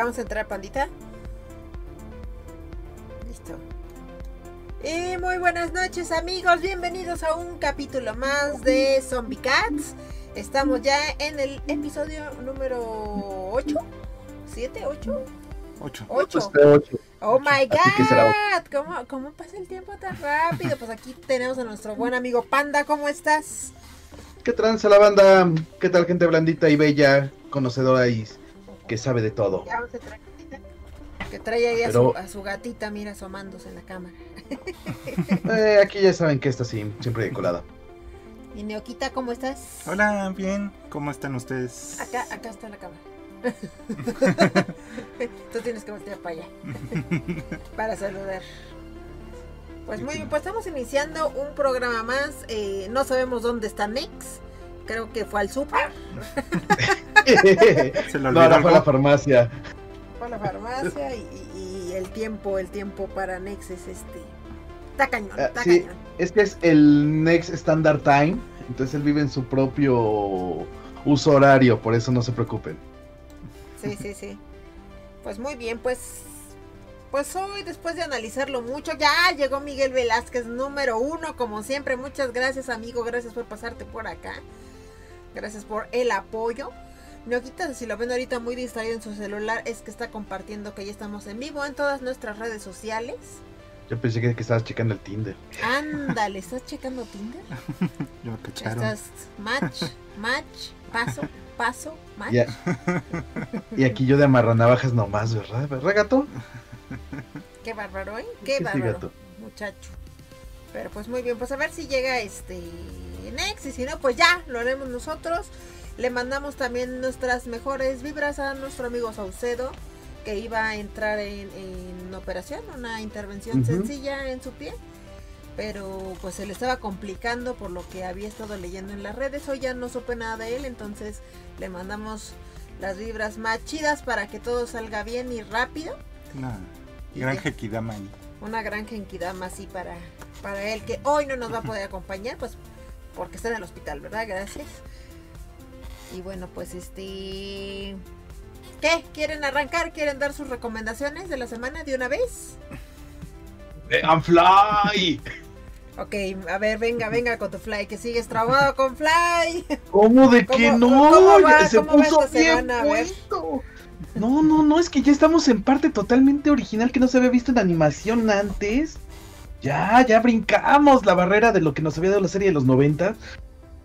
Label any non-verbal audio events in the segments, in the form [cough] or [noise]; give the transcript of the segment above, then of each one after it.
Ya vamos a entrar, pandita. Listo. Y muy buenas noches amigos, bienvenidos a un capítulo más de Zombie Cats. Estamos ya en el episodio número 8, 7, 8. 8. 8. Oh my god, ¿Cómo, ¿cómo pasa el tiempo tan rápido? Pues aquí tenemos a nuestro buen amigo Panda, ¿cómo estás? ¿Qué tranza la banda? ¿Qué tal gente blandita y bella, conocedora y que sabe de todo? Que trae ahí a, su, a su gatita, mira, asomándose en la cámara. [laughs] Eh, aquí ya saben que está así, siempre de colada. Y Neoquita, ¿cómo estás? Hola, bien. ¿Cómo están ustedes? Acá, acá está la cámara. [laughs] Tú tienes que voltear para allá. [laughs] para saludar. Pues muy bien, pues estamos iniciando un programa más. eh, no sabemos dónde está Nex. Creo que fue al super, Se lo no, olvidó ahora fue a la farmacia. fue a la farmacia y, el tiempo, el tiempo para Nex es este. Está cañón, Ah, está sí. cañón. Este es el Next Standard Time, entonces él vive en su propio uso horario, por eso no se preocupen. Sí, sí, sí. Pues muy bien, pues. Pues hoy, después de analizarlo mucho, ya llegó Miguel Velázquez, número uno, como siempre. Muchas gracias, amigo. Gracias por pasarte por acá. Gracias por el apoyo. Neoquita, si lo ven ahorita muy distraído en su celular, es que está compartiendo que ya estamos en vivo en todas nuestras redes sociales. Yo pensé que, que estabas checando el Tinder. Ándale, [laughs] ¿estás checando Tinder? [laughs] Yo me cacharon. Estás match, match, paso, paso, match. Ya. Y aquí yo de amarranavajas nomás, ¿verdad? ¿Verdad, gato? Qué bárbaro, ¿eh? Qué Sí, bárbaro, gato. muchacho. Pero pues muy bien, pues a ver si llega este Nex y si no, pues ya lo haremos nosotros. Le mandamos también nuestras mejores vibras a nuestro amigo Saucedo, que iba a entrar en, en operación, una intervención sencilla en su pie. Pero pues se le estaba complicando por lo que había estado leyendo en las redes. Hoy ya no supe nada de él, entonces le mandamos las vibras más chidas para que todo salga bien y rápido. Una gran ya. Hekidama ahí. una gran genkidama así para, para él, que hoy no nos va a poder acompañar, pues porque está en el hospital, ¿verdad? Gracias. Y bueno, pues este... ¿Qué? ¿Quieren arrancar? ¿Quieren dar sus recomendaciones de la semana de una vez? ¡Eh, ¡And fly! Ok, a ver, venga, venga con tu fly, que sigues trabado con fly. ¿Cómo de que ¿Cómo- no? cómo va? Se ¿Cómo va puso bien. No, no, no, es que ya estamos en parte totalmente original que no se había visto en animación antes. Ya, ya brincamos la barrera de lo que nos había dado la serie de los 90.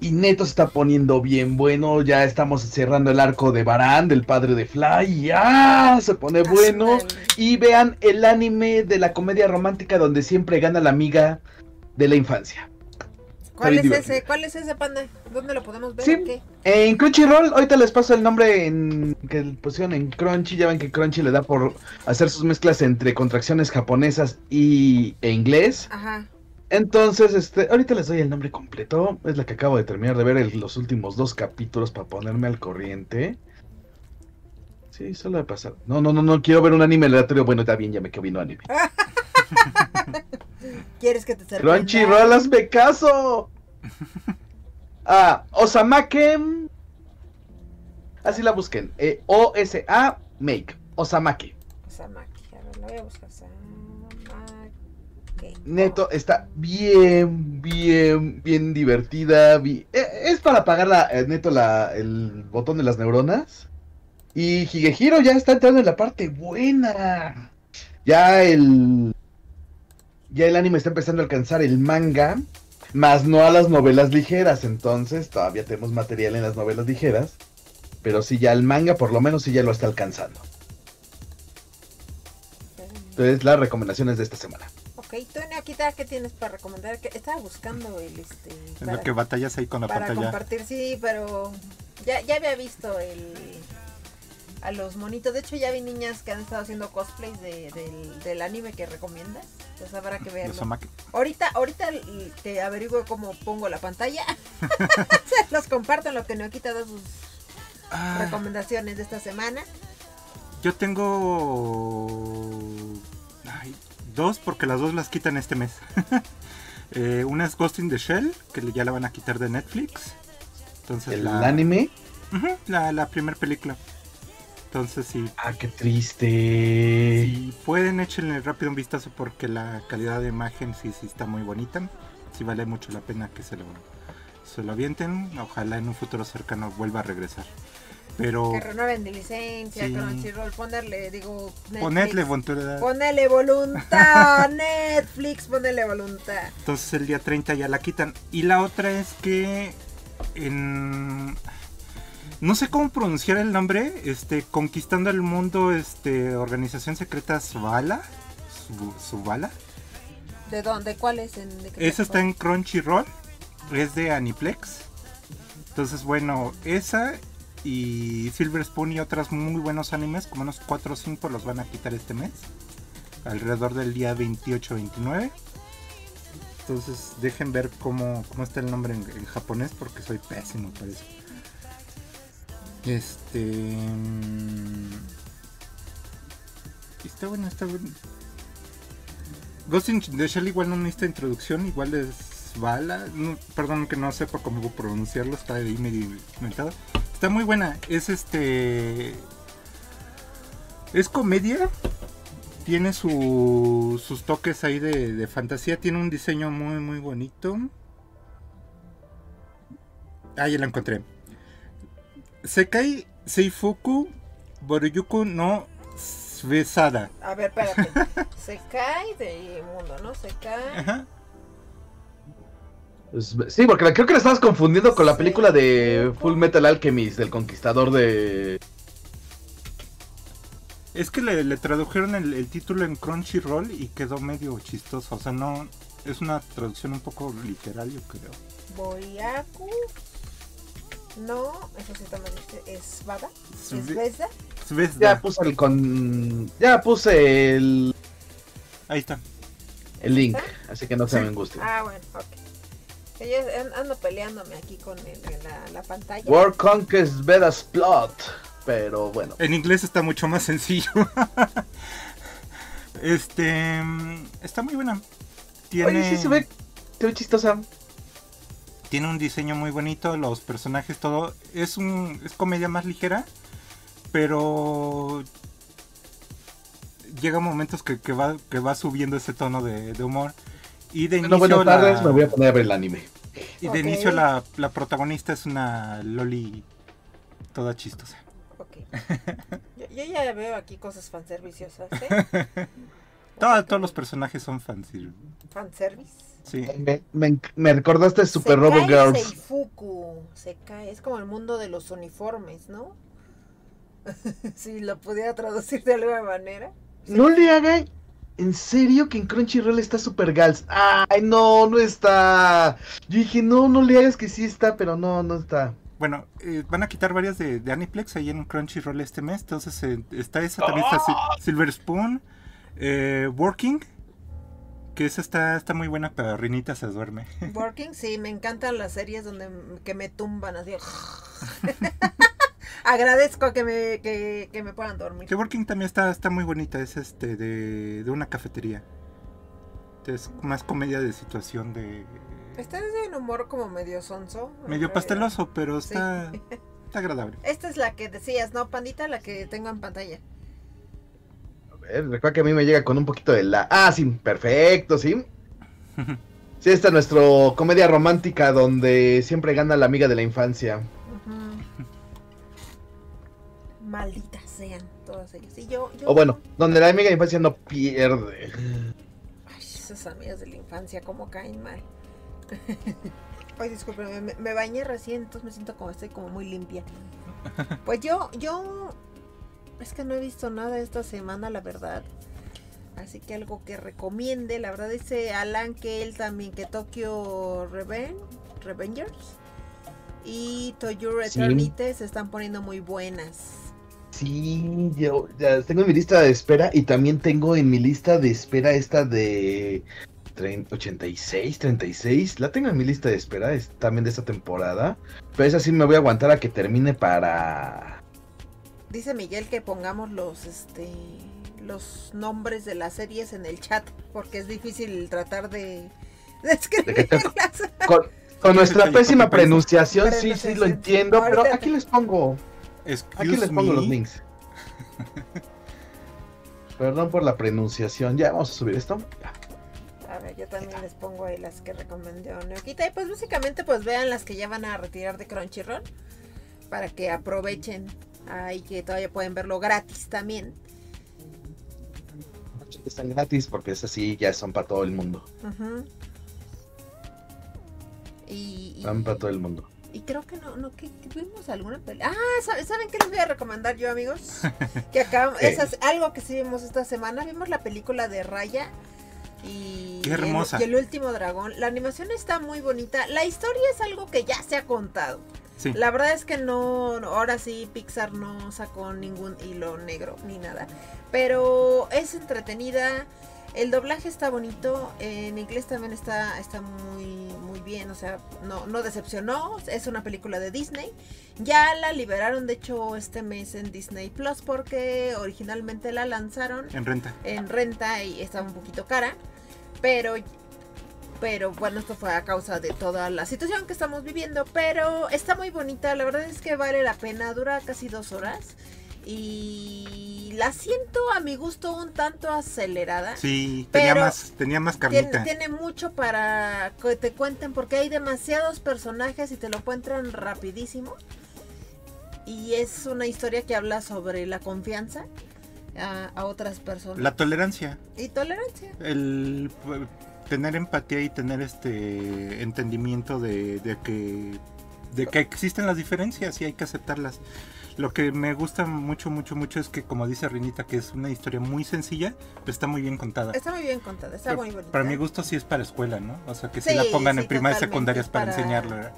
Y Neto se está poniendo bien bueno. Ya estamos cerrando el arco de Baran, del padre de Fly. Ya se pone bueno. Y vean el anime de la comedia romántica donde siempre gana la amiga de la infancia. ¿Cuál es divertido. ese? ¿Cuál es ese panda? ¿Dónde lo podemos ver? Sí. qué? En Crunchyroll, ahorita les paso el nombre en que pusieron en Crunchy. Ya ven que Crunchy le da por hacer sus mezclas entre contracciones japonesas y e inglés. Ajá. Entonces, este, ahorita les doy el nombre completo. Es la que acabo de terminar de ver el- los últimos dos capítulos para ponerme al corriente. Sí, solo de pasar. No, no, no, no quiero ver un anime aleatorio. Bueno, está bien, ya me quedo viendo anime. [laughs] ¿Quieres que te sorprenda? Crunchyroll, hazme caso. Ah, Osamake. Así la busquen. Eh, O-S-A Make. Osamake. Samaki. A ver, lo voy a buscar. Neto, está bien, bien, bien divertida. eh, Es para apagar la, eh, neto la, el botón de las neuronas. Y Higehiro ya está entrando en la parte buena. Ya el. Ya el anime está empezando a alcanzar el manga. Más no a las novelas ligeras. Entonces todavía tenemos material en las novelas ligeras. Pero sí, ya el manga por lo menos sí ya lo está alcanzando. Entonces las recomendaciones de esta semana. Ok, tú Neoquita, ¿qué tienes para recomendar? Que estaba buscando el este Es para, lo que batallas ahí con la para pantalla. compartir, sí, pero ya, ya había visto el a los monitos. De hecho, ya vi niñas que han estado haciendo cosplays de- del, del anime que recomiendas. Entonces habrá que. Osamake. Ahorita, ahorita te averiguo cómo pongo la pantalla. [laughs] Los comparto en lo que Neoquita da sus Ah, recomendaciones de esta semana. yo tengo dos porque las dos las quitan este mes. [laughs] Eh, una es Ghost in the Shell, que ya la van a quitar de Netflix. Entonces El la, anime. La, la primera película. Entonces, si, Ah, qué triste. si pueden, échenle rápido un vistazo porque la calidad de imagen sí, sí está muy bonita. Sí vale mucho la pena que se lo, se lo avienten. Ojalá en un futuro cercano vuelva a regresar. Pero Que renueven de licencia, Sí. Crunchyroll, ponerle, digo, Netflix. ponedle voluntad. Ponele voluntad, [laughs] Netflix, ponele voluntad. Entonces el día 30 ya la quitan. Y la otra es que en... No sé cómo pronunciar el nombre. Este, Conquistando el Mundo, este, Organización Secreta Subala. Su- Subala. ¿De dónde? ¿Cuál es? En, Esa está en? Crunchyroll. Es de Aniplex. Entonces, bueno, esa y Silver Spoon y otras muy buenos animes, como unos 4 o 5 los van a quitar este mes. Alrededor del día 28-29. Entonces, dejen ver cómo, cómo está el nombre en, japonés, porque soy pésimo para eso. Este. mm, Está bueno, está bueno. Ghost in the Shell igual no necesita introducción, igual es bala. perdón que no sepa cómo pronunciarlo, está ahí medio inventado. Está muy buena, es este. Es comedia. Tiene su- sus toques ahí de, de fantasía. Tiene un diseño muy, muy bonito. Ah, ya la encontré. Sekai Seifuku Boruyuku no Svesada. A ver, espérate. [laughs] Se cae de mundo, ¿no? Se cae. Ajá. Pues, sí, porque creo que la estabas confundiendo con la película de Full Metal Alchemist, del conquistador de... Es que le, le tradujeron el, el título en Crunchyroll y quedó medio chistoso. O sea, no. Es una traducción un poco literal, yo creo. Boyaku. No, eso sí está mal. Es Vada. Es Vesda. Svezda. Ya puse el con... Ya puse el, Ahí está. el link, así que no se Sí. me angustien. Ah, bueno, ok. Ando peleándome aquí con el- la, la pantalla. War Conquest Vedas Plot, pero bueno. En inglés está mucho más sencillo. [laughs] este. mm, Está muy buena. Tiene, Oye, sí se ve, se ve chistosa. tiene un diseño muy bonito. Los personajes, todo. Es un. Es comedia más ligera. Pero. Llega momentos que, que va, que va subiendo ese tono de, de humor. Y de Bueno, inicio. buenas tardes, la- me voy a poner a ver el anime. Y de inicio la, la protagonista es una loli toda chistosa. Ok. Yo, yo ya veo aquí cosas fanserviciosas, ¿eh? [laughs] Todos los personajes son fans. sí. Fanservice. Sí. Me, me, me recordaste Super Robo Girls. Seifuku. Sekai. Es como el mundo de los uniformes, ¿no? [laughs] si lo pudiera traducir de alguna manera. No le. ¿En serio que en Crunchyroll está Super Girls? Ay, no, no está. Yo dije, no, no le hagas que sí está, pero no, no está. Bueno, eh, van a quitar varias de, de Aniplex ahí en Crunchyroll este mes. Entonces eh, está esa, también está Sil- Silver Spoon, eh, Working, que esa está, está muy buena, pero Rinita se duerme. Working, sí, me encantan las series donde que me tumban así. [laughs] [laughs] Agradezco que me, que, que me puedan dormir. Que Working también está, está muy bonita, es este de, de una cafetería. Es más comedia de situación de... Este es de un humor como medio sonso. Medio pasteloso, pero Sí. está, está agradable. Esta es la que decías, ¿no, pandita? La que tengo en pantalla. A ver, recuerda que a mí me llega con un poquito de la. Ah, sí, perfecto, sí. [laughs] Sí, esta es nuestra comedia romántica donde siempre gana la amiga de la infancia. Malditas sean todas ellas. Y yo, yo O bueno, donde la amiga de infancia no pierde. Ay, esas amigas de la infancia, cómo caen mal. [laughs] Ay, discúlpeme, me, me bañé recién, entonces me siento como estoy como muy limpia. [laughs] Pues yo, yo, es que no he visto nada esta semana, la verdad. Así que algo que recomiende, la verdad dice Alan que él también, que Tokyo Reven, Revengers y Toyur Sí. Eternite se están poniendo muy buenas. Sí, yo ya tengo en mi lista de espera y también tengo en mi lista de espera esta de 30 86, 36. La tengo en mi lista de espera, es también de esta temporada. Pero esa sí me voy a aguantar a que termine para... Dice Miguel que pongamos los este los nombres de las series en el chat porque es difícil tratar de, [laughs] de que te- escribirlas. Con, con nuestra pésima pronunciación, sí, sí, lo entiendo, pero aquí les pongo, Excuse aquí les pongo me. los links. [laughs] Perdón por la pronunciación. Ya vamos a subir esto. A ver, yo también les pongo ahí las que recomendó Neoquita. Y pues básicamente pues vean las que ya van a retirar de Crunchyroll. Para que aprovechen ahí que todavía pueden verlo gratis también. Están gratis porque es así, ya son para todo el mundo. Ujú. Y, y- Van para todo el mundo. Y creo que no, no, que que vimos alguna película. Ah, ¿saben, ¿saben qué les voy a recomendar yo, amigos? [laughs] Que acá, ¿Qué? esa es algo que sí vimos esta semana. Vimos la película de Raya y, Qué hermosa. y el, y el último dragón. La animación está muy bonita. La historia es algo que ya se ha contado. Sí. La verdad es que no, ahora sí Pixar no sacó ningún hilo negro ni nada. Pero es entretenida. El doblaje está bonito. En inglés también está, está muy, muy bien. O sea, no, no decepcionó. Es una película de Disney. Ya la liberaron, de hecho, este mes en Disney Plus. Porque originalmente la lanzaron En renta. en renta y estaba un poquito cara. Pero, pero bueno, esto fue a causa de toda la situación que estamos viviendo. Pero está muy bonita, la verdad es que vale la pena, dura casi dos horas. Y la siento a mi gusto un tanto acelerada. Sí, tenía más, tenía más Tiene, carnita. tiene mucho para que te cuenten porque hay demasiados personajes y te lo cuentan rapidísimo. Y es una historia que habla sobre la confianza a, a otras personas. La tolerancia, Y tolerancia. el eh, tener empatía y tener este entendimiento de, de que de que existen las diferencias y hay que aceptarlas. Lo que me gusta mucho, mucho, mucho es que, como dice Rinita, que es una historia muy sencilla, pero está muy bien contada. Está muy bien contada, está Pero muy bonita. para mi gusto sí es para escuela, ¿no? O sea, que sí, Sí, la pongan sí, en primaria y secundarias para, para- enseñarle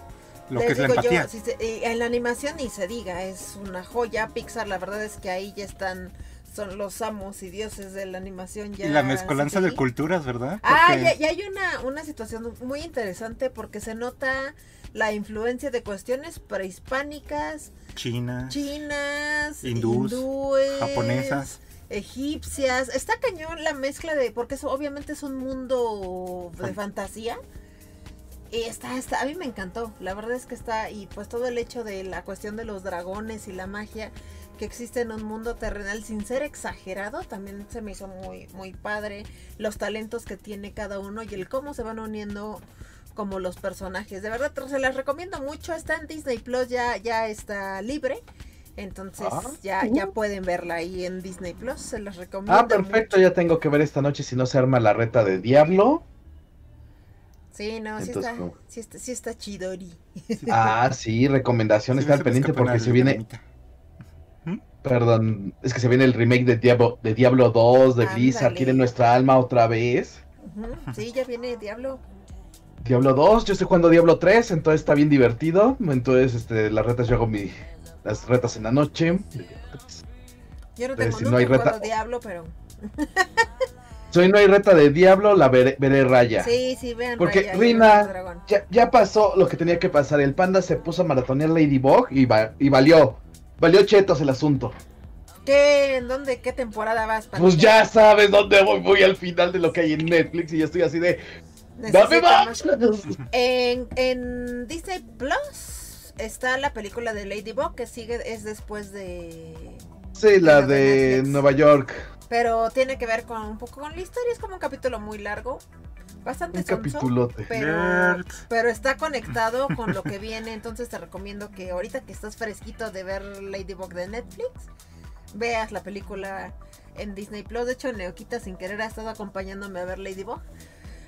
lo Les que es la yo, empatía. si se- en la animación ni se diga, es una joya. Pixar, la verdad es que ahí ya están, son los amos y dioses de la animación. Ya y la mezcolanza de culturas, ¿verdad? Ah, y hay una, una situación muy interesante porque se nota la influencia de cuestiones prehispánicas, China, chinas, Hindús, hindúes, japonesas. egipcias. Está cañón la mezcla de, porque eso obviamente es un mundo de Fan- fantasía. Y está, está, a mí me encantó. La verdad es que está, y pues todo el hecho de la cuestión de los dragones y la magia que existe en un mundo terrenal sin ser exagerado, también se me hizo muy, muy padre. Los talentos que tiene cada uno y el cómo se van uniendo como los personajes. De verdad, se las recomiendo mucho. Está en Disney Plus, ya, ya está libre. Entonces Ah. ya, ya pueden verla ahí en Disney Plus. Se las recomiendo. Ah, perfecto, ya tengo que ver esta noche si no se arma la reta de Diablo. Sí, no, sí Entonces, está, no. sí está, sí está chidori. [laughs] Ah, sí, recomendación, Sí, estar me pendiente porque se viene, lagrimita. perdón, es que se viene el remake de Diablo, de Diablo 2, de Blizzard, quiere nuestra alma otra vez. Sí, ya viene Diablo. Diablo 2, yo estoy jugando Diablo 3, entonces está bien divertido. Entonces, este, las retas yo hago mi, las retas en la noche. Yo no Pues, tengo si no hay reta- Diablo, pero [laughs] Si hoy no hay reta de Diablo, la veré, veré raya. sí, sí, vean. Porque, Raya Rina. Ya, ya pasó lo que tenía que pasar. El panda se puso a maratonear Ladybug y, va- y valió. Valió chetos el asunto. ¿Qué, en dónde, qué temporada vas? Pues Panita? ya sabes dónde voy. Voy al final de lo que hay en Netflix y yo estoy así de. ¡Dame Necesitamos- más! En, en Disney Plus está la película de Ladybug que sigue, es después de... Sí, la de. Nueva York. Pero tiene que ver con un poco con la historia, es como un capítulo muy largo, bastante Un sonso, capitulote. pero, pero está conectado con lo que viene, entonces te recomiendo que ahorita que estás fresquito de ver Ladybug de Netflix, veas la película en Disney Plus. De hecho, Neoquita sin querer ha estado acompañándome a ver Ladybug.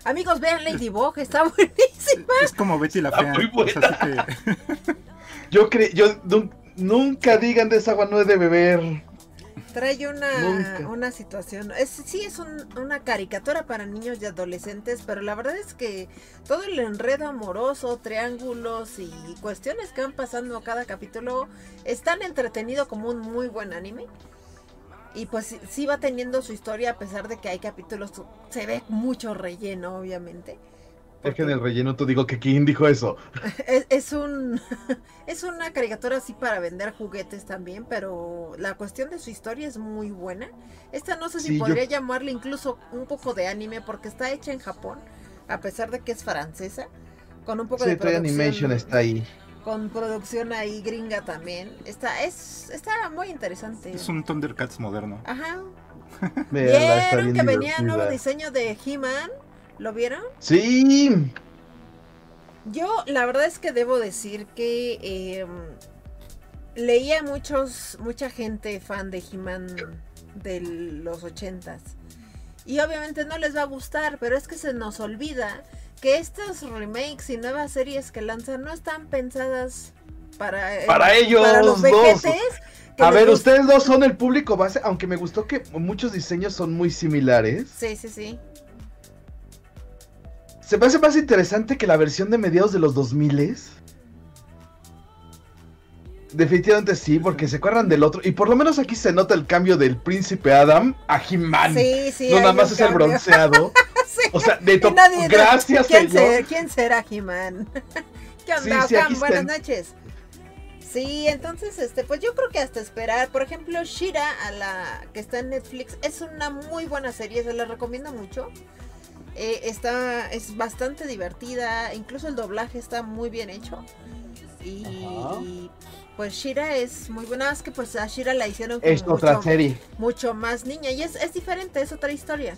Amigos, vean Ladybug, está [laughs] buenísima. Es como Betty la fea. muy o sea, así que- [laughs] Yo creo. Yo nun- nunca digan de esa agua no he de beber. Trae una, una situación. Es, sí, es un- una caricatura para niños y adolescentes, pero la verdad es que todo el enredo amoroso, triángulos y cuestiones que van pasando cada capítulo es tan entretenido como un muy buen anime. Y pues sí, va teniendo su historia a pesar de que hay capítulos, se ve mucho relleno, obviamente. Porque- Dejen el relleno, tú digo que quién dijo eso. [laughs] es, es un [laughs] es una caricatura así para vender juguetes también, pero la cuestión de su historia es muy buena. Esta no sé si Sí, yo- podría llamarle incluso un poco de anime porque está hecha en Japón, a pesar de que es francesa, con un poco Sí, de producción. Animation está ahí. Con producción ahí gringa también. Está, es, está muy interesante. Es un Thundercats moderno. Ajá. [laughs] ¿Vieron que venía divertida. nuevo diseño de He-Man? ¿Lo vieron? Sí, Yo la verdad es que debo decir que eh, leía muchos, mucha gente fan de He-Man de los ochentas. Y obviamente no les va a gustar, pero es que se nos olvida que estos remakes y nuevas series que lanzan no están pensadas para, eh, Para ellos para los dos. vejetes. a ver, gusta- ustedes dos son el público base, aunque me gustó que muchos diseños son muy similares. Sí, sí, sí. Se me hace más interesante que la versión de mediados de los 2000 Definitivamente sí, porque se acuerdan del otro. Y por lo menos aquí se nota el cambio del príncipe Adam a He-Man. Sí, sí. no nada más es el bronceado. [laughs] Sí. O sea, de Y to- nadie- Gracias, ¿quién, señor. ser- ¿Quién será He-Man? [laughs] ¿Qué Sí, onda, sí, aquí Buenas noches. Sí, entonces, este, pues yo creo que hasta esperar. Por ejemplo, Shira, a la que está en Netflix, es una muy buena serie, se la recomiendo mucho. Eh, está, es bastante divertida, incluso el doblaje está muy bien hecho. Y, y, pues Shira es muy buena, es que pues a Shira la hicieron como Es otra mucho, serie. mucho más niña y es, es diferente, es otra historia.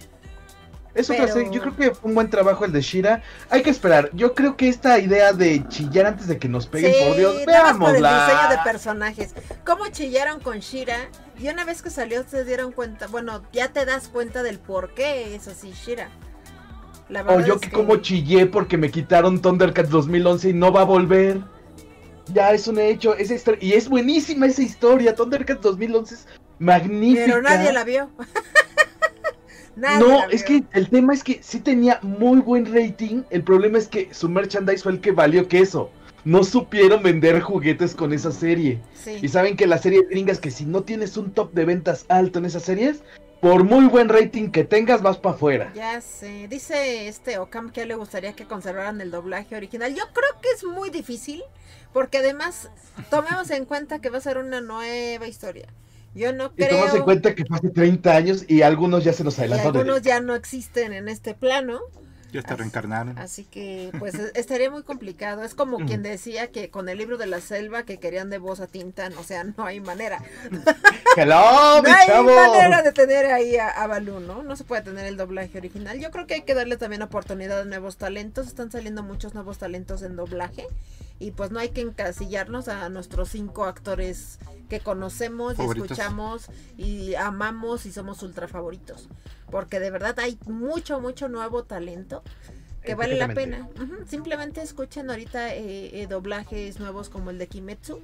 Es otra Pero- serie. Yo creo que fue un buen trabajo el de Shira. Hay que esperar. Yo creo que esta idea de chillar antes de que nos peguen, por Dios, más por el diseño de veámosla. personajes. ¿Cómo chillaron con Shira? Y una vez que salió se dieron cuenta, bueno, ya te das cuenta del por qué es así Shira. La O yo es que como chillé porque me quitaron Thundercats 2011 y no va a volver. Ya es un hecho. Esa historia, y es buenísima esa historia. Thundercats 2011 es magnífica. Pero nadie la vio. [laughs] Nadie No, es que el tema es que sí tenía muy buen rating. El problema es que su merchandise fue el que valió queso. No supieron vender juguetes con esa serie. Y Sí. saben que las series gringas que si no tienes un top de ventas alto en esas series, por muy buen rating que tengas, vas para afuera. Ya sé. Dice este Ocam que le gustaría que conservaran el doblaje original. Yo creo que es muy difícil. Porque además, tomemos en cuenta que va a ser una nueva historia. Yo no Y creo. tomas en cuenta que fue hace 30 años y algunos ya se nos y adelantaron. de- algunos ya no existen en este plano. Ya está Así- reencarnaron. Así que, pues, e- estaría muy complicado. Es como quien decía que con el libro de la selva que querían de voz a Tintan. O sea, no hay manera. [laughs] ¡Hello, No mi hay chavo! manera de tener ahí a, a Balú, ¿no? No se puede tener el doblaje original. Yo creo que hay que darle también oportunidad a nuevos talentos. Están saliendo muchos nuevos talentos en doblaje. Y pues no hay que encasillarnos a nuestros cinco actores que conocemos y escuchamos y amamos y somos ultra favoritos. Porque de verdad hay mucho, mucho nuevo talento que vale la pena. Simplemente escuchen ahorita eh, eh, doblajes nuevos como el de Kimetsu.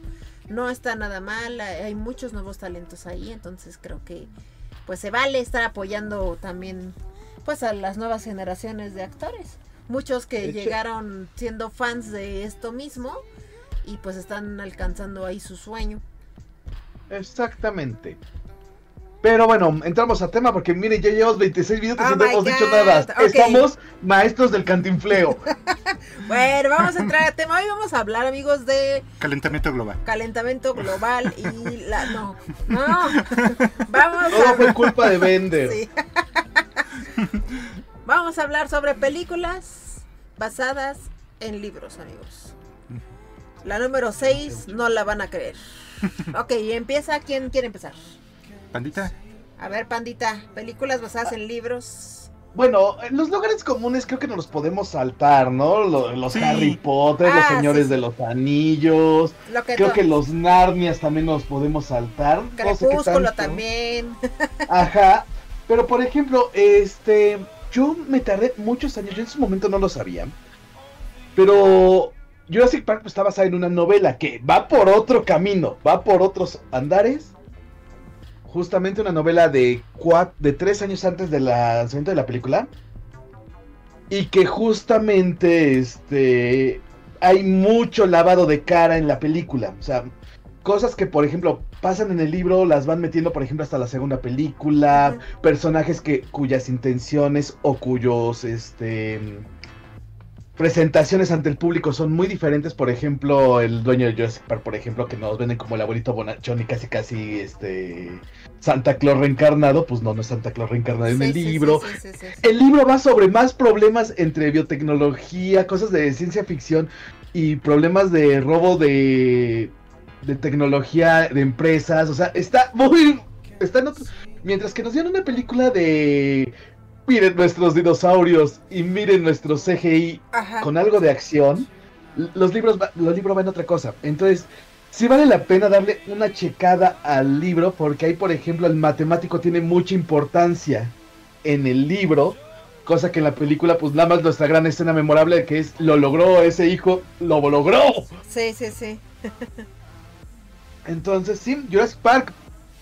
No está nada mal, hay hay muchos nuevos talentos ahí, entonces creo que pues se vale estar apoyando también pues a las nuevas generaciones de actores. Muchos que hecho- llegaron siendo fans de esto mismo y pues están alcanzando ahí su sueño. Exactamente. Pero bueno, entramos a tema porque miren, ya llevamos 26 minutos Oh y no hemos dicho nada. Estamos maestros del cantinfleo. [laughs] Bueno, vamos a entrar a tema. Hoy vamos a hablar, amigos, de Calentamiento global. calentamiento global y [laughs] la... No, no. [laughs] Vamos Todo a... fue culpa de Bender. Sí. Vamos a hablar sobre películas basadas en libros, amigos. La número 6 no la van a creer. [laughs] Ok, y empieza. ¿Quién quiere empezar? Pandita, A ver, pandita, películas basadas en libros. Bueno, en los lugares comunes creo que nos los podemos saltar, ¿no? Lo- Los, Sí. Harry Potter, los Ah, señores sí, de los anillos. Lo que Creo que los Narnias también nos podemos saltar. no sé qué Crepúsculo también. Ajá. Pero por ejemplo, este. Yo me tardé muchos años, yo en su momento no lo sabía. Pero Jurassic Park está basada en una novela que va por otro camino, va por otros andares. Justamente una novela de, de tres años antes del lanzamiento de la película. Y que justamente este, hay mucho lavado de cara en la película. O sea, cosas que por ejemplo pasan en el libro las van metiendo por ejemplo hasta la segunda película personajes que cuyas intenciones o cuyos este presentaciones ante el público son muy diferentes. Por ejemplo el dueño de Jurassic Park por ejemplo que nos venden como el abuelito bonachón y casi casi este Santa Claus reencarnado pues no no es Santa Claus reencarnado en el sí, libro. sí. el libro va sobre más problemas entre biotecnología, cosas de ciencia ficción y problemas de robo de, de tecnología de empresas. O sea, está muy. Está en otro- Mientras que nos dieron una película de. Miren nuestros dinosaurios y miren nuestro CGI Ajá. con algo de acción. Los libros, va- los libros van otra cosa. Entonces, sí vale la pena darle una checada al libro porque ahí, por ejemplo, el matemático tiene mucha importancia en el libro. Cosa que en la película, pues nada más nuestra gran escena memorable que es lo logró ese hijo, lo logró. Sí, sí, sí. [laughs] Entonces, sí, Jurassic Park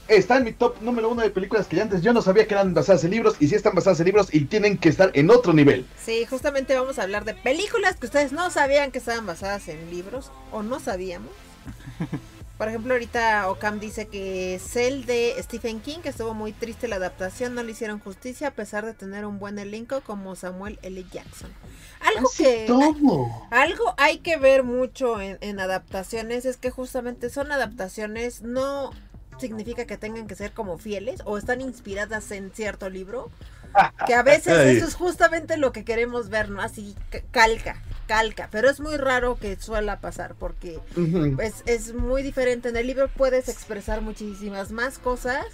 está en mi top número uno de películas que ya antes yo no sabía que eran basadas en libros y sí están basadas en libros y tienen que estar en otro nivel. Sí, justamente vamos a hablar de películas que ustedes no sabían que estaban basadas en libros o no sabíamos. [laughs] Por ejemplo, ahorita Ocam dice que Cell de Stephen King, que estuvo muy triste la adaptación, no le hicieron justicia a pesar de tener un buen elenco como Samuel L. Jackson. Algo Así que todo. algo hay que ver mucho en, en adaptaciones es que justamente son adaptaciones, no significa que tengan que ser como fieles o están inspiradas en cierto libro. Que a [laughs] veces eso es justamente lo que queremos ver, ¿no? Así, ca- calca, calca. Pero es muy raro que suela pasar porque pues, es muy diferente. En el libro puedes expresar muchísimas más cosas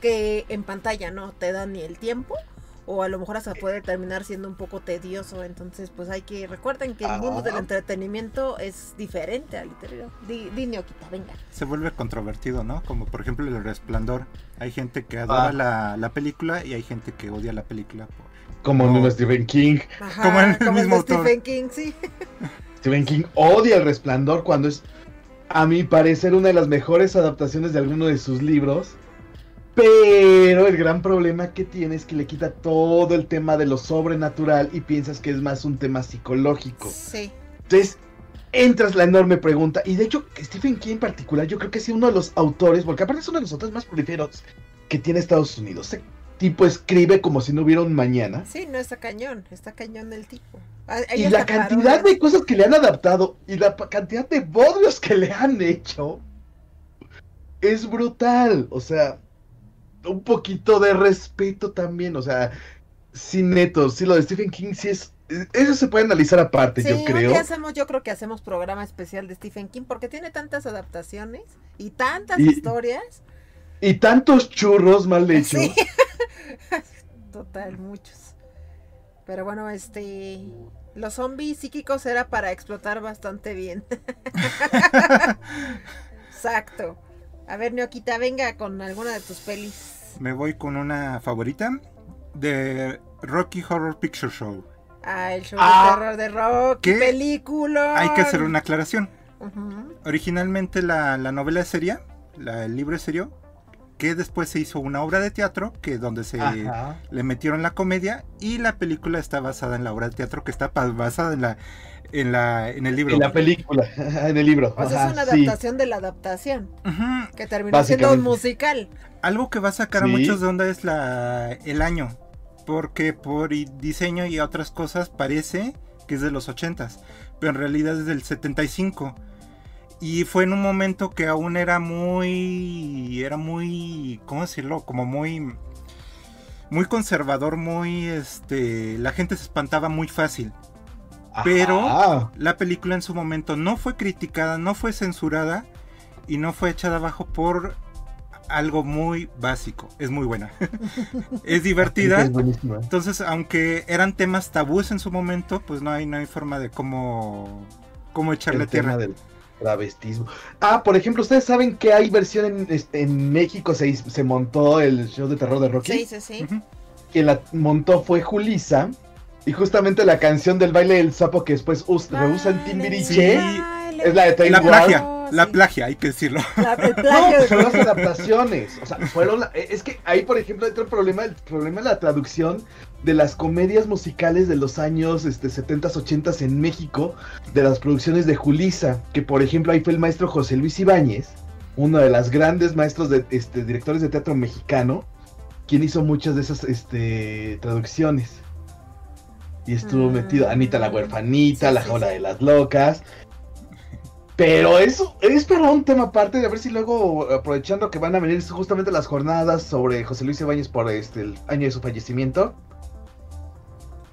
que en pantalla no te dan ni el tiempo. O a lo mejor hasta puede terminar siendo un poco tedioso. Entonces, pues hay que. Recuerden que el mundo del Ah. entretenimiento es diferente al literario. Di, venga. Se vuelve controvertido, ¿no? Como por ejemplo El Resplandor. Hay gente que adora Ah. la, la película y hay gente que odia la película. por- Como No. no. Stephen King. Ajá, Como el como mismo de autor. Stephen King, sí. Stephen King odia el resplandor cuando es, a mi parecer, una de las mejores adaptaciones de alguno de sus libros. Pero el gran problema que tiene es que le quita todo el tema de lo sobrenatural y piensas que es más un tema psicológico. Sí. Entonces, entras la enorme pregunta. Y de hecho, Stephen King en particular, yo creo que es uno de los autores, porque aparte es uno de los autores más prolíferos que tiene Estados Unidos. Ese tipo escribe como si no hubiera un mañana. Sí, no está cañón. Está cañón el tipo. Hay Y la cantidad de cosas que le han adaptado y la cantidad de bodrios que le han hecho es brutal. O sea, un poquito de respeto también. O sea, sí, neto, sí, lo de Stephen King sí es. Eso se puede analizar aparte, Sí, yo creo. hacemos, yo creo que hacemos programa especial de Stephen King porque tiene tantas adaptaciones y tantas Y- historias. Y tantos churros mal hechos. Sí. [laughs] Total, muchos. Pero bueno, este. Los zombies psíquicos era para explotar bastante bien. [laughs] Exacto. A ver, Neoquita, venga con alguna de tus pelis. Me voy con una favorita de Rocky Horror Picture Show. Ah, el show Ah. de terror de rock, ¿Qué? película. Hay que hacer una aclaración. Originalmente la, la novela es seria, la- el libro es serio, que después se hizo una obra de teatro, que donde se Ajá. le metieron la comedia y la película está basada en la obra de teatro que está basada en la en la en el libro. En la película, [laughs] en el libro. Sea, es una sí. adaptación de la adaptación. Que terminó siendo un musical. Algo que va a sacar a muchos de onda es la el año, porque por diseño y otras cosas parece que es de los 80s, pero en realidad es del 75. Y fue en un momento que aún era muy era muy ¿cómo decirlo? Como muy muy conservador, muy este la gente se espantaba muy fácil. pero-. La película en su momento no fue criticada, no fue censurada y no fue echada abajo por algo muy básico. Es muy buena. [laughs] es divertida. Es buenísima. Entonces, aunque eran temas tabúes en su momento, pues no hay, no hay forma de cómo, cómo echarle el tierra. del travestismo. Ah, por ejemplo, ¿ustedes saben que hay versión en, este, en México? Se, hizo- se montó el show de terror de Rocky. Sí, sí, sí. Ujú. Quien la montó fue Julisa. Y justamente la canción del baile del sapo que después us- reusan Timbiriche. Sí. Es la de Time La plagia, Oh, la sí. plagia, hay que decirlo. [laughs] La- el No, plagio pues de- son las adaptaciones. O sea, fueron. la- es que ahí, por ejemplo, entra el problema, el problema de la traducción de las comedias musicales de los años este, 70s, 80s en México, de las producciones de Julisa, que por ejemplo ahí fue el maestro José Luis Ibáñez, uno de los grandes maestros de este, directores de teatro mexicano, quien hizo muchas de esas este, traducciones. Y estuvo Mm. metido Anita la huerfanita, Sí, la sí, jaula sí. de las locas. Pero eso es para un tema aparte, de a ver si luego, aprovechando que van a venir justamente las jornadas sobre José Luis Ibáñez por este, el año de su fallecimiento,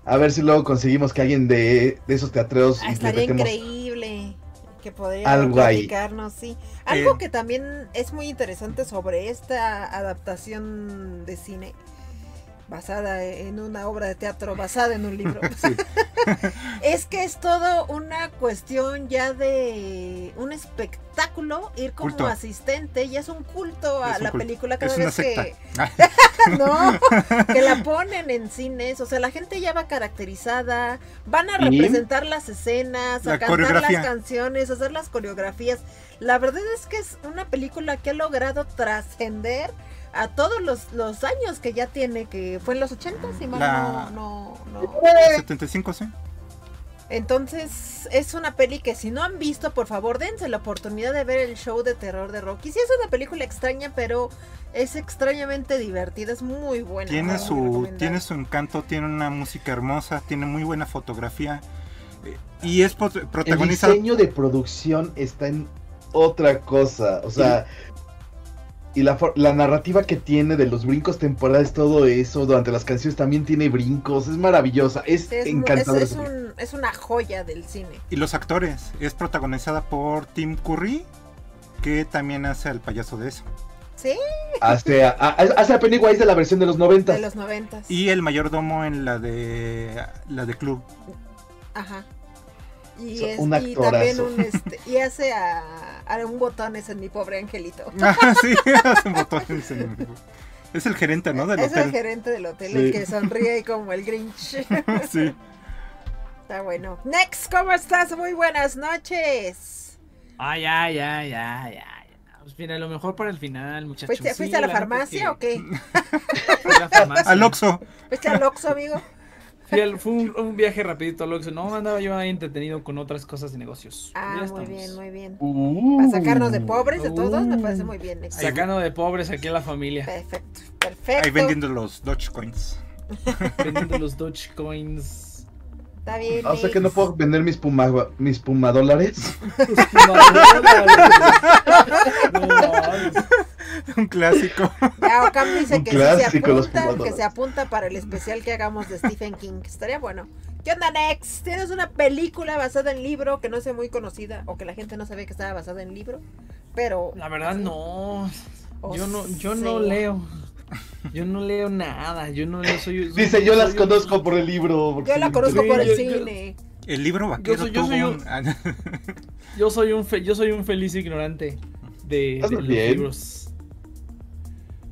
a ver si luego conseguimos que alguien de, de esos teatreos Ah, estaría increíble. que podría Algo ahí. platicarnos, sí. Algo Eh. que también es muy interesante sobre esta adaptación de cine, basada en una obra de teatro, basada en un libro, [laughs] Sí. [laughs] es que es todo una cuestión ya de un espectáculo, ir como Culto. asistente, y es un culto a un la culto. película cada Es vez que... [laughs] No, que la ponen en cines, o sea, la gente ya va caracterizada, van a ¿Y? representar las escenas, a La cantar las canciones, a hacer las coreografías. La verdad es que es una película que ha logrado trascender a todos los, los años que ya tiene, que fue en los 80, si mal La- no, no, no. 75, sí. Entonces, es una peli que si no han visto, por favor, dense la oportunidad de ver el show de terror de Rocky. Sí, es una película extraña, pero es extrañamente divertida, es muy buena. Tiene su, tiene su encanto, tiene una música hermosa, tiene muy buena fotografía. eh, Y es pot- El diseño de producción está en otra cosa. O sea, y la, la narrativa que tiene de los brincos temporales, todo eso, durante las canciones también tiene brincos. Es maravillosa. Es, encantadora. es- es un- es una joya del cine. Y los actores. Es protagonizada por Tim Curry, que también hace al payaso de eso. Sí, Hace a, a- hace a Pennywise de la versión de los 90. de los noventas. Y el mayordomo en la de la de Club. Ajá. Y, So- es, un y también un este, y hace a, a un botones en mi pobre angelito. [laughs] Ah, sí, hace botones en el- Es el gerente, ¿no? Del es el gerente del hotel Sí. el que sonríe como el Grinch. [laughs] Sí. Está bueno. Next, ¿cómo estás? Muy buenas noches. Ay, ay, ay, ay, ay. Pues mira, lo mejor para el final, muchachos. ¿Fuiste, Sí, fuiste a la farmacia que- o qué? [laughs] Fui a la farmacia. Al Oxxo. ¿Fuiste al Oxxo, amigo? Fui al- fue un, un viaje rapidito al Oxxo. No, andaba yo ahí entretenido con otras cosas de negocios. Ah, Ya muy estamos. bien, muy bien. Uh. Para sacarnos de pobres, de todos, me parece muy bien. Next. Sacando de pobres aquí a la familia. Perfecto, perfecto. Ahí vendiendo los Dogecoins. [laughs] Vendiendo los Dogecoins. Está bien. O sea que no puedo vender mis puma, mis puma dólares. No, mames. [laughs] Un clásico. Ya Ocam dice Un que sí se clásico, apunta, que se apunta para el especial que hagamos de Stephen King. Estaría bueno. ¿Qué onda, Next? ¿Tienes una película basada en libro que no sea muy conocida o que la gente no sabe que estaba basada en libro? Pero La verdad no. Yo no, yo no leo. Yo no leo nada. Yo no leo. Soy, soy- Dice, yo las soy- conozco por el libro. porque yo la conozco Sí, por el yo- yo- cine. El libro vaquero soy- yo tuvo soy un- un- Ah, [laughs] Yo soy un fe- yo soy un feliz ignorante de, los libros.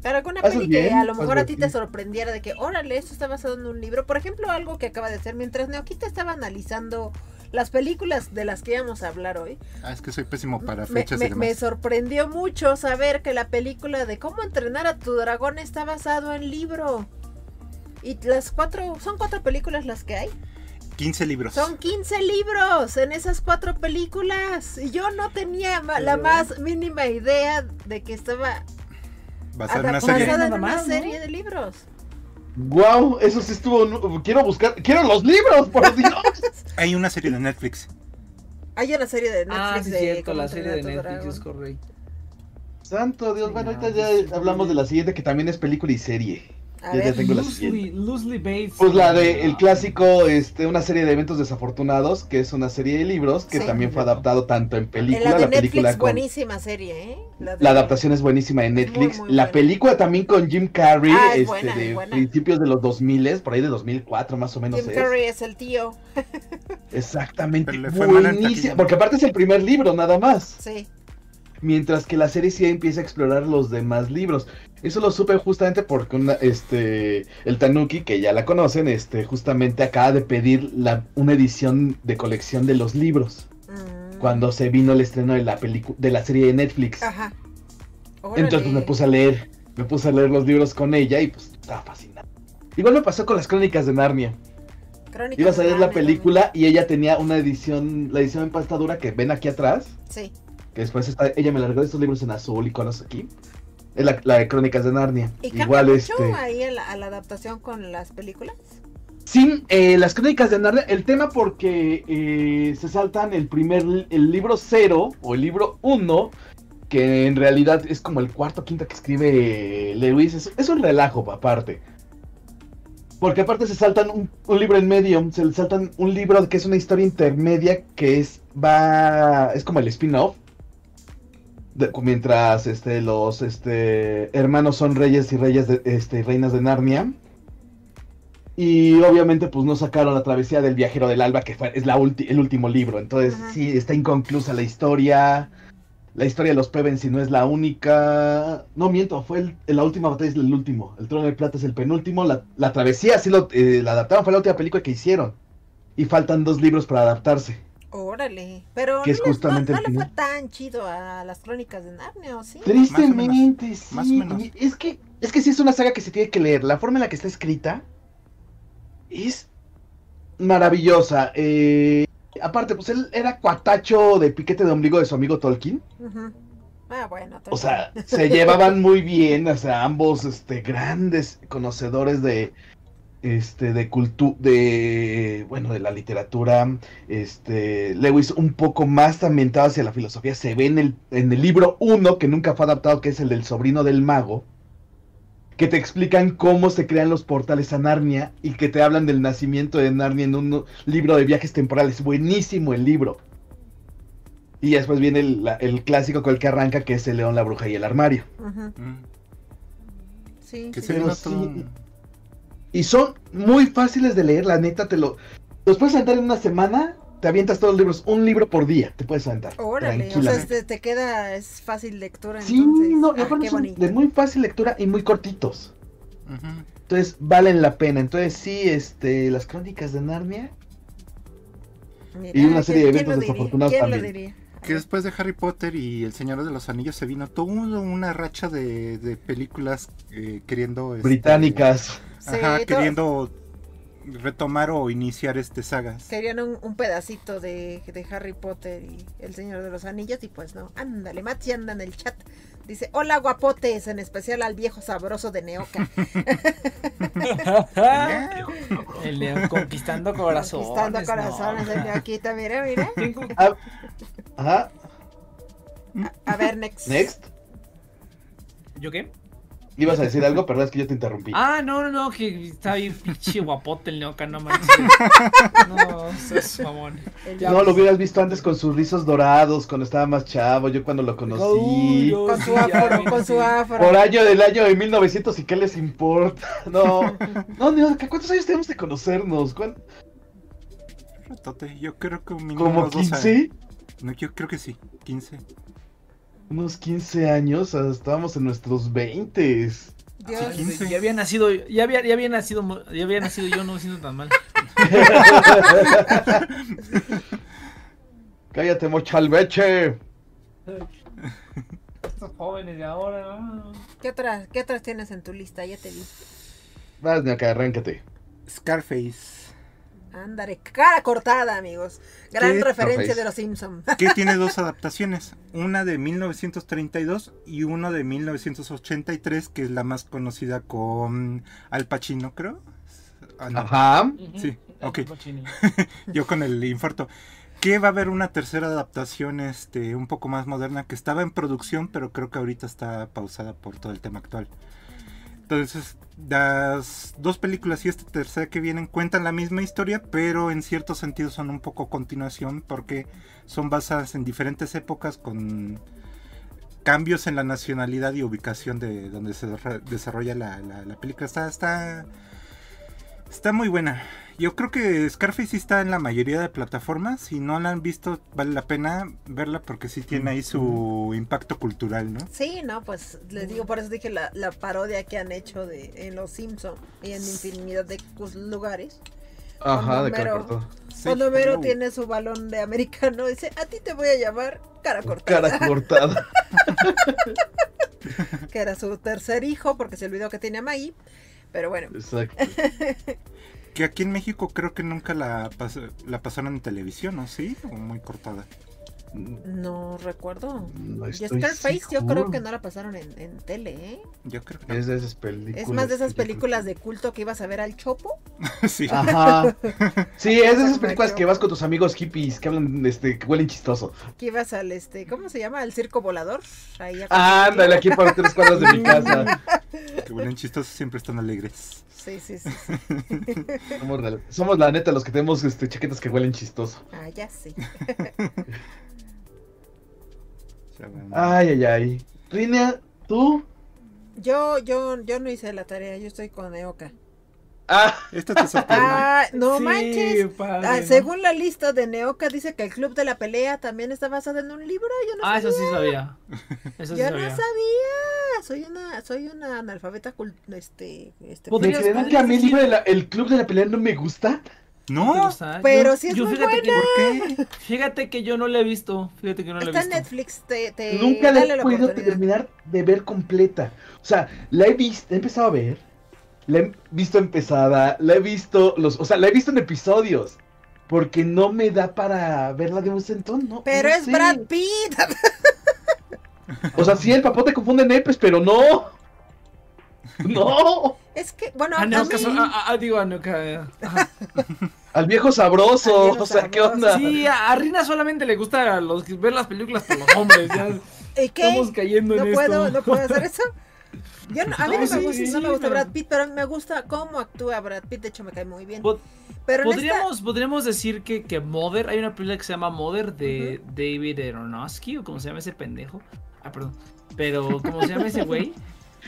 Pero alguna peli que bien, a lo mejor a ti te sorprendiera de que, órale, esto está basado en un libro. Por ejemplo, algo que acaba de hacer mientras Neoquita estaba analizando las películas de las que íbamos a hablar hoy. Ah, es que soy pésimo para Me, fechas me- y me demás. sorprendió mucho saber que la película de cómo entrenar a tu dragón está basado en libro. Y las cuatro, son cuatro películas las que hay. 15 libros. Son 15 libros en esas cuatro películas. Y yo no tenía ma- la más mínima idea de que estaba Basada en una adaptada serie. en Nada una más, ¿no? serie de libros. Wow, eso sí estuvo. Quiero buscar. Quiero los libros, por Dios. [laughs] Hay una serie de Netflix. Hay una serie de Netflix Ah, sí, de cierto, la serie de Netflix es correcto. Santo Dios. Bueno, No, ahorita ya hablamos de la siguiente, que también es película y serie. A Ya- tengo la Loosely, siguiente. Loosely Based. Pues la de el clásico, este, una serie de eventos desafortunados, que es una serie de libros que Sí. también fue adaptado tanto en película, la de la película Netflix, con- buenísima serie, ¿eh? de- La adaptación es buenísima en Netflix. muy la buena. película también con Jim Carrey, Ah, es este, buena, de buena. principios de los 2000, por ahí de 2004 más o menos Jim es. Carrey es el tío. Pero Exactamente. Buenísima, porque aparte es el primer libro nada más. Sí. Mientras que la serie sí empieza a explorar los demás libros. Eso lo supe justamente porque una- este, el Tanuki, que ya la conocen, este, justamente acaba de pedir la, una edición de colección de los libros. Mm. Cuando se vino el estreno de la película de la serie de Netflix. Ajá. Entonces pues, me puse a leer, me puse a leer los libros con ella y pues estaba fascinada. Igual me pasó con las crónicas de Narnia. Crónicas Ibas a ver la película y ella tenía una edición, la edición en pasta dura que ven aquí atrás. Sí. Que después está, ella me largó estos libros en azul y conos aquí. Es la, la de Crónicas de Narnia. ¿Y cambia Igual mucho este. ahí a la, a la adaptación con las películas? Sí, eh, las Crónicas de Narnia, el tema porque eh, se saltan el primer, el libro cero o el libro uno, que en realidad es como el cuarto o quinto que escribe Lewis, es, es un relajo aparte. Porque aparte se saltan un, un libro en medio, se le saltan un libro que es una historia intermedia que es va es como el spin-off. De- Mientras este los este hermanos son reyes y reyes de este reinas de Narnia. Y obviamente pues no sacaron la travesía del viajero del alba que fue, es la ulti- el último libro, entonces Ajá. sí está inconclusa la historia. La historia de los Pevensey no es la única. No miento, fue el- la última batalla es el último. El trono de plata es el penúltimo. La, la travesía sí lo eh, la adaptaron, fue la última película que hicieron. Y faltan dos libros para adaptarse. Órale. Pero Que no, es les- no- justamente no el le fue tan chido a las crónicas de Narnia, ¿o sí? Tristemente, sí. más o menos. Es que, es que sí es una saga que se tiene que leer. La forma en la que está escrita es maravillosa. Eh, aparte, pues él era cuatacho de piquete de ombligo de su amigo Tolkien. Ah, bueno. O sea, se llevaban [laughs] muy bien, o sea, ambos este grandes conocedores de este de cultura de bueno, de la literatura, este Lewis un poco más ambientado hacia la filosofía, se ve en el en el libro 1 que nunca fue adaptado, que es el del sobrino del mago, que te explican cómo se crean los portales a Narnia y que te hablan del nacimiento de Narnia en un libro de viajes temporales, buenísimo el libro. Y después viene el, la- el clásico con el que arranca, que es el león, la bruja y el armario. Ujú. Mm. Sí, Que sí. se Pero sí. Y son muy fáciles de leer, la neta, te lo... Los puedes aventar en una semana, te avientas todos los libros, un libro por día, te puedes aventar. Órale, o sea, este, te queda, es fácil lectura Sí, entonces. no, Ah, qué son de muy fácil lectura y muy cortitos. Entonces valen la pena. Entonces sí, este, las crónicas de Narnia. Mira, y una serie de ¿quién- quién eventos desafortunados ¿Quién lo también. diría? Que después de Harry Potter y El Señor de los Anillos se vino toda una racha de, de películas eh, queriendo... este, Británicas. Ajá, Sí, queriendo retomar o iniciar este sagas. Querían un, un pedacito de, de Harry Potter y El Señor de los Anillos y pues no. Ándale, Mati anda en el chat. Dice, hola guapotes, en especial al viejo sabroso de Neoca. [laughs] El león conquistando corazones. Conquistando corazones no. el Neoquita, mira, mira. [laughs] ¿Quién con- Ah, Ajá, A ver, next. next. ¿Yo qué? Ibas a decir algo, perdón, es que yo te interrumpí. Ah, no, no, no, que está bien pinche guapote el neoca, no manches. [laughs] No, es mamón. No, lo hubieras visto antes con sus rizos dorados, cuando estaba más chavo, yo cuando lo conocí. Uy, yo Con su afro, con su afro. Por año del año de 1900 y qué les importa. [laughs] No, no, no, ¿cuántos años tenemos de conocernos? ¿Cuán- Ratote, yo creo que mínimo ¿Como unos dos años. 15? No, yo creo que sí, 15. Unos 15 años, estábamos en nuestros 20. Dios. Sí, 15. Ya había nacido, ya había, ya había nacido, ya había nacido yo, no me siento tan mal. [laughs] Cállate, mochalveche. Estos jóvenes de ahora, no. ¿Qué, otras, ¿Qué otras tienes en tu lista? Ya te vi. Vas, acá, arráncate. Scarface. Ándale, cara cortada, amigos. Gran referencia Scarface. de los Simpsons. Que [laughs] tiene dos adaptaciones. Una de 1932 y una de 1983, que es la más conocida con Al Pacino, creo. Ah, no. Ajá. Sí, ok. [laughs] Yo con el infarto. Que va a haber una tercera adaptación este, un poco más moderna que estaba en producción, pero creo que ahorita está pausada por todo el tema actual. Entonces, las dos películas y esta tercera que vienen cuentan la misma historia, pero en cierto sentido son un poco continuación porque son basadas en diferentes épocas con cambios en la nacionalidad y ubicación de donde se desarro- desarrolla la, la- la película. Está, está, está muy buena. Yo creo que Scarface sí está en la mayoría de plataformas. Si no la han visto, vale la pena verla porque sí tiene ahí su impacto cultural, ¿no? Sí, no, pues les digo, por eso dije la, la parodia que han hecho de en Los Simpsons y en infinidad de lugares. Ajá, de Cuando cara Homero- cortó. Cuando hello. tiene su balón de americano, dice, a ti te voy a llamar cara cortada. Cara cortada. [laughs] [laughs] Que era su tercer hijo, porque se olvidó que tenía a Maggie. Pero bueno, Exacto. [laughs] Que aquí en México creo que nunca la, pas- la pasaron en televisión, ¿no? ¿Sí? O muy cortada. No recuerdo. No Y Scarface yo creo que no la pasaron en, en tele, ¿eh? Yo creo que no. Es de esas películas. Es más de esas películas de culto que ibas a ver al Chopo. [laughs] sí. Ajá. Sí, es de esas películas que vas con tus amigos hippies que hablan, este, que huelen chistoso. Que ibas al, este, ¿cómo se llama? Al circo volador. Ahí a Ándale, aquí para tres cuadras de mi [laughs] casa. Que huelen chistosos siempre están alegres. Sí, sí, sí. sí. Somos, la- somos la neta los que tenemos este, chaquetas que huelen chistoso. Ah, ya sí. [laughs] Ay, ay, ay. Rinia, ¿tú? Yo, yo, yo no hice la tarea, yo estoy con Eoka. Ah, [laughs] Esto te sorprende. Ah, no Sí, manches. padre, Ah, ¿no? según la lista de Neoka dice que el club de la pelea también está basado en un libro. Yo no Ah, eso sí sabía. Eso sí Yo no sabía. Soy una, soy una analfabeta cul- este, este. ¿me que a mí el, podrías libro de la- el club de la pelea no me gusta? ¿Te No? Pero Yo- sí es yo muy fíjate buena. Que, ¿por qué? [laughs] fíjate que yo no la he visto. Fíjate que no la he Está en visto. Netflix. Te, te- Nunca la he podido terminar de ver completa. O sea, la he visto, he empezado a ver, la he visto empezada, la he visto, los, o sea, la he visto en episodios. Porque no me da para verla de un centón, ¿no? Pero no es sé. Brad Pitt. [laughs] O sea, sí, el papote confunde nepes, pero no. [laughs] No. Es que, bueno, a no, mí- caso- ah, ah, digo, no. [laughs] Al viejo sabroso. Al viejo o sea, ¿qué onda? Sí, a a Rina solamente le gusta los, ver las películas por los hombres. Ya [laughs] ¿y qué? estamos cayendo No en puedo, esto. no puedo hacer eso. Yo no- a mí no, No, me gusta, sí, no me gusta pero- Brad Pitt, pero me gusta cómo actúa Brad Pitt. De hecho, me cae muy bien. Pero esta- Podríamos, podríamos decir que, que Mother, hay una película que se llama Mother de David Aronofsky, o como se llama ese pendejo. Ah, perdón. Pero, ¿cómo se llama ese güey?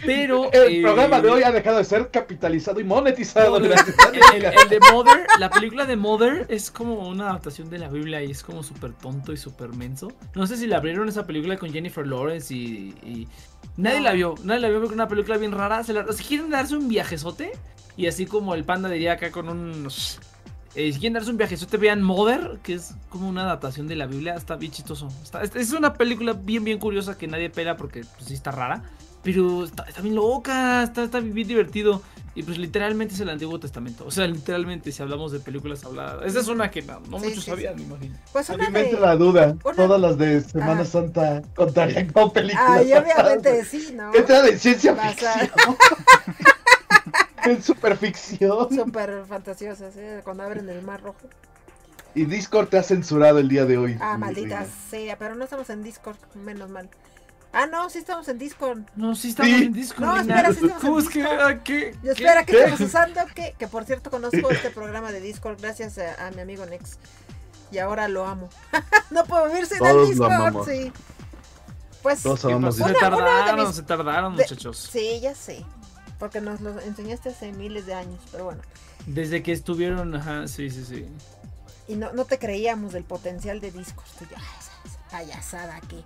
Pero. [laughs] El eh, programa de hoy ha dejado de ser capitalizado y monetizado. no, gracias. [laughs] el, el- el de Mother, la película de Mother es como una adaptación de la Biblia y es como súper tonto y súper menso. No sé si la abrieron esa película con Jennifer Lawrence y. y- Nadie No. la vio, nadie la vio porque es una película bien rara. Se la- si quieren darse un viajezote, y así como el panda diría acá con un. eh, si quieren darse un viajezote, vean Mother, que es como una adaptación de la Biblia. Está bien chistoso. Está- es- es una película bien, bien curiosa que nadie pela porque pues, sí está rara. Pero está, está bien loca, está, está bien divertido. Y pues literalmente es el Antiguo Testamento. O sea, literalmente, si hablamos de películas habladas. Esa es una que no, no Sí, muchos sí, sabían, me imagino. Pues A una de... la duda. una- Todas las de Semana. Santa contarían como películas. Ay, basadas obviamente en- sí, ¿no? Entra de ciencia ficción. [laughs] en superficción. Súper fantasiosas, ¿eh? Cuando abren el mar rojo. Y Discord te ha censurado el día de hoy. Ah, maldita sea, pero no estamos en Discord, menos mal. Ah, no, sí estamos en Discord. No, sí estamos Sí. en Discord. No, espera, sí estamos en ¿Cómo es que? Discord. ¿Qué? Y ¿Qué? espera, ¿qué, ¿Qué? estamos usando? Que, que por cierto conozco este programa de Discord gracias a, a mi amigo Nex. Y ahora lo amo. [laughs] no puedo vivir sin Todos el Discord, sí. Pues, Todos ¿Qué amamos? Se Una- de tardaron, mis- se tardaron, de- muchachos. sí, ya sé. Porque nos lo enseñaste hace miles de años, pero bueno. Desde que estuvieron, ajá, sí, sí, sí. Y no, no te creíamos del potencial de Discord. Tú y yo, "Ay, esa- esa payasada aquí.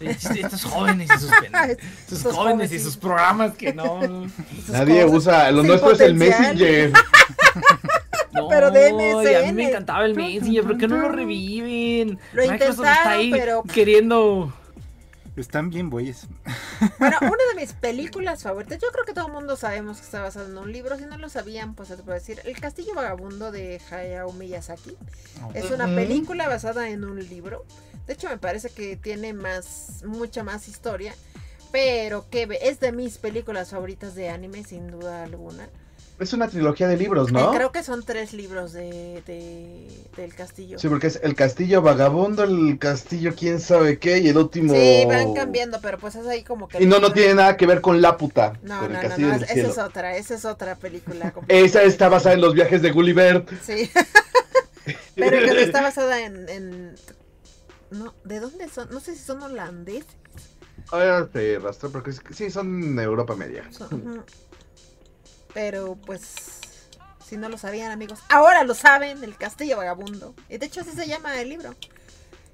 Estos jóvenes y sus. [laughs] Sus Estos jóvenes y jóvenes, sus programas que no. Nadie usa. Lo nuestro es el. Messenger. [laughs] No, Pero de y a mí me encantaba el Messenger, ¿por qué no lo reviven? Lo Microsoft está intentaron, ahí pero- queriendo. Están bien bueyes. Bueno, [laughs] una de mis películas favoritas, yo creo que todo el mundo sabemos que está basado en un libro, si no lo sabían, pues voy a decir, El Castillo Vagabundo de Hayao Miyazaki. Es una película basada en un libro. De hecho, me parece que tiene más, mucha más historia, pero que es de mis películas favoritas de anime, sin duda alguna. Es una trilogía de libros, Eh, ¿no? creo que son tres libros de, de- del castillo. Sí, porque es el castillo vagabundo, el castillo quién sabe qué y el último. Sí, van cambiando, pero pues es ahí como que... Y no, no tiene nada que ver con la puta. No, no, el no, no, esa es otra, esa es otra película. [laughs] Esa está basada en los viajes de Gulliver. Sí. [laughs] Pero que está basada en, en- No, ¿de dónde son? No sé si son holandeses. Ahora te rastro porque sí, son Europa media. son-. Pero pues. Si no lo sabían, amigos. Ahora lo saben, el castillo vagabundo. Y de hecho así se llama el libro.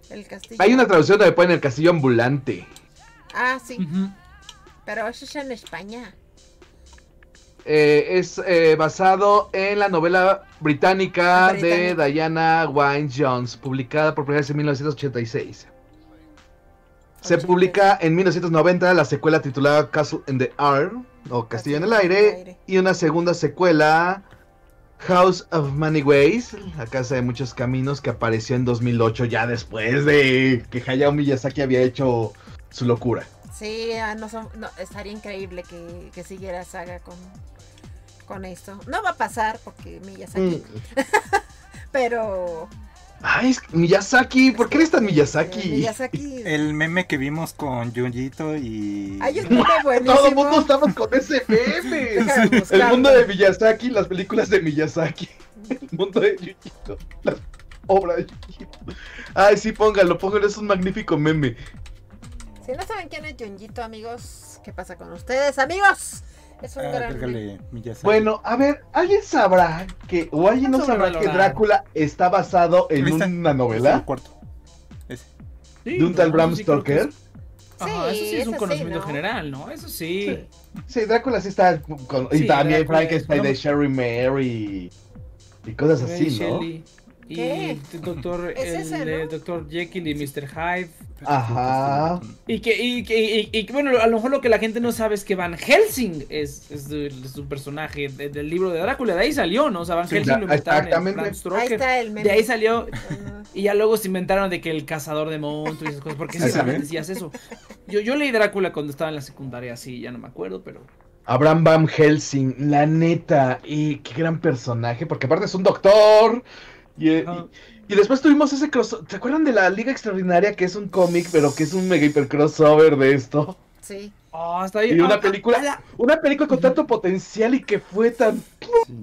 El castillo. Hay una traducción donde ponen el castillo ambulante. Ah, sí. Pero eso es en España. Eh, es eh, basado en la novela británica, de Británica. Diana Wynne Jones, publicada por primera vez en 1986. Se 86. publica en 1990 la secuela titulada Castle in the Air, o Castillo en el Aire, y una segunda secuela, House of Many Ways, la casa de muchos caminos, que apareció en 2008, ya después de que Hayao Miyazaki había hecho su locura. Sí, ah, no son- no, estaría increíble que, que siguiera saga con, con esto. No va a pasar porque Miyazaki. Mm. [laughs] Pero. Ay, es Miyazaki, ¿por qué eres tan Miyazaki? Miyazaki. El meme que vimos con Junjito y. Ay, es muy [laughs] buenísimo. Todo el mundo estamos con ese meme. [laughs] El mundo de Miyazaki, las películas de Miyazaki. El mundo de Yujito. La obra de Yujito. Ay, sí, póngalo, póngalo, es un magnífico meme. Si no saben quién es Junjito, amigos, ¿qué pasa con ustedes, amigos? Es un Ah, gran... Bueno, a ver, ¿alguien sabrá que, o alguien no sabrá que. Drácula está basado en una Es el novela cuarto. Ese. Sí, de un tal Bram sí Stoker? es- Ajá, eso sí es un sí, conocimiento ¿no? general, ¿no? Eso sí. Sí, Drácula sí está con, y Sí, también Frankenstein de no- Sherry Mary y cosas Mary así, ¿no? Shelley. Y ¿Qué? el doctor, [laughs] Es el, ese, de ¿no? Doctor Jekyll y Mr. Hyde. Ajá. Y que, y, que- y- y bueno, a lo mejor lo que la gente no sabe es que Van Helsing es, es, un personaje de- del libro de Drácula. De ahí salió, ¿no? O sea, Van Sí, Helsing lo inventaron en Ahí está el meme. De ahí salió. Ah, Y ya luego se inventaron de que el cazador de monstruos y esas cosas. Porque también decías eso. Yo, yo leí Drácula cuando estaba en la secundaria, sí, ya no me acuerdo, pero. Abraham Van Helsing, la neta, y qué gran personaje, porque aparte es un doctor. Y, eh, y- y después tuvimos ese cross. ¿Se acuerdan de la Liga Extraordinaria que es un cómic, pero que es un mega hiper crossover de esto? Sí. Ah, está bien. Y una Ah, película- ah, Una película con tanto potencial y que fue tan. Sí.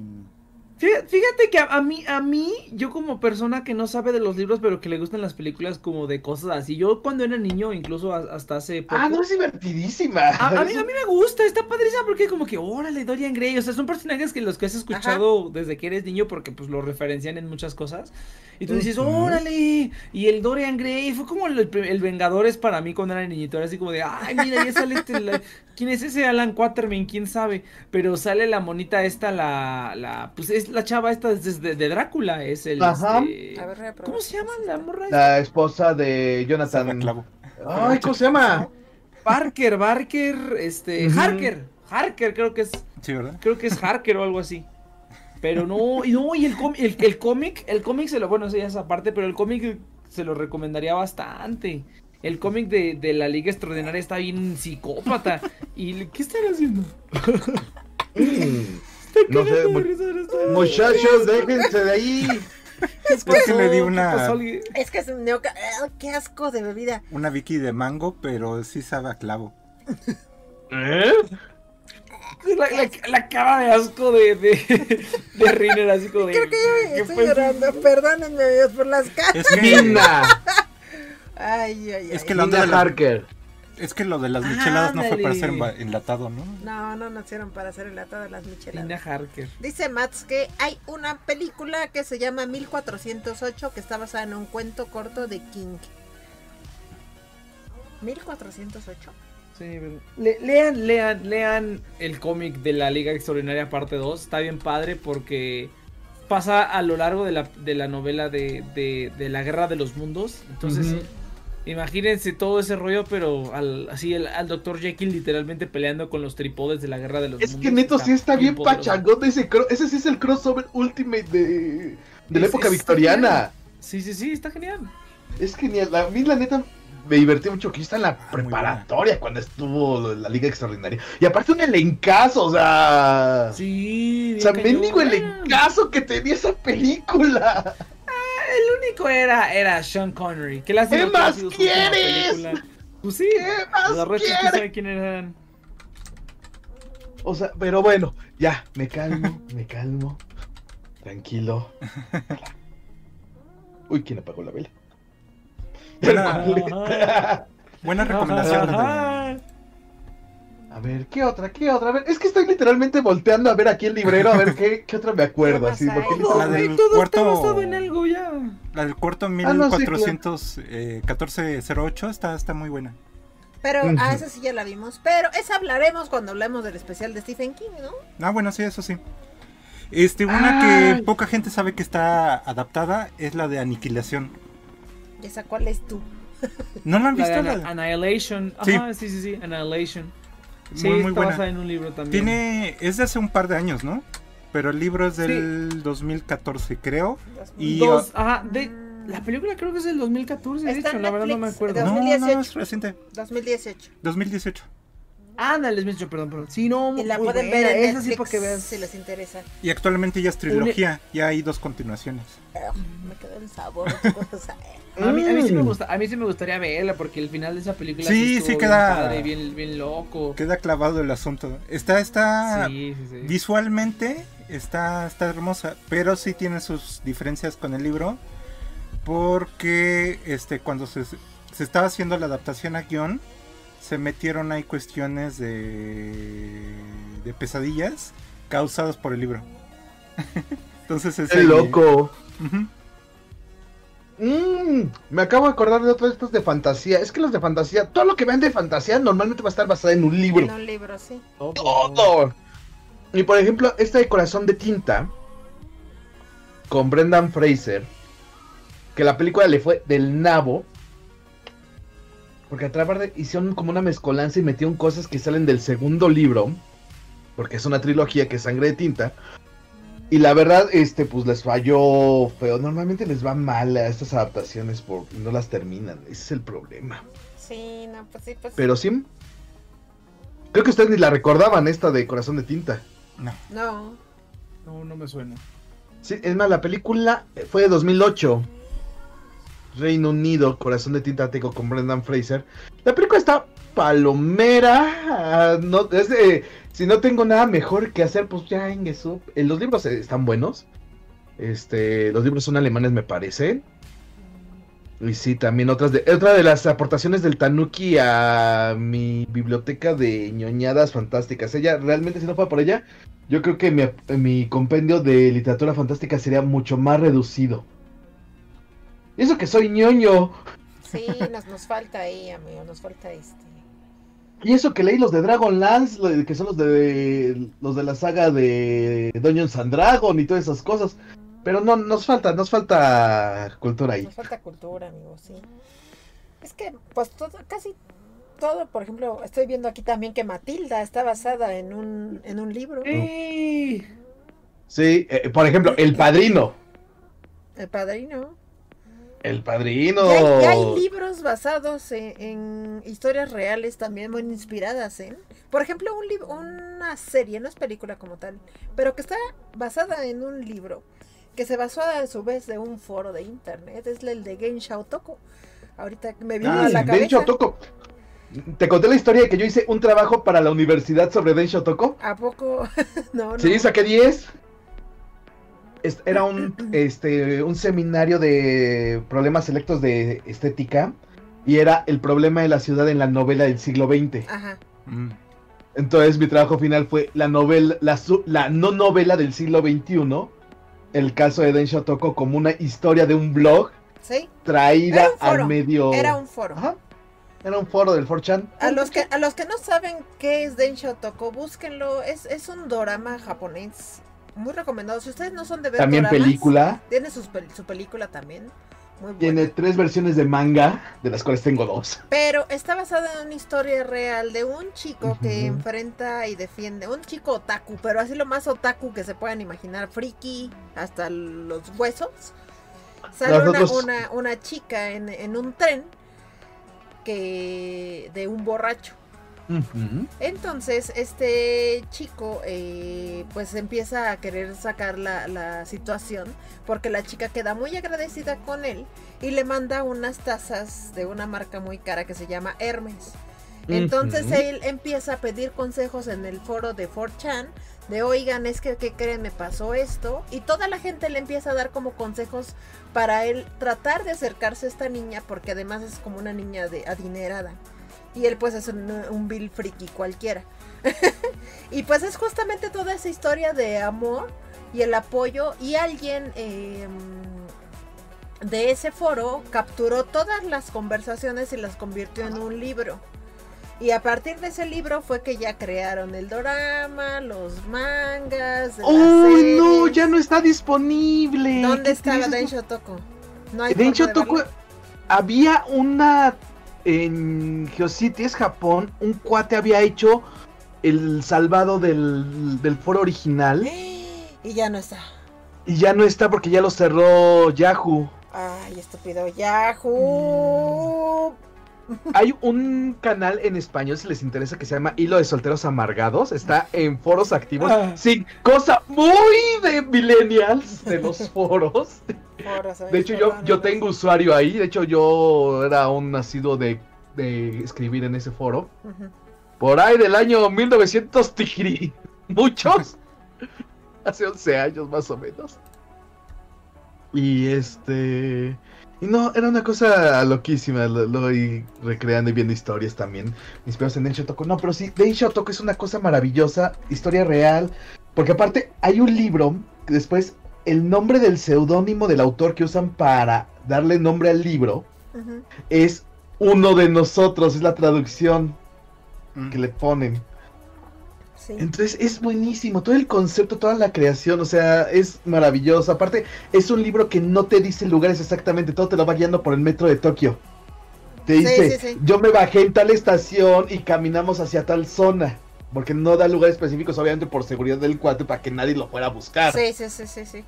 Fíjate, que a, a mí, a mí, yo como persona que no sabe de los libros, pero que le gustan las películas como de cosas así. Yo cuando era niño, incluso a- hasta hace poco. Ah, no, es divertidísima. A, a mí, a mí me gusta, está padrísima porque como que, órale, Dorian Gray, o sea, son personajes que los que has escuchado desde que eres niño porque pues lo referencian en muchas cosas. Y tú dices, órale, y el Dorian Gray fue como el, el Vengadores para mí cuando era niñito, era así como de, ay, mira, ya sale este, la- ¿quién es ese Alan Quatermain? ¿Quién sabe? Pero sale la monita esta, la, la, pues es la chava esta desde de, de Drácula, es el, Ajá. este, A ver. ¿cómo se llama la morra? La esposa de Jonathan. clavo. Ay, ¿cómo se llama? Barker, Barker, este. Harker, Harker creo que es. Sí, ¿verdad? Creo que es Harker o algo así. Pero no, y no, y el cómic, el, el cómic, el cómic se lo, bueno, eso ya es aparte, pero el cómic se lo recomendaría bastante. El cómic de, de la Liga Extraordinaria está bien psicópata. ¿Y qué están haciendo? [laughs] No sé, mu- muchachos, déjense de ahí. ¿Qué Es que le di una-. ¿Alguien- Es que es un neoca... ¡Ah, ¡Qué asco de bebida! Una Vicky de mango, pero sí sabe a clavo. ¿Eh? La, la- la cara de asco de, de, de Riner, así como de. Creo que yo ¿qué estoy llorando. Perdónenme, amigos, por las caras. Es que, Mina. Ay, ay, ay. Es que la onda de la- Harker. Es que lo de las micheladas no fue para ser enlatado, ¿no? No, no nacieron para hacer enlatadas las micheladas. Tina Harker. Dice Mats que hay una película que se llama 1408 que está basada en un cuento corto de King. 1408. Sí, le- lean, lean, lean el cómic de la Liga Extraordinaria parte 2. Está bien padre porque pasa a lo largo de la, de la novela de, de- de la Guerra de los Mundos. Entonces. Imagínense todo ese rollo, pero al, así el, al Dr. Jekyll literalmente peleando con los tripodes de la Guerra de los Es Mundos. que neto sí está bien poderoso. pachangón ese Ese sí es el crossover ultimate de, de la Es- época está victoriana. Sí, sí, sí, está genial. Es genial. A mí, la neta, me divertí mucho que yo estaba en la Ah, preparatoria cuando estuvo la Liga Extraordinaria. Y aparte, un elencazo, o sea. Sí, o sea, mendigo elencazo que tenía esa película. El único era, era Sean Connery. ¿Qué ¿Qué que haya más quieres? película. Pues sí, ¿Qué más los restos quieres? sabe quién eran. O sea, pero bueno, ya, me calmo, me calmo. Tranquilo. Uy, ¿quién apagó la vela? Buena, buena [laughs] recomendación. La. A ver, ¿qué otra? ¿Qué otra? A ver, es que estoy literalmente volteando a ver aquí el librero, a ver [laughs] qué, qué otra me acuerdo. ¿Qué Así, porque La del todo cuarto- está en algo ya. La del cuarto Ah, no, sí, 1408 está, está muy buena. Pero a esa sí ya la vimos. Pero esa hablaremos cuando hablemos del especial de Stephen King, ¿no? Ah, bueno, sí, eso sí. Este, una Ay. que poca gente sabe que está adaptada es la de Aniquilación. ¿Y esa cuál es tú? ¿No la han La de visto? Ana- La- Annihilation. Sí. Ajá, sí, sí, sí, Annihilation. Sí, Muy, muy está buena. basada en un libro también. Tiene, es de hace un par de años, ¿no? Pero el libro es del 2014, creo. Y Dos, ajá, de, la película creo que es del 2014, de hecho, la verdad no me acuerdo. de no, no, 2018. es reciente, 2018. 2018. Ándale, Smith, perdón, perdón. Sí, no, Y la muy pueden buena, ver en esa sí Netflix para que veas. si les interesa. Y actualmente ya es trilogía, ya hay dos continuaciones. Me quedó el sabor. [laughs] o sea, A mí, a mí sí me Mm. gusta, a mí sí me gustaría verla porque el final de esa película Sí, sí bien queda- padre, bien, bien loco. Queda clavado el asunto. Está, está Sí, sí, sí. visualmente está, está hermosa, pero sí tiene sus diferencias con el libro. Porque este cuando se, se estaba haciendo la adaptación a guion, se metieron ahí cuestiones de, de pesadillas causadas por el libro. Entonces es ¡Qué ahí- loco! Mm, me acabo de acordar de otros estos de fantasía. Es que los de fantasía, todo lo que vean de fantasía normalmente va a estar basado en un libro. en un libro, sí. Todo. Y por ejemplo, esta de Corazón de Tinta, con Brendan Fraser, que la película le fue del nabo. Porque a través de hicieron como una mezcolanza y metieron cosas que salen del segundo libro. Porque es una trilogía que es sangre de tinta. Y la verdad, este, pues les falló feo. Normalmente les va mal a estas adaptaciones por no las terminan. Ese es el problema. Sí, no, pues sí, pues. Pero sí. Creo que ustedes ni la recordaban esta de Corazón de Tinta. No. No. No, no me suena. Sí, es más, la película fue de 2008. Reino Unido, Corazón de Tinta Teco con Brendan Fraser. La película está palomera. No, es si no tengo nada mejor que hacer, pues ya en eso. eh, Los libros eh, están buenos. Este, los libros son alemanes, me parece. Y sí, también otras de, otra de las aportaciones del Tanuki a mi biblioteca de ñoñadas fantásticas. Ella, realmente, si no fuera por ella, yo creo que mi, mi compendio de literatura fantástica sería mucho más reducido. Eso que soy ñoño. Sí, nos, nos falta ahí, amigo. Nos falta este. Y eso que leí los de Dragonlance, lo- que son los de los de la saga de Dungeons and Dragon y todas esas cosas. Pero no, nos falta, nos falta cultura ahí. Nos falta cultura, amigo, sí. Es que, pues, todo, casi todo, por ejemplo, estoy viendo aquí también que Matilda está basada en un, en un libro. ¡Ey! Sí, eh, por ejemplo, El Padrino. El padrino. El Padrino. Y hay, y hay libros basados en, en historias reales también muy inspiradas en. Por ejemplo, un una serie, no es película como tal, pero que está basada en un libro que se basó a su vez de un foro de internet. Es el de Gensha Otoko. Ahorita me vino Ah, a la cabeza. Toko. Te conté la historia de que yo hice un trabajo para la universidad sobre Densho Toko. ¿A poco? no, [laughs] no. Sí, saqué 10. Era un, este, un seminario de problemas selectos de estética y era el problema de la ciudad en la novela del siglo XX. Ajá. Mm. Entonces mi trabajo final fue la novela, la, su- la no novela del siglo XXI, el caso de Densho Toko como una historia de un blog Sí, traída un al medio. era un foro. Ajá. Era un foro del 4chan. A los que a los que no saben qué es Densho Toko, búsquenlo. Es, es un dorama japonés muy recomendado. Si ustedes no son de ver También película. tiene su película también. Muy. Tiene tres versiones de manga, de las cuales tengo dos. Pero está basada en una historia real de un chico que enfrenta y defiende, un chico otaku, pero así lo más otaku que se puedan imaginar, friki hasta los huesos. Sale una, una chica en, en un tren que de un borracho. Entonces, este chico, eh, pues empieza a querer sacar la, la situación porque la chica queda muy agradecida con él y le manda unas tazas de una marca muy cara que se llama Hermes. Entonces él empieza a pedir consejos en el foro de 4chan de oigan, es que, ¿qué creen? Me pasó esto. Y toda la gente le empieza a dar como consejos para él tratar de acercarse a esta niña porque además es como una niña de adinerada. Y él pues es un, un Bill friki cualquiera. [laughs] y pues es justamente toda esa historia de amor y el apoyo y alguien eh, de ese foro capturó todas las conversaciones y las convirtió en un libro. Y a partir de ese libro fue que ya crearon el drama, los mangas. ¡Oh, no! Ya no está disponible. ¿Dónde estaba. Densho Toko? No hay Densho forma de Toko. verlo. Había una. En Geocities, Japón, un cuate había hecho el salvado del, del foro original. [gasps] Y ya no está. Y ya no está porque ya lo cerró Yahoo. Ay, estúpido Yahoo. Hay un canal en español, si les interesa, que se llama Hilo de Solteros Amargados. Está en foros activos. Ah. Sí, cosa muy de millennials de los [laughs] foros. De hecho, yo, yo tengo usuario ahí. De hecho, yo era un nacido de, de escribir en ese foro. Por ahí del año 1900 tigri. [laughs] Muchos. [laughs] Hace 11 años más o menos. Y este... Y no, era una cosa loquísima. Lo, lo voy recreando y viendo historias también. Inspirados en Densho. No, pero sí, Densho Toko es una cosa maravillosa. Historia real. Porque aparte hay un libro que después el nombre del seudónimo del autor que usan para darle nombre al libro es uno de nosotros. Es la traducción Mm. que le ponen. Sí. Entonces es buenísimo, todo el concepto, toda la creación, o sea, es maravilloso. Aparte, es un libro que no te dice lugares exactamente, todo te lo va guiando por el metro de Tokio. Te dice, sí, sí. yo me bajé en tal estación y caminamos hacia tal zona. Porque no da lugares específicos, obviamente por seguridad del cuate, para que nadie lo fuera a buscar. Sí, sí, sí, sí, sí.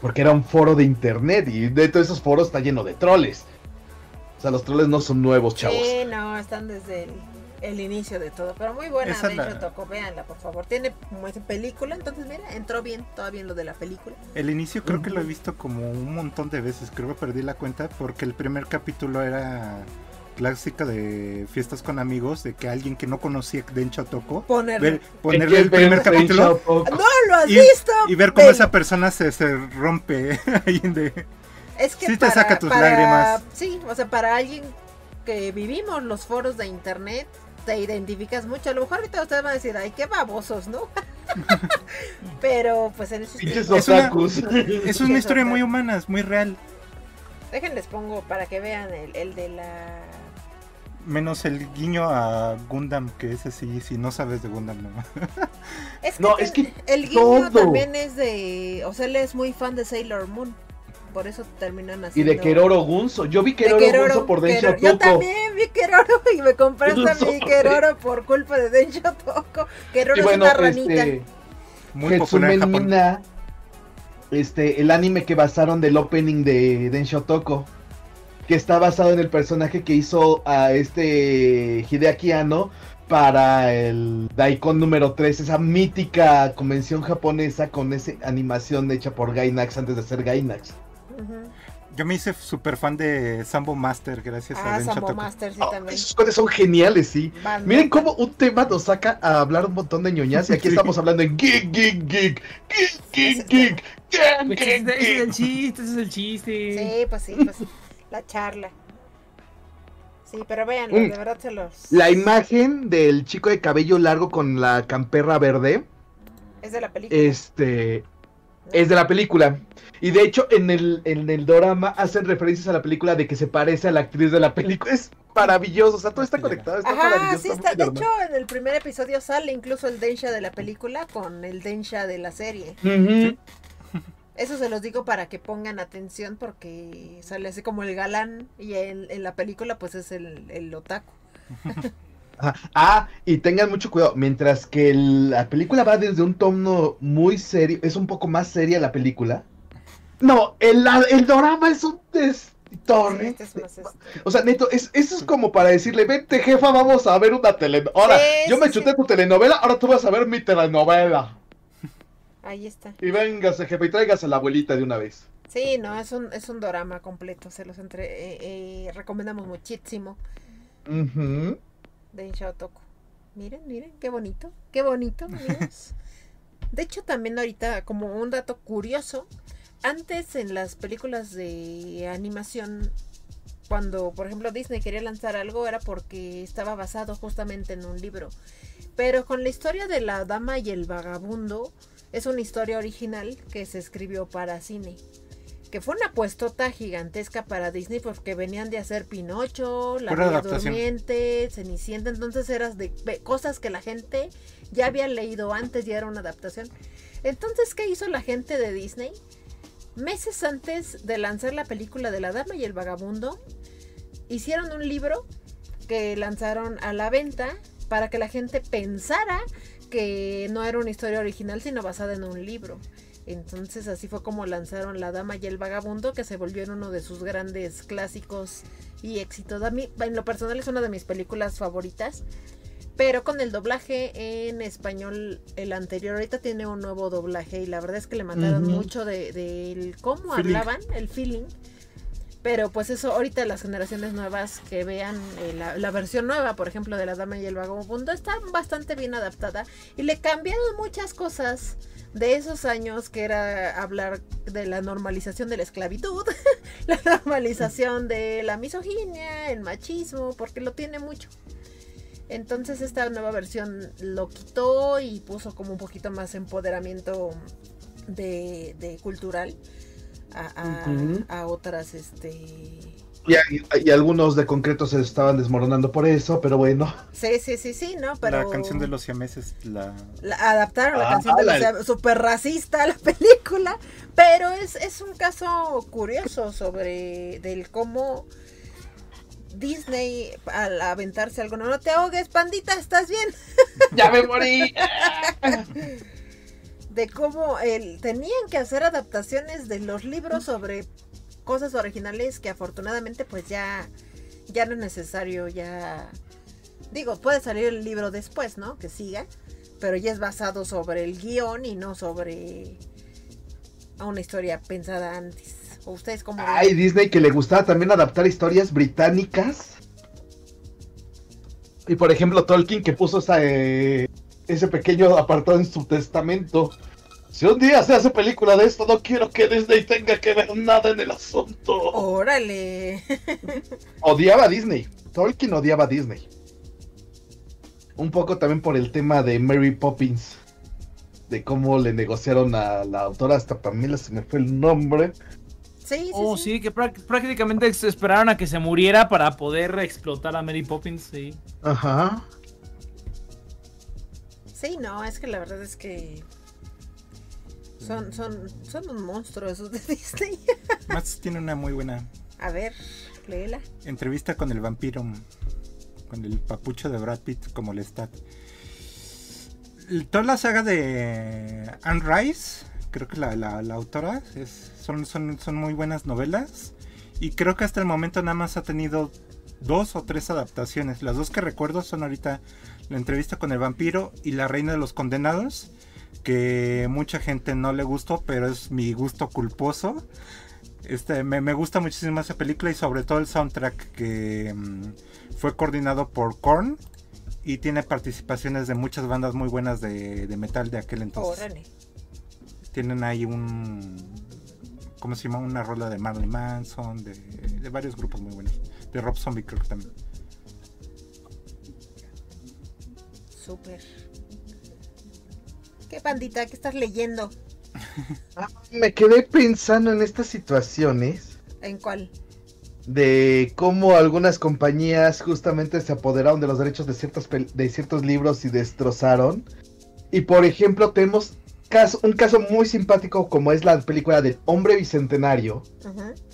Porque era un foro de internet y de todos esos foros está lleno de troles. O sea, los troles no son nuevos, chavos. Sí, no, están desde el, el inicio de todo. Pero muy buena, Esa de la- Toco, véanla, por favor. Tiene como esa película, entonces mira, entró bien, todavía en lo de la película. El inicio creo que lo he visto como un montón de veces, creo que perdí la cuenta porque el primer capítulo era clásica de fiestas con amigos, de que alguien que no conocía Ponerlo. ver- ponerle Hay el primer capítulo. ¡No lo has Y- visto! y ver cómo esa persona se, se rompe [laughs] ahí de... Es que Sí te para, saca tus para- lágrimas. Sí, o sea, para alguien que vivimos los foros de internet, te identificas mucho. A lo mejor ahorita ustedes van a decir, ay, qué babosos, ¿no? [laughs] Pero pues en ese Pinches Es una-. [laughs] Es una historia muy humana, es muy real, Déjenles pongo para que vean el, el de la... menos el guiño a Gundam, que es así, si no sabes de Gundam, no. Es que, No, es que el guiño todo. también es de... O sea, él es muy fan de Sailor Moon. Por eso terminan Y haciendo... de Keroro Gunso. Yo vi de Keroro, Keroro, Gunso por Densho Keroro. Yo Toko. también vi Keroro y me compré mi. Keroro por culpa de Densho Toko. Keroro Y bueno, es una ranita. este, Muy popular en Hetsume Japón. Mina, este, el anime que basaron del opening de Densho Toko, que está basado en el personaje que hizo a este Hideaki Anno para el Daikon número 3, esa mítica convención japonesa con esa animación hecha por Gainax antes de ser Gainax. Yo me hice super fan de Sambo Master gracias a Ah, Densho Sambo Toko. Master sí Oh, también. esos cosas son geniales, sí. Miren cómo un tema nos saca a hablar un montón de ñoñas y aquí [laughs] Sí. estamos hablando en geek, geek, geek, geek, geek, geek, geek, Ese es, geek, ese es el chiste, ese es el chiste. Sí, pues sí, pues la charla. Sí, pero véanlo, Mm. de verdad se los... La imagen del chico de cabello largo con la camperra verde, Es de la película. este, es de la película. Y de hecho, en el, en el drama hacen referencias a la película de que se parece a la actriz de la película. Es maravilloso, o sea, todo está conectado, está Ajá, maravilloso. sí está De normal. hecho, en el primer episodio sale incluso el Densha de la película con el Densha de la serie. Eso se los digo para que pongan atención porque sale así como el galán y en, en la película pues es el, el otaku. [laughs] Ajá. Ah, y tengan mucho cuidado, mientras que el- la película va desde un tono muy serio, es un poco más seria la película. No, el, el drama es un destorre. Este es más este. O sea, neto, es, eso es como para decirle, vente jefa, vamos a ver una telenovela. Ahora, Sí, yo me sí, chuté sí. tu telenovela, ahora tú vas a ver mi telenovela. Ahí está. Y véngase, jefe, y tráigase a la abuelita de una vez. Sí, no, es un, es un drama completo. Se los entre, eh, eh, recomendamos muchísimo. Ujú. De Otoku. Miren, miren, qué bonito, qué bonito. [laughs] De hecho, también ahorita, como un dato curioso, antes en las películas de animación, cuando, por ejemplo, Disney quería lanzar algo, era porque estaba basado justamente en un libro. Pero con la historia de la dama y el vagabundo, es una historia original que se escribió para cine. Que fue una puestota gigantesca para Disney porque venían de hacer Pinocho, La Bella. Durmiente, Cenicienta, entonces eras de cosas que la gente ya había leído antes y era una adaptación. Entonces, ¿qué hizo la gente de Disney? Meses antes de lanzar la película de La Dama y el Vagabundo, hicieron un libro que lanzaron a la venta para que la gente pensara que no era una historia original, sino basada en un libro. Entonces así fue como lanzaron La Dama y el Vagabundo, que se volvió en uno de sus grandes clásicos y éxito. A mí, en lo personal es una de mis películas favoritas. Pero con el doblaje en español, el anterior, ahorita tiene un nuevo doblaje y la verdad es que le mataron Ujú. mucho de, del cómo Feeling. hablaban, el feeling. Pero pues eso, ahorita las generaciones nuevas que vean eh, la, versión nueva, por ejemplo, de La Dama y el Vagabundo, está bastante bien adaptada y le cambiaron muchas cosas de esos años que era hablar de la normalización de la esclavitud, [laughs] la normalización de la misoginia, el machismo, porque lo tiene mucho. Entonces esta nueva versión lo quitó y puso como un poquito más empoderamiento de, de cultural a, a- Ujú. a otras este Y, y algunos de concreto se estaban desmoronando por eso, pero bueno. sí sí sí sí no pero La canción de los siameses, la... la- adaptaron la Ah, canción de la- los super racista a la película pero es, es un caso curioso sobre del cómo Disney al aventarse algo no, no te ahogues pandita estás bien ¡Ya me morí! [laughs] de cómo el, tenían que hacer adaptaciones de los libros sobre cosas originales que afortunadamente pues ya ya no es necesario ya digo puede salir el libro después no que siga pero ya es basado sobre el guion y no sobre a una historia pensada antes. O ustedes como Ay, Disney que le gustaba también adaptar historias británicas. Y por ejemplo, Tolkien que puso esa, eh, ese pequeño apartado en su testamento. Si un día se hace película de esto, no quiero que Disney tenga que ver nada en el asunto. órale [laughs] Odiaba a Disney. Tolkien odiaba a Disney. Un poco también por el tema de Mary Poppins. De cómo le negociaron a la autora, hasta Pamela se me fue el nombre. sí sí Oh, sí, sí, que prá- prácticamente esperaron a que se muriera para poder explotar a Mary Poppins, sí. Ajá. Sí, no, es que la verdad es que son, son, son un monstruo esos de [laughs] Disney. Más tiene una muy buena A ver, léela. entrevista con el vampiro, con el papucho de Brad Pitt como Lestat. Toda la saga de Anne Rice, creo que la, la- la autora, es- son, son, son muy buenas novelas. Y creo que hasta el momento nada más ha tenido dos o tres adaptaciones. Las dos que recuerdo son ahorita la entrevista con el vampiro y la reina de los condenados. Que mucha gente no le gustó, pero es mi gusto culposo. Este, me, me gusta muchísimo esa película y sobre todo el soundtrack que mm, fue coordinado por Korn y tiene participaciones de muchas bandas muy buenas de, de metal de aquel entonces. Órale. Tienen ahí un, ¿cómo se llama? Una rola de Marilyn Manson, de, de varios grupos muy buenos. De Rob Zombie creo que también. Súper. ¿Qué bandita? ¿Qué estás leyendo? [laughs] Me quedé pensando en estas situaciones ¿En cuál? de cómo algunas compañías justamente se apoderaron de los derechos de ciertos, de ciertos libros y destrozaron. Y por ejemplo, tenemos caso, un caso muy simpático como es la película del Hombre Bicentenario,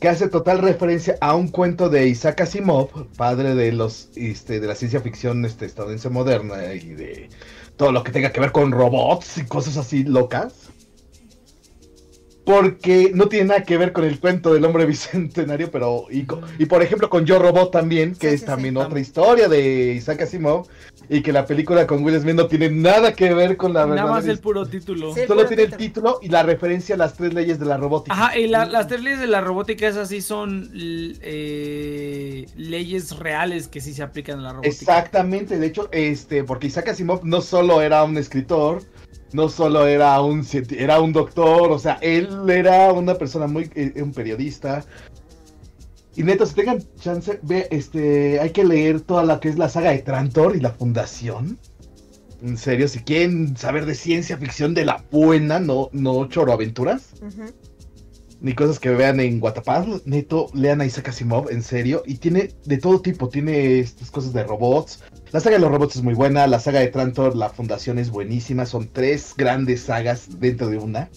que hace total referencia a un cuento de Isaac Asimov, padre de los este, de la ciencia ficción este, estadounidense moderna y de todo lo que tenga que ver con robots y cosas así locas. Porque no tiene nada que ver con el cuento del hombre bicentenario, pero. Y, por ejemplo con Yo Robot también, que Sí, es sí, también sí. otra historia de Isaac Asimov. Y que la película con Will Smith no tiene nada que ver con la Nada verdad. más el puro título. Sí. Solo puro tiene el título. y la referencia a las tres leyes de la robótica. Ajá, y la- las tres leyes de la robótica esas sí son eh, leyes reales que sí se aplican en la robótica. Exactamente, de hecho, este, porque Isaac Asimov no solo era un escritor, no solo era un era un doctor, o sea, él era una persona muy, eh, un periodista. Y neto, si tengan chance, ve, este, hay que leer toda la que es la saga de Trantor y la Fundación. En serio, si quieren saber de ciencia ficción de la buena, no, no choroaventuras, Ujú. ni cosas que vean en Guatapaz, neto, lean a Isaac Asimov, en serio, y tiene de todo tipo, tiene estas cosas de robots. La saga de los robots es muy buena, la saga de Trantor, la fundación es buenísima, son tres grandes sagas dentro de una.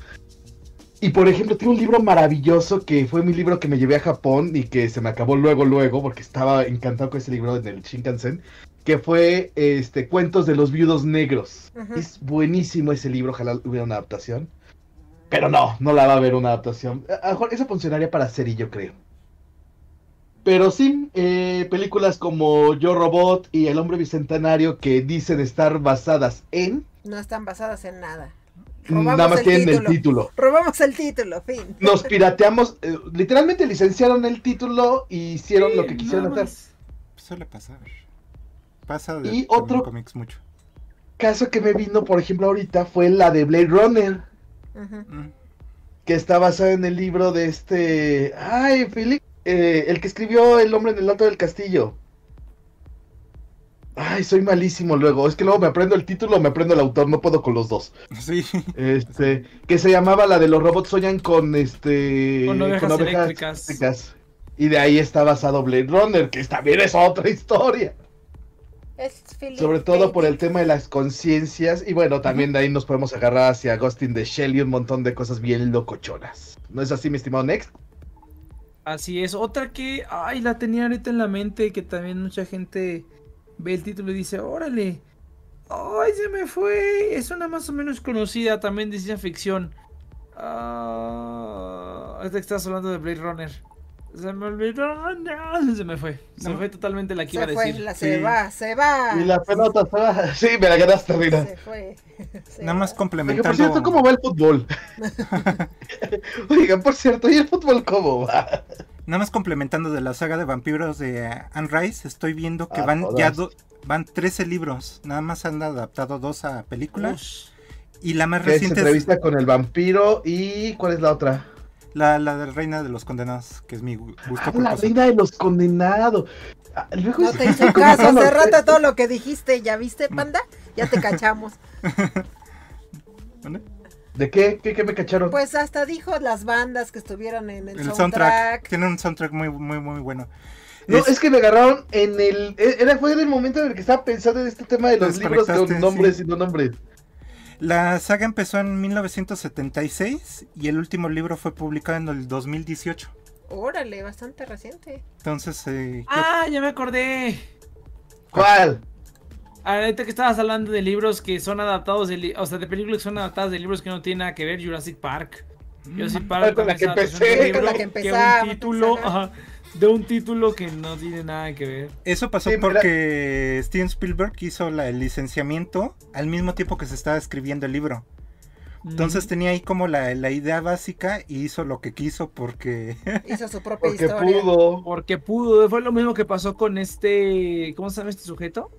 Y por ejemplo, tiene un libro maravilloso que fue mi libro que me llevé a Japón y que se me acabó luego, luego, porque estaba encantado con ese libro en el Shinkansen, que fue este Cuentos de los Viudos Negros. Es buenísimo ese libro, ojalá hubiera una adaptación. Pero no, no la va a haber una adaptación. A lo mejor esa funcionaría para serie, yo creo. Pero sí, eh, películas como Yo Robot y El Hombre Bicentenario que dicen estar basadas en, No están basadas en nada. Nada más tienen el título. Robamos el título, fin. Nos pirateamos, eh, literalmente licenciaron el título y hicieron lo que quisieron hacer. Suele pasar. Pasa de Y otro- cómics mucho. Caso que me vino, por ejemplo, ahorita fue la de Blade Runner. Mm. que está basada en el libro de este... Ay, Philip, eh, el que escribió El hombre en el alto del castillo. Ay, soy malísimo luego. Es que luego me aprendo el título o me aprendo el autor, no puedo con los dos. [laughs] Sí. Este, que se llamaba la de los robots soñan con este Con ovejas eléctricas. eléctricas. Y de ahí está basado Blade Runner, que también es otra historia. Es Sobre todo por el tema de las conciencias. Y bueno, también de ahí nos podemos agarrar hacia Agustín de Shell y un montón de cosas bien locochonas. ¿No es así, mi estimado Next? Así es. Otra que, ay, la tenía ahorita en la mente, que también mucha gente ve el título y dice, órale. Ay, se me fue. Es una más o menos conocida también de ciencia ficción. Ah, ahorita que estás hablando de Blade Runner. Se me olvidó. no, se me fue. Se me fue totalmente la que iba a Se fue, decir. la, se Sí. va, se va. Y la pelota se va. [laughs] Sí, me la ganaste, Rina. Se fue. [laughs] se Nada más va. Oiga, complementando. por cierto, ¿cómo va el fútbol? [laughs] Oigan, por cierto, ¿y el fútbol cómo va? Nada más complementando de la saga de vampiros de Anne Rice, estoy viendo que Ah, van todas. ya do- van 13 libros, nada más han adaptado dos a película Ush. y la más reciente es entrevista con el vampiro y ¿cuál es la otra? la, la de Reina de los Condenados, que es mi gu- gusto Ah, la reina de los condenados. Ah, Luego No te hice ¿cómo caso, hace rato todo lo que dijiste, ¿ya viste, panda? Ya te cachamos. [laughs] [laughs] ¿Vale? ¿De qué? ¿Qué, qué me cacharon? Pues hasta dijo las bandas que estuvieron en el, El soundtrack, soundtrack. tiene un soundtrack muy muy muy bueno. no, Es- es que me agarraron en el... e- Era, fue en el momento en el que estaba pensando en este tema de los libros con nombres sí. y no nombres. La saga empezó en 1976 y el último libro fue publicado en el 2018. Órale, bastante reciente. Entonces, eh, yo- Ah, ya me acordé. ¿Cuál? Ahorita que estabas hablando de libros que son adaptados, de o sea, de películas que son adaptadas de libros que no tienen nada que ver, Jurassic Park. Jurassic Park Ah, con la que empecé, libro con la que que empezamos, un título, ajá. de un título que no tiene nada que ver. Eso pasó Sí, mira. porque Steven Spielberg hizo la- el licenciamiento al mismo tiempo que se estaba escribiendo el libro. Entonces Mm. tenía ahí como la, la idea básica y hizo lo que quiso porque... [laughs] Hizo su propia Porque historia. pudo. Porque pudo, fue lo mismo que pasó con este, ¿cómo se llama este sujeto?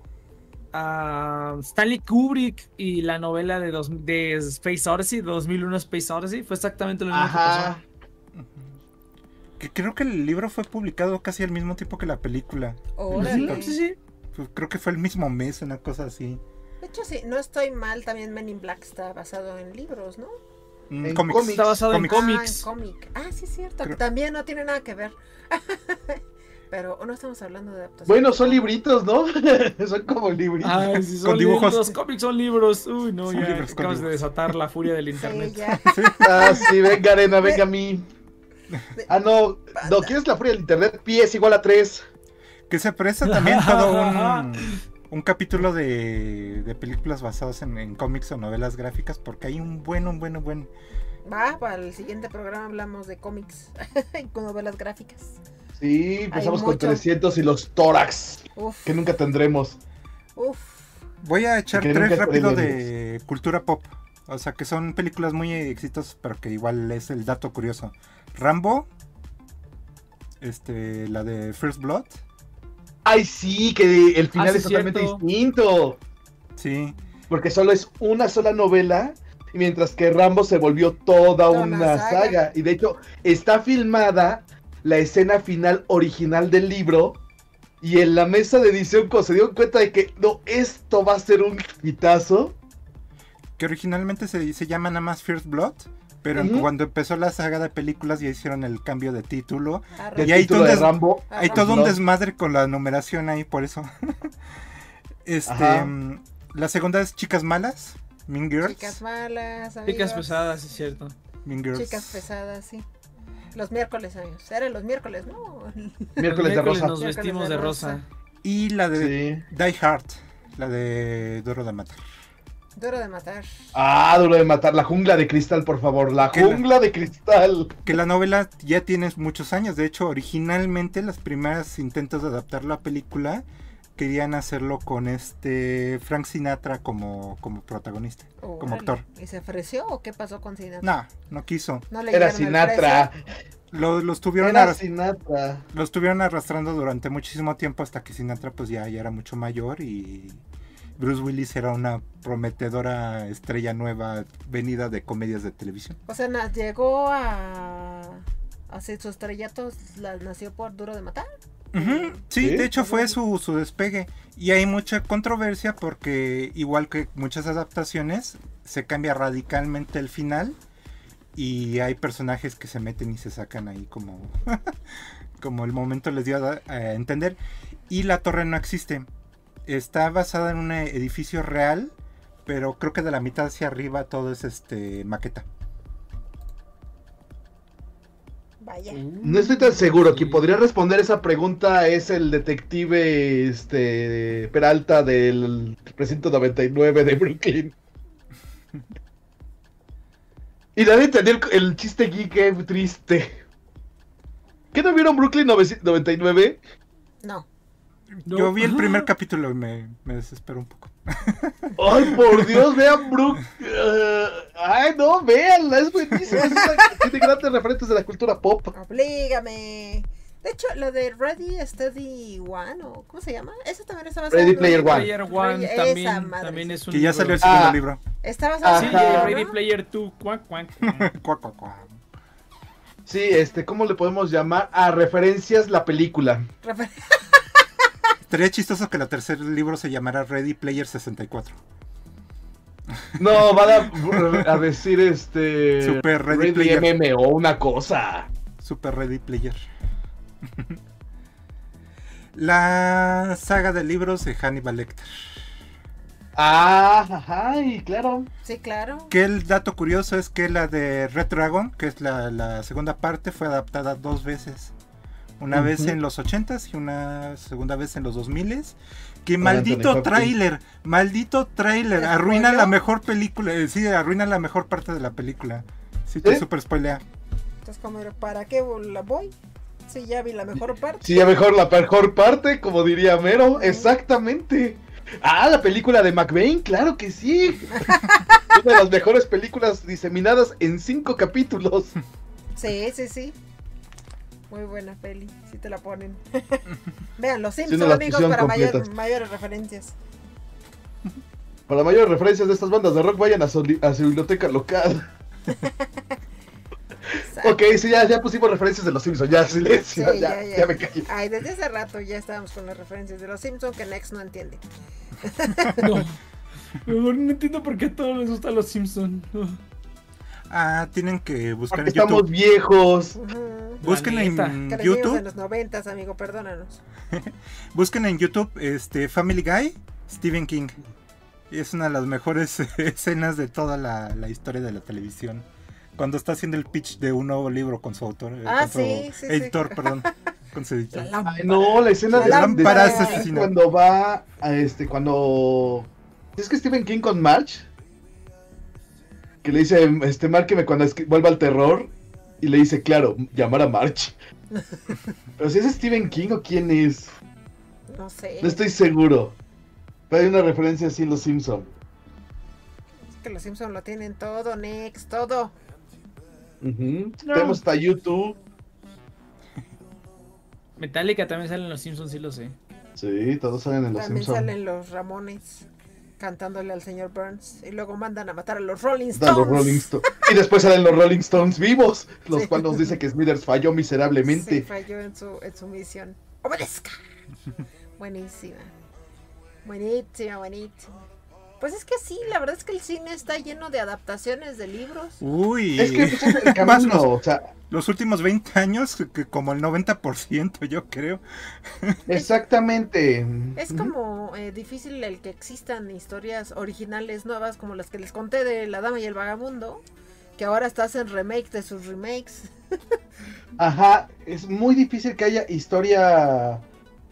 Ah, Stanley Kubrick y la novela de, dos, de Space Odyssey, 2001 Space Odyssey, fue exactamente lo mismo que pasó. que creo que el libro fue publicado casi al mismo tiempo que la película. Órale. Sí, sí. Pues creo que fue el mismo mes, una cosa así. De hecho, sí, no estoy mal, también Men in Black está basado en libros, ¿no? Mm, En cómics. cómics. Está basado en Cómics. Ah, en cómics. cómic. Ah, sí, es cierto. Creo- También no tiene nada que ver. [laughs] Pero no estamos hablando de adaptación. Bueno, son libritos, ¿no? [laughs] son como libritos. Ay, si son Con dibujos. libros, cómics son libros. Uy, no, Son ya libros acabas de desatar la furia del [laughs] Sí, internet. ya. [laughs] Ah, sí, venga, arena, venga a mí. Ah, no. No, ¿quieres la furia del internet? Pi es igual a 3. Que se presta también todo un, un capítulo de, de películas basadas en, en cómics o novelas gráficas porque hay un buen, un buen, un buen... Va, para el siguiente programa hablamos de cómics y con novelas gráficas. Sí, empezamos con mucho. 300 y los tórax, Uf, que nunca tendremos. uf. Voy a echar tres rápido de cultura pop. O sea, que son películas muy exitosas, pero que igual es el dato curioso. Rambo, este, la de First Blood, Ay, sí, que el final Ah, sí, es totalmente cierto. distinto. sí, Porque solo es una sola novela, mientras que Rambo se volvió toda Toda una una saga. saga. Y de hecho, está filmada la escena final original del libro. Y en la mesa de edición, cuando se dieron cuenta de que no, esto va a ser un hitazo. que originalmente se, se llama nada más First Blood, pero cuando empezó la saga de películas ya hicieron el cambio de título. Arre. Del Y ahí título de Rambo. Hay todo un desmadre con la numeración ahí, por eso. [laughs] este, Ajá. mm, la segunda es Chicas Malas, Mean Girls. Chicas malas, Chicas amigos. pesadas, es cierto. Mean Girls. Chicas pesadas, sí. Los miércoles, amigos. Eran los miércoles, ¿no? [laughs] Miércoles de Miércoles Rosa. nos Miércoles vestimos de rosa. rosa. Y la de Sí. Die Hard, la de Duro de Matar. Duro de matar. Ah, duro de matar. La jungla de cristal, por favor. La Que la- jungla de cristal. Que la novela ya tiene muchos años. De hecho, originalmente los primeros intentos de adaptar la película querían hacerlo con este Frank Sinatra como, como protagonista, como actor. ¿Y se ofreció o qué pasó con Sinatra? No, no quiso. No le Era Sinatra. precio. Lo, lo estuvieron Era arras- Sinatra. lo estuvieron arrastrando durante muchísimo tiempo hasta que Sinatra pues ya, ya era mucho mayor y Bruce Willis era una prometedora estrella nueva venida de comedias de televisión. O sea, llegó a hacer sus estrellatos, las nació por duro de matar. Sí. de hecho fue su, su despegue. Y hay mucha controversia porque, igual que muchas adaptaciones, se cambia radicalmente el final. Y hay personajes que se meten y se sacan ahí como, [laughs] como el momento les dio a, a entender. Y la torre no existe. Está basada en un edificio real, pero creo que de la mitad hacia arriba todo es este maqueta. Vaya. No estoy tan seguro. Quien podría responder esa pregunta es el detective este, Peralta del precinto 99 de Brooklyn. [laughs] Y nadie entendió el, el chiste geek, qué triste. ¿Qué no vieron Brooklyn 99? No. No. Yo vi el primer capítulo y me, me desesperó un poco. Ay, por Dios, vean Brook. eh, ay, no, véanla, es buenísima. es una- tiene grandes referentes de la cultura pop. Oblígame. De hecho, lo de Ready Steady One, o ¿cómo se llama? Eso también está basado Ready Player. One. Player One también, es un Que ya libro. salió el segundo Ah. libro. Está basado Sí, en Ready. Player 2, cuac, cuac. [laughs] Cuac, cuac, cuac. Sí, este, ¿cómo le podemos llamar? A referencias la película. Refer- [laughs] Estaría chistoso que el tercer libro se llamara Ready Player 64. No, van a, a decir este. Super Ready Player. MMO, una cosa. Super Ready Player. [laughs] La saga de libros de Hannibal Lecter. Ah, ajá, y claro. Sí, claro. Que el dato curioso es que la de Red Dragon, que es la, la segunda parte, fue adaptada dos veces. Una vez en los 80s y una segunda vez en los 2000s. Que Con maldito tráiler, maldito tráiler, ¿Te arruina la mejor película, eh, sí, arruina la mejor parte de la película. Sí, te ¿Sí? super spoilea. Entonces, como, ¿para qué la voy? Sí, ya vi la mejor parte. Sí, ya mejor la mejor parte, como diría Mero. Exactamente. Ah, la película de McBain, claro que sí. [laughs] Una de las mejores películas diseminadas en cinco capítulos. Sí, sí, sí. Muy buena peli, si te la ponen. [laughs] Vean, los Simpsons, no la amigos, para mayor- mayores referencias. Para mayores referencias de estas bandas de rock, vayan a su, a su biblioteca local. [laughs] Ok, sí, ya, ya pusimos referencias de los Simpsons. Ya, silencio. Sí, ya, ya, ya. ya me callo. Ay, desde hace rato ya estábamos con las referencias de los Simpsons que Nex no entiende. No. Mejor no entiendo por qué a todos les gustan los Simpsons. Ah, tienen que buscar Porque en estamos YouTube. viejos. Ujú. Busquen en YouTube. en los noventas, amigo, perdónanos. [laughs] Busquen en YouTube este Family Guy, Stephen King. Es una de las mejores [laughs] escenas de toda la, la historia de la televisión. Cuando está haciendo el pitch de un nuevo libro con su autor. eh, Ah, con su sí, sí, sí. editor, perdón. [laughs] Con su editor. Ay, no, la escena La de, lámpara asesina. cuando va a este, cuando es que Stephen King con March que le dice, este, márqueme cuando es que vuelva al terror y le dice, claro, llamar a March. [laughs] Pero si es Stephen King o quién es, No sé. no estoy seguro. Pero hay una referencia así en Los Simpson. Es que los Simpsons lo tienen todo, Nex, todo. No. Tenemos hasta YouTube. Metallica también sale en los Simpsons, sí lo sé. Sí, todos salen en Los También Simpson. salen los Ramones cantándole al señor Burns. Y luego mandan a matar a los Rolling Stones. los Rolling Stones. Y después salen los Rolling Stones vivos, los Sí. cuales nos dice que Smithers falló Sí, miserablemente. falló en su, en su misión. ¡Obedezca! [laughs] Buenísima. Buenísima, buenísima. Pues es que sí, la verdad es que el cine está lleno de adaptaciones de libros. Uy, Es que ese es el Más los- o sea, los últimos 20 años, que como el 90% yo creo. exactamente. Es como eh, difícil el que existan historias originales nuevas como las que les conté de La Dama y el Vagabundo, que ahora hasta hacen remake de sus remakes. Ajá, es muy difícil que haya historia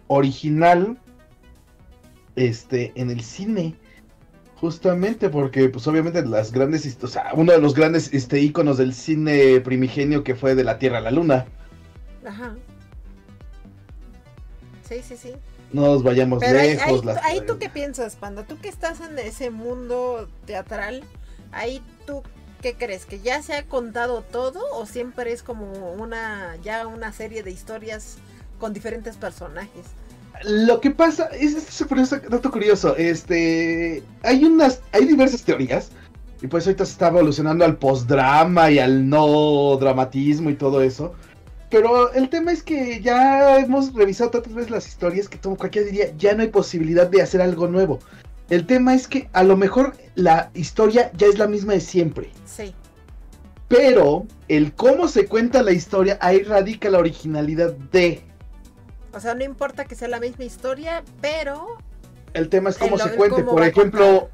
original este en el cine. Justamente porque, pues obviamente las grandes, o sea, uno de los grandes este, íconos del cine primigenio que fue de la Tierra a la Luna. Ajá. Sí, sí, sí. No nos vayamos Pero ahí, lejos. ahí- las- ahí tú qué piensas, Panda, tú que estás en ese mundo teatral, ahí tú qué crees, que ya se ha contado todo o siempre es como una ya una serie de historias con diferentes personajes. Lo que pasa es, es eso, dato curioso, este, hay unas, hay diversas teorías y pues ahorita se está evolucionando al postdrama y al no dramatismo y todo eso. Pero el tema es que ya hemos revisado tantas veces las historias que como cualquiera diría, ya no hay posibilidad de hacer algo nuevo. El tema es que a lo mejor la historia ya es la misma de siempre. Sí, Pero el cómo se cuenta la historia, ahí radica la originalidad de. O sea, no importa que sea la misma historia, pero El tema es cómo El- se cuente. cómo Por ejemplo,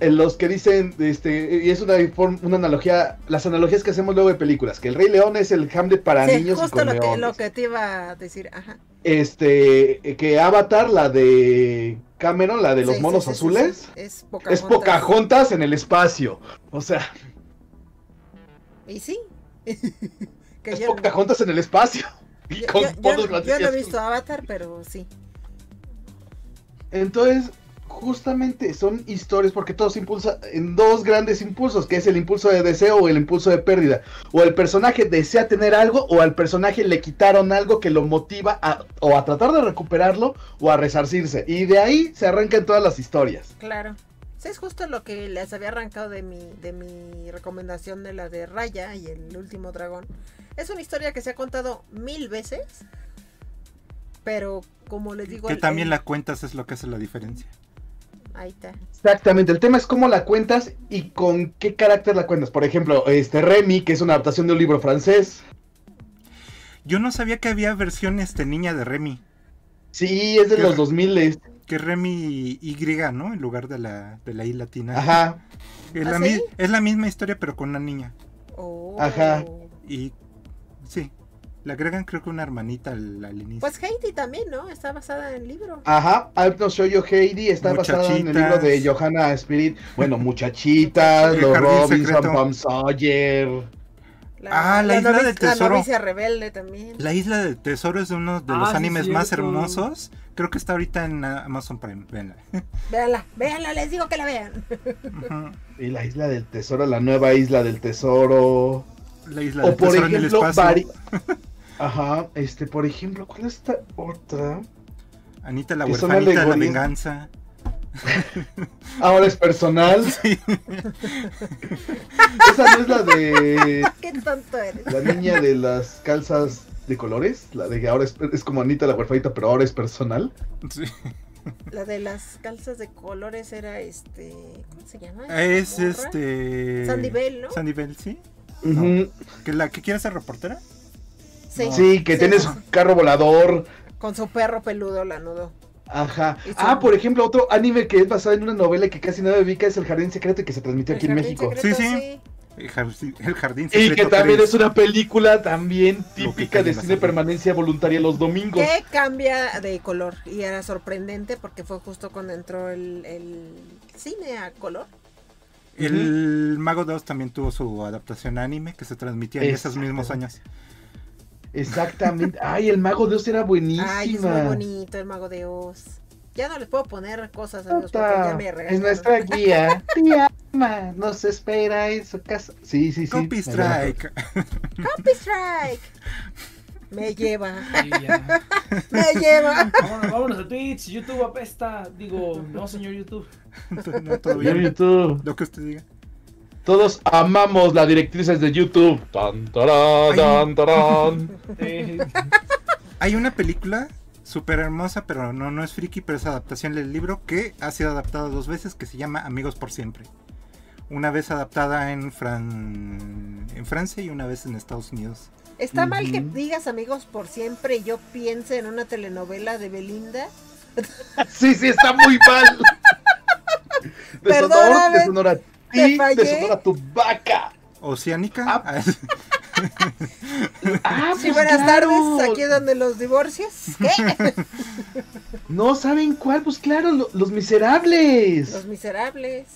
en los que dicen, este, y es una, una analogía, las analogías que hacemos luego de películas, que el Rey León es el Hamlet para sí, niños y justo con lo que, lo que te iba a decir, ajá. Este, que Avatar, la de Cameron, la de los Sí, monos sí, azules. Es es Pocahontas. Pocahontas en el espacio. O sea, Y sí. [laughs] que es Pocahontas en el espacio. Y yo- con yo- yo- fondos yo no he visto Avatar, pero sí. Entonces, justamente son historias porque todo se impulsa en dos grandes impulsos, que es el impulso de deseo o el impulso de pérdida. O el personaje desea tener algo o al personaje le quitaron algo que lo motiva a, o a tratar de recuperarlo o a resarcirse. Y de ahí se arrancan todas las historias. Claro. Sí, es justo lo que les había arrancado de mi, de mi recomendación de la de Raya y el último dragón. Es una historia que se ha contado mil veces. Pero como les digo... Que también la cuentas es lo que hace la diferencia. Ahí está. Exactamente, el tema es cómo la cuentas y con qué carácter la cuentas. Por ejemplo, este Remy, que es una adaptación de un libro francés. Yo no sabía que había versión este niña de Remy. Sí, es de Qué los ra- 2000 Que Remy Y, ¿no? En lugar de la, de la I latina. Ajá. Es, ¿Ah, la, sí? es la misma historia, pero con una niña. Oh. Ajá. Y sí, le agregan creo que una hermanita al, al inicio. Pues Heidi también, ¿no? Está basada en el libro. Ajá, I've Not Show You Heidi está basada en el libro de. Johanna Spirit. Bueno, muchachitas, los Robinson. Tom Sawyer. Ah, la isla novicia- del tesoro. La novicia rebelde también. La isla del tesoro es uno de Ah, los sí, animes más cierto. hermosos. Creo que está ahorita en ah, Amazon Prime. Véanla. [laughs] Véanla, véanla, les digo que la vean. Ujú. Y la isla del tesoro, la nueva isla del tesoro. La isla O del por tesoro en el ejemplo, espacio. vari- [laughs] Ajá, este, por ejemplo, ¿cuál es esta otra? Anita la huerfanita de la venganza. [laughs] Ahora es personal. [laughs] Sí. Esa no es la de Qué tonto eres. la niña de las calzas de colores. La de que ahora es, es como Anita la huerfanita, pero ahora es personal. Sí. La de las calzas de colores era este. ¿Cómo se llama? Es ¿Morra? este. Sandy Bell, ¿no? Sandy ¿Que la que quiere ser reportera? Sí. Sí, que Sí, tiene sí, su carro volador. Con su perro peludo lanudo. Ajá. Su- Ah, por ejemplo, otro anime que es basado en una novela que casi nadie ubica es El Jardín Secreto y que se transmitió El aquí en México. secreto, Sí, sí. El jardín, el jardín Y que secreto también es una película también típica de cine permanencia voluntaria los domingos. Que cambia de color. Y era sorprendente porque fue justo cuando entró el, el cine a color. El Mago 2 también tuvo su adaptación a anime que se transmitía en esos mismos años. Exactamente. Ay, el Mago de Oz era buenísima. Ay, es muy bonito el mago de Oz. Ya no les puedo poner cosas porque Tota, ya me es regañaron. nuestra [laughs] guía. Te ama, nos espera en su casa. Sí, sí, sí. Copy Strike. Copy Strike. Me lleva. Sí. [laughs] Me lleva. Vámonos, vámonos a Twitch, YouTube apesta. Digo, no, señor YouTube. no, Señor bien. YouTube. Lo que usted diga. Todos amamos las directrices de YouTube. Tan, tarán, tan, tarán. Hay una película súper hermosa, pero no, no es friki, pero es adaptación del libro que ha sido adaptada dos veces, que se llama Amigos por Siempre. Una vez adaptada en, Fran... en Francia y una vez en Estados Unidos. Está mal que digas amigos por siempre y yo piense en una telenovela de Belinda. [laughs] Sí, sí, está muy mal. [laughs] Deshonor, deshonor a te ti, deshonor a tu vaca. Oceánica. Ah. Ah, Ah, Sí, pues buenas claro. tardes, aquí es donde los divorcios. ¿Qué? [laughs] No saben cuál, pues claro, lo- Los Miserables. Los miserables.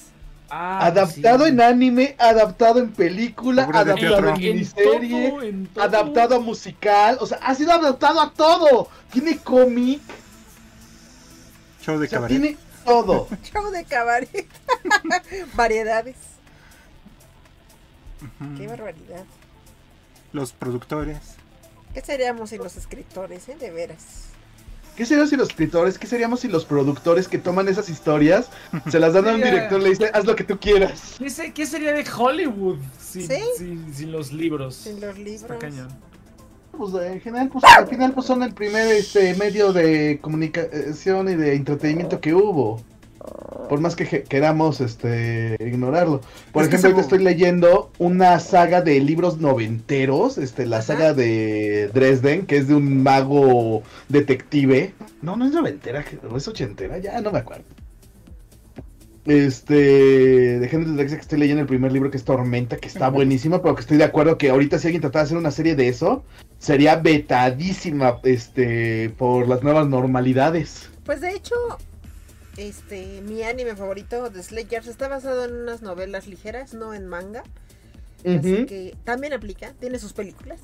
Ah, adaptado sí. en anime, adaptado en película, adaptado en miniserie, todo, en todo. adaptado a musical, o sea, ha sido adaptado a todo. Tiene cómic, Show de o sea, cabaret. tiene todo. [laughs] Show de cabaret. [laughs] Variedades. Ujú. Qué barbaridad. Los productores. ¿Qué seríamos sin los escritores, eh? De veras. ¿Qué seríamos si los escritores, qué seríamos si los productores que toman esas historias se las dan a un [laughs] director y le dicen, haz lo que tú quieras? ¿Qué, se- qué sería de Hollywood sin, ¿Sí? sin, sin los libros? Sin los libros. Está cañón. Pues en general, pues al final pues son el primer este medio de comunicación y de entretenimiento que hubo. Por más que queramos este ignorarlo. Por Es ejemplo, se ahorita estoy leyendo una saga de libros noventeros, este, la Ajá. saga de Dresden, que es de un mago detective. No, no es noventera, es ochentera, ya no me acuerdo. Este, de Henry Drexler que estoy leyendo el primer libro que es Tormenta, que está Ujú. buenísimo, pero que estoy de acuerdo que ahorita si alguien tratara de hacer una serie de eso, sería vetadísima, este, por las nuevas normalidades. Pues de hecho, este, mi anime favorito de Slayers está basado en unas novelas ligeras, no en manga. Así que también aplica, tiene sus películas.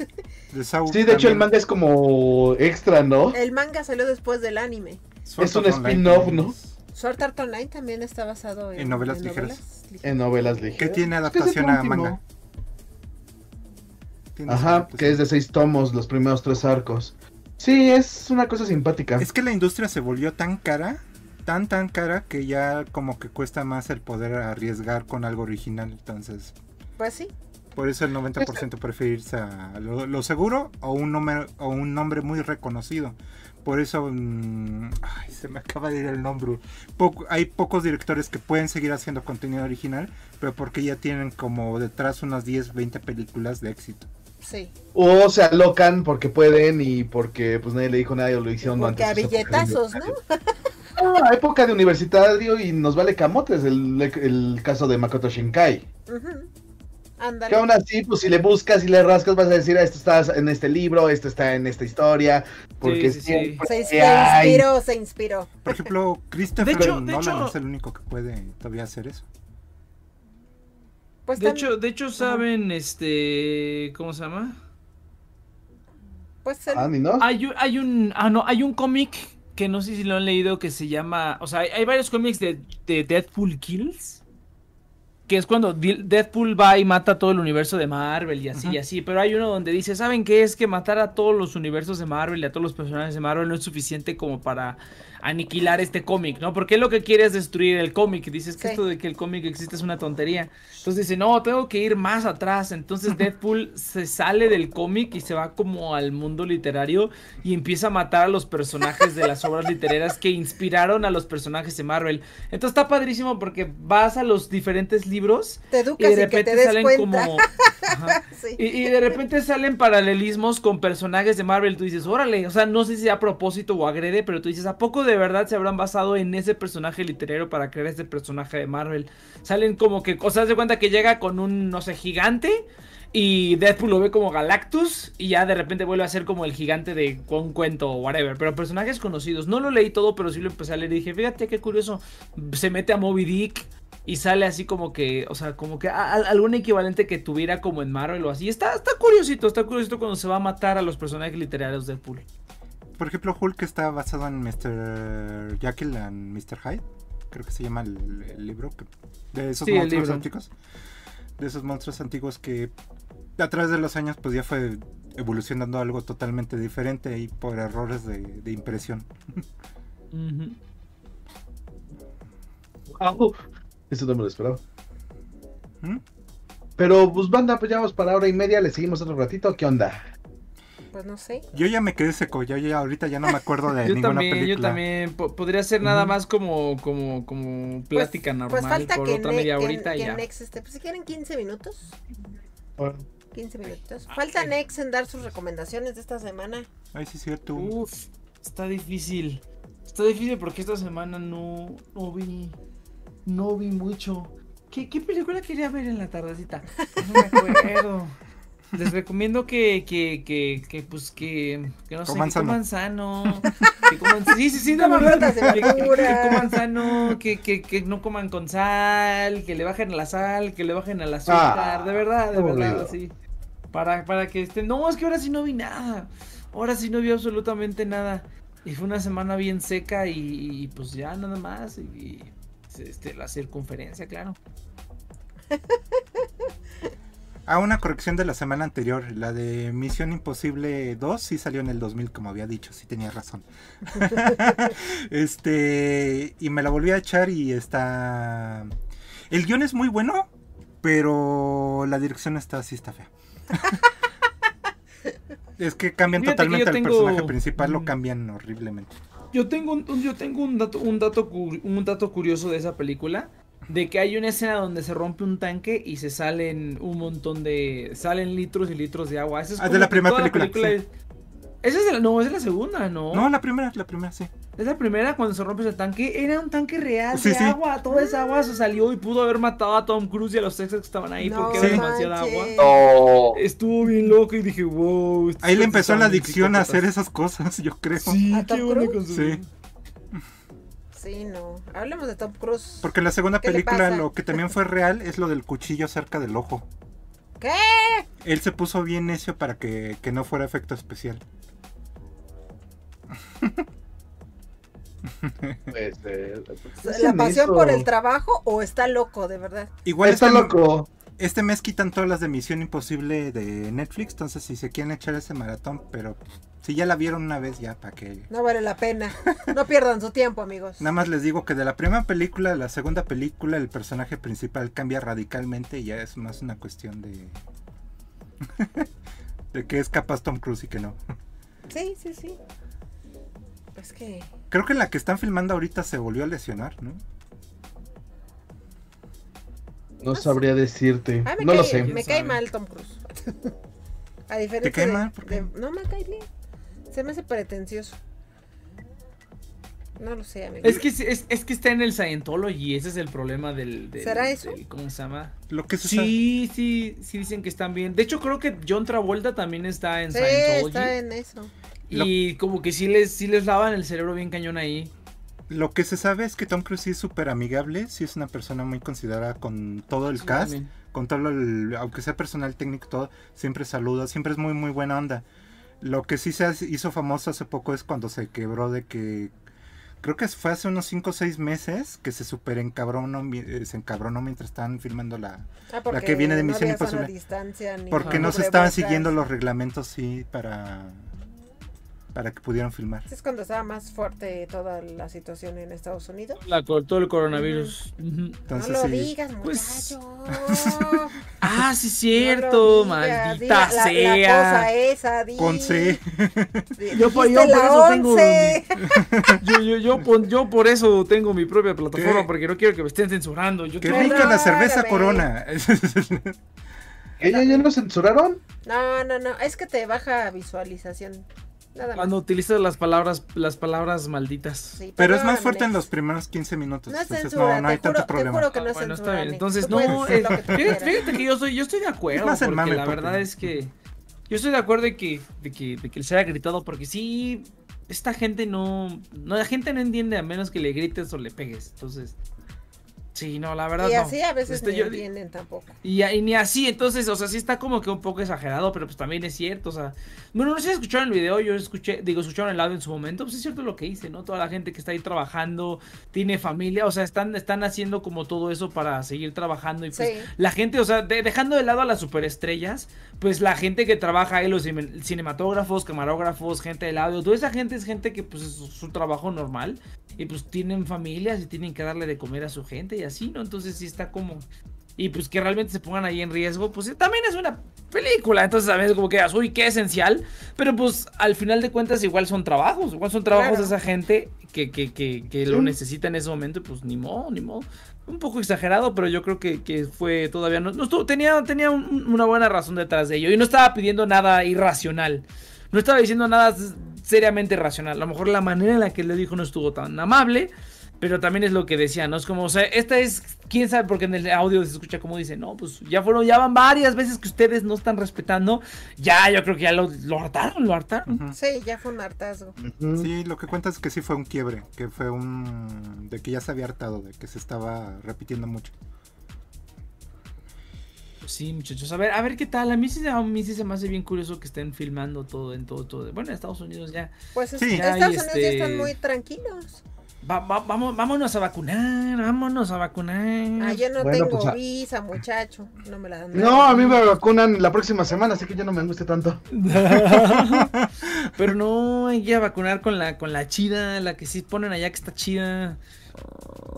[laughs] De Sí, de hecho el manga es como extra, ¿no? El manga salió después del anime. Sword es un spin-off, ¿no? Sword Art Online también está basado en, En novelas ligeras. En novelas ligeras. Que tiene Es que adaptación a manga. Ajá, que es de seis tomos, los primeros tres arcos. Sí, es una cosa simpática. Es que la industria se volvió tan cara, tan tan cara, que ya como que cuesta más el poder arriesgar con algo original. Entonces, Pues sí. por eso el 90% prefiere irse a lo, lo seguro o un, número, o un nombre muy reconocido. Por eso, mm, ay, se me acaba de ir el nombre. Poco- hay pocos directores que pueden seguir haciendo contenido original, pero porque ya tienen como detrás unas 10, 20 películas de éxito. Sí. O se alocan porque pueden y porque pues nadie le dijo nada y lo hicieron Porque a antes. billetazos, ¿no? [laughs] Ah, época de universitario y nos vale camotes el, el caso de Makoto Shinkai. Que aún así, pues si le buscas y le rascas, vas a decir, "Ah, esto está en este libro, esto está en esta historia. Porque Sí, sí, sí. siempre Se, se hay- inspiró, se inspiró. Por ejemplo, [laughs] Christopher De hecho- de hecho- es el único que puede todavía hacer eso. Pues De hecho, de hecho saben, este, ¿cómo se llama? pues el- Ah, ni no. Hay, un- hay un, ah no, hay un cómic que no sé si lo han leído que se llama, o sea, hay, varios cómics de, de Deadpool Kills. Que es cuando Deadpool va y mata a todo el universo de Marvel y así y así. Pero hay uno donde dice, ¿saben qué? Es que matar a todos los universos de Marvel y a todos los personajes de Marvel no es suficiente como para aniquilar este cómic, ¿no? Porque lo que quiere es destruir el cómic. Dices que Sí. esto de que el cómic existe es una tontería. Entonces dice, no, tengo que ir más atrás. Entonces [laughs] Deadpool se sale del cómic y se va como al mundo literario y empieza a matar a los personajes de las [laughs] obras literarias que inspiraron a los personajes de Marvel. Entonces está padrísimo porque vas a los diferentes libros te y de y que repente te des salen cuenta. como... Ajá. [laughs] Sí. Y, y de repente salen paralelismos con personajes de Marvel. Tú dices, órale, o sea, no sé si a propósito o agrede, pero tú dices, ¿a poco de verdad se habrán basado en ese personaje literario para crear este personaje de Marvel? Salen como que, o sea, de cuenta que llega con un, no sé, gigante. Y Deadpool lo ve como Galactus. Y ya de repente vuelve a ser como el gigante de un cuento o whatever. Pero personajes conocidos. No lo leí todo, pero sí lo empecé a leer. Y dije, fíjate qué curioso. Se mete a Moby Dick. Y sale así como que, o sea, como que a- a- algún equivalente que tuviera como en Marvel o así. Está, está curiosito, está curiosito cuando se va a matar a los personajes literarios de Deadpool. Por ejemplo, Hulk está basado en Mr. Jekyll and Mr. Hyde. Creo que se llama el, el libro. que- de esos Sí, monstruos antiguos. De esos monstruos antiguos que a través de los años pues ya fue evolucionando a algo totalmente diferente y por errores de, de impresión. Ujú. Au. Eso no me lo esperaba. ¿Mm? Pero, pues, banda, pues ya vamos para hora y media. ¿Le seguimos otro ratito? ¿Qué onda? Pues no sé. Yo ya me quedé seco, yo ya ahorita ya no me acuerdo de [laughs] Yo ninguna también, película. yo también. Po- podría ser nada más como, como, como Pues- plática normal Pues falta por que, otra media que- horita y que ya. Nex esté. Pues si quieren 15 minutos. Bueno, 15 minutos. Ah, Falta ok. Nex en dar sus recomendaciones de esta semana. Ay, sí, es cierto. Uf, está difícil. Está difícil porque esta semana no, no vi. No vi mucho. ¿Qué, qué película quería ver en la tardecita? No me acuerdo. [laughs] Les recomiendo que, que, que, que pues, que, que no sé, Coman que sano. coman sano. Que coman, sí, sí, sí, frutas y Que, coman sano, que, que, que no coman con sal, que le bajen a la sal, que le bajen al azúcar. Ah, de verdad, de verdad, aburrido. sí. Para, para que estén. No, es que ahora sí no vi nada. Ahora sí no vi absolutamente nada. Y fue una semana bien seca y, y, pues ya nada más. Y, y, este, la circunferencia, claro. [laughs] Ah, una corrección de la semana anterior. La de Misión Imposible 2 sí salió en el 2000, como había dicho, sí tenía razón. [laughs] este, y me la volví a echar y está... El guion es muy bueno, pero la dirección está sí está fea. [laughs] es que cambian que totalmente yo al tengo- personaje principal, lo cambian horriblemente. Yo tengo un, yo tengo un dato, un dato, un dato curioso de esa película. De que hay una escena donde se rompe un tanque y se salen un montón de. salen litros y litros de agua. Esa es Ah, de la primera película, sí. es- Esa es de la, no, esa es la segunda, ¿no? No, la primera, la primera, sí. Es la primera cuando se rompe ese tanque. Era un tanque real Sí, de sí. agua. Toda esa agua se salió y pudo haber matado a Tom Cruise y a los Texas que estaban ahí No porque Sí. era demasiada agua. No. Estuvo bien loco y dije, wow. estos Ahí le empezó la adicción a hacer esas cosas, [laughs] yo creo. Sí, ¿A qué Tom onda Cruise? con su- Sí. Sí, no. Hablemos de Tom Cruise. Porque en la segunda ¿Qué le película lo que también fue real es lo del cuchillo cerca del ojo. ¿Qué? Él se puso bien necio para que, que no fuera efecto especial. Pues, eh, pues, ¿La pasión eso. por el trabajo o está loco, de verdad? Igual Está loco. Este mes quitan todas las de Misión Imposible de Netflix, entonces si se quieren echar ese maratón, pero si ya la vieron una vez ya para que... No vale la pena. No pierdan su tiempo, amigos. Nada más les digo que de la primera película a la segunda película el personaje principal cambia radicalmente y ya es más una cuestión de... [laughs] de que es capaz Tom Cruise y que no. Sí, sí, sí. Pues que. Creo que en la que están filmando ahorita se volvió a lesionar, ¿no? No sabría decirte. No lo sé. Me ¿Quién cae sabe? mal Tom Cruise. [laughs] A diferencia cae de- mal? ¿Por qué? de- No me cae bien. Se me hace pretencioso. No lo sé, amigo. Es que, es, es que está en el Scientology, ese es el problema del... del- ¿Será eso? del- ¿Cómo se llama? Lo que Sí, sí, sí dicen que están bien. De hecho, creo que John Travolta también está en Sí, Scientology. está en eso. Y como que sí les, sí les lavan el cerebro bien cañón ahí. Lo que se sabe es que Tom Cruise sí es súper amigable, sí es una persona muy considerada con todo el Sí, cast, con todo el, aunque sea personal técnico, todo, siempre saluda, siempre es muy muy buena onda. Lo que sí se hizo famoso hace poco es cuando se quebró de que, creo que fue hace unos 5 o 6 meses, que se super encabronó, eh, se encabronó mientras estaban filmando la... Ah, porque que viene de no Misión Imposible. distancia ni Porque no se estaban siguiendo los reglamentos, sí, para... para que pudieran filmar. Es cuando estaba más fuerte toda la situación en Estados Unidos. La, todo el coronavirus. Entonces no lo sí. digas, Pues- muchacho. [laughs] Ah, sí, cierto, digas, maldita sea. La, cosa esa, di. Con C. Di- Yo por- yo eso tengo 11. Yo, yo, yo, por eso tengo mi propia plataforma, ¿Qué? porque no quiero que me estén censurando. Yo ¡Qué tengo- rica la cerveza. Corona! [laughs] ¿Ella ya lo censuraron? No, no, no. Es que te baja visualización. Nada más. Cuando utilizas las palabras, las palabras malditas. Sí, Pero es más fuerte en los primeros 15 minutos. No es entonces censura, no, no hay te, juro, tanto te problema. juro que no Ah, es bueno, censura. está bien. Entonces, no, que fíjate, que yo estoy, yo estoy de acuerdo. porque mame, la porque- verdad es que yo estoy de acuerdo de que, de que, de que se haya gritado, porque sí, esta gente no, no, la gente no entiende a menos que le grites o le pegues. Entonces, sí, no, la verdad Y no. así a veces Este, no yo- entienden tampoco. Y, y ni así, entonces, o sea, sí está como que un poco exagerado, pero pues también es cierto, o sea, bueno, no sé si escucharon el video, yo escuché, digo, escucharon el audio en su momento, pues es cierto lo que hice, ¿no? Toda la gente que está ahí trabajando, tiene familia, o sea, están, están haciendo como todo eso para seguir trabajando y pues Sí. la gente, o sea, de- dejando de lado a las superestrellas, pues la gente que trabaja ahí, los cine- cinematógrafos, camarógrafos, gente del audio, toda esa gente es gente que pues es su, su trabajo normal y pues tienen familias y tienen que darle de comer a su gente y así, ¿no? Entonces sí está como... Y pues que realmente se pongan ahí en riesgo, pues también es una película, entonces a veces como que, uy, qué esencial, pero pues al final de cuentas igual son trabajos, igual son trabajos Claro. de esa gente que, que, que, que lo Sí. necesita en ese momento, pues ni modo, ni modo. Un poco exagerado, pero yo creo que, que fue todavía, no, no estuvo, tenía, tenía un- una buena razón detrás de ello, y no estaba pidiendo nada irracional, no estaba diciendo nada seriamente racional, a lo mejor la manera en la que le dijo no estuvo tan amable, Pero también es lo que decía, ¿no? Es como, o sea, esta es, quién sabe, porque en el audio se escucha como dice, no, pues ya fueron, ya van varias veces que ustedes no están respetando. Ya, yo creo que ya lo, lo hartaron, lo hartaron. Sí, ya fue un hartazgo. Sí, lo que cuenta es que sí fue un quiebre, que fue un... de que ya se había hartado, de que se estaba repitiendo mucho. Pues sí, muchachos, a ver, a ver qué tal. A mí sí, a mí sí se me hace bien curioso que estén filmando todo en todo, todo. Bueno, en Estados Unidos ya. Pues es- Sí. Estados Unidos ya este- están muy tranquilos. Va- va- vamos, vámonos a vacunar, vámonos a vacunar. Ah, yo no Bueno, tengo pues, a- visa, muchacho. No me la dan. No, a mí me vacunan la próxima semana, así que yo no me angustie tanto. [laughs] Pero no, hay que vacunar con la, con la chida, la que sí ponen allá que está chida.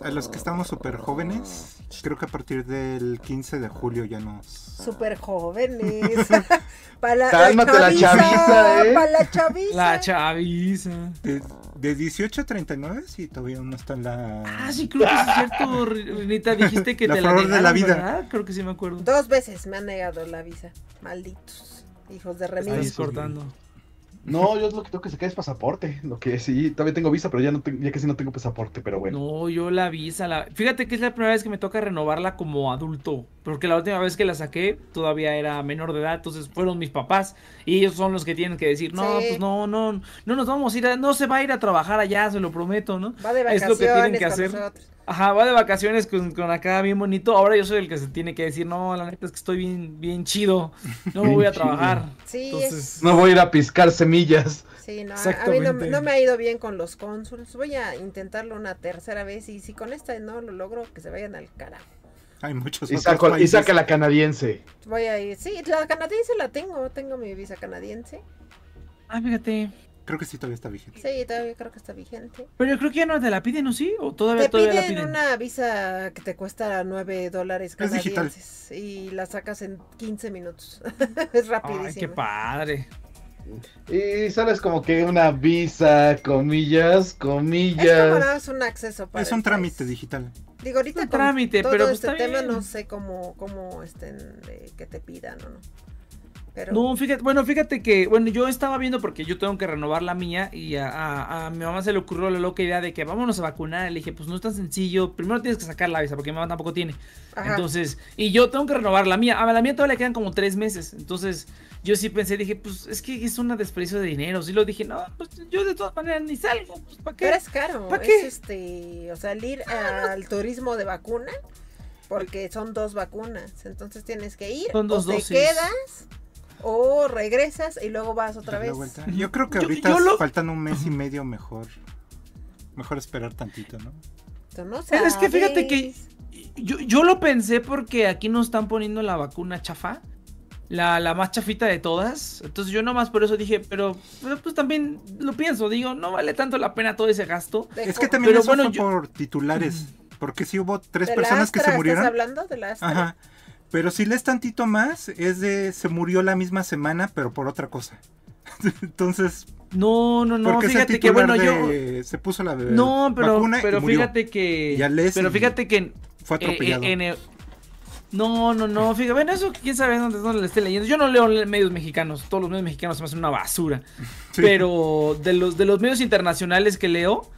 A los que estamos súper jóvenes, creo que a partir del 15 de julio ya nos... Súper jóvenes. [laughs] Para la, Cálmate, la chaviza, ¿eh? Para la chaviza. La chaviza. De, de 18 a 39, sí, todavía no está en la... Ah, sí, creo que sí es cierto, [laughs] Renita, dijiste que La te la flor de negaron, la vida. ¿verdad? Creo que sí me acuerdo. Dos veces me han negado la visa. Malditos. Hijos de Estás remil. cortando. No, yo lo que tengo que sacar es pasaporte. Lo que sí, todavía tengo visa, pero ya no tengo, ya casi no tengo pasaporte, pero bueno. No, yo la visa, la... Fíjate que es la primera vez que me toca renovarla como adulto. Porque la última vez que la saqué todavía era menor de edad, entonces fueron mis papás. Y ellos son los que tienen que decir, no, Sí. pues no, no, no nos vamos a ir, a- no se va a ir a trabajar allá, se lo prometo, ¿no? Va de Es vacaciones lo que tienen que hacer. nosotros. Ajá, va de vacaciones con, con acá bien bonito. Ahora yo soy el que se tiene que decir, no, la neta es que estoy bien, bien chido. No me [laughs] voy a trabajar. Sí, Entonces, No voy a ir a piscar semillas. Sí, no, a- a mí no, no me ha ido bien con los cónsuls. Voy a intentarlo una tercera vez y si con esta no lo logro, que se vayan al carajo. Hay muchos Y, otros y saca la canadiense. Voy a ir. Sí, la canadiense la tengo. Tengo mi visa canadiense. ah, fíjate. Creo que sí todavía está vigente. Sí, todavía creo que está vigente. Pero yo creo que ya no te la piden, ¿o sí? ¿O todavía, Te todavía la piden piden? una visa que te cuesta 9 dólares Es digital. canadienses y la sacas en 15 minutos. [laughs] es rapidísimo. Ay, qué padre. Y sales como que una visa, comillas, Es como comillas. nada más un acceso para Es un trámite país. digital. Digo, ahorita Un con trámite, todo pero pues este tema bien. no sé cómo, cómo estén, eh, que te pidan o no. Pero No, fíjate, bueno, fíjate que, bueno, yo estaba viendo porque yo tengo que renovar la mía y a, a- a mi mamá se le ocurrió la loca idea de que vámonos a vacunar. Le dije, pues no es tan sencillo. Primero tienes que sacar la visa porque mi mamá tampoco tiene. ajá. Entonces, y yo tengo que renovar la mía. A la mía todavía le quedan como tres meses. Entonces, yo sí pensé, dije, pues es que es un desprecio de dinero. Sí lo dije, no, pues yo de todas maneras ni salgo. Pues, ¿para qué? Pero es caro, ¿Pa' es qué? este, o sea, el ir al turismo de vacuna, porque son dos vacunas, entonces tienes que ir, Son dos o te dosis. quedas, o regresas y luego vas otra vez. vuelta. Yo creo que ahorita yo lo- faltan un mes y medio mejor. Mejor esperar tantito, ¿no? No Es que fíjate que yo, yo lo pensé porque aquí nos están poniendo la vacuna chafa. La, la más chafita de todas. Entonces yo nomás por eso dije, pero, pero pues también lo pienso. Digo, no vale tanto la pena todo ese gasto. De Es que también Pero eso bueno, fue yo- por titulares. Porque sí hubo tres de la personas que se murieron. ¿Estás hablando de la Astra? Ajá. Pero si lees tantito más, es de se murió la misma semana, pero por otra cosa. [laughs] Entonces, No, no, no. Fíjate que bueno, yo. se puso la No, pero, pero fíjate que. Ya lees pero fíjate que. fue atropellado. eh, en el- no, no, no. Fíjate, bueno, eso quién sabe dónde, dónde le esté leyendo. Yo no leo le- medios mexicanos. Todos los medios mexicanos se me hacen una basura. Sí. Pero de los, de los medios internacionales que leo,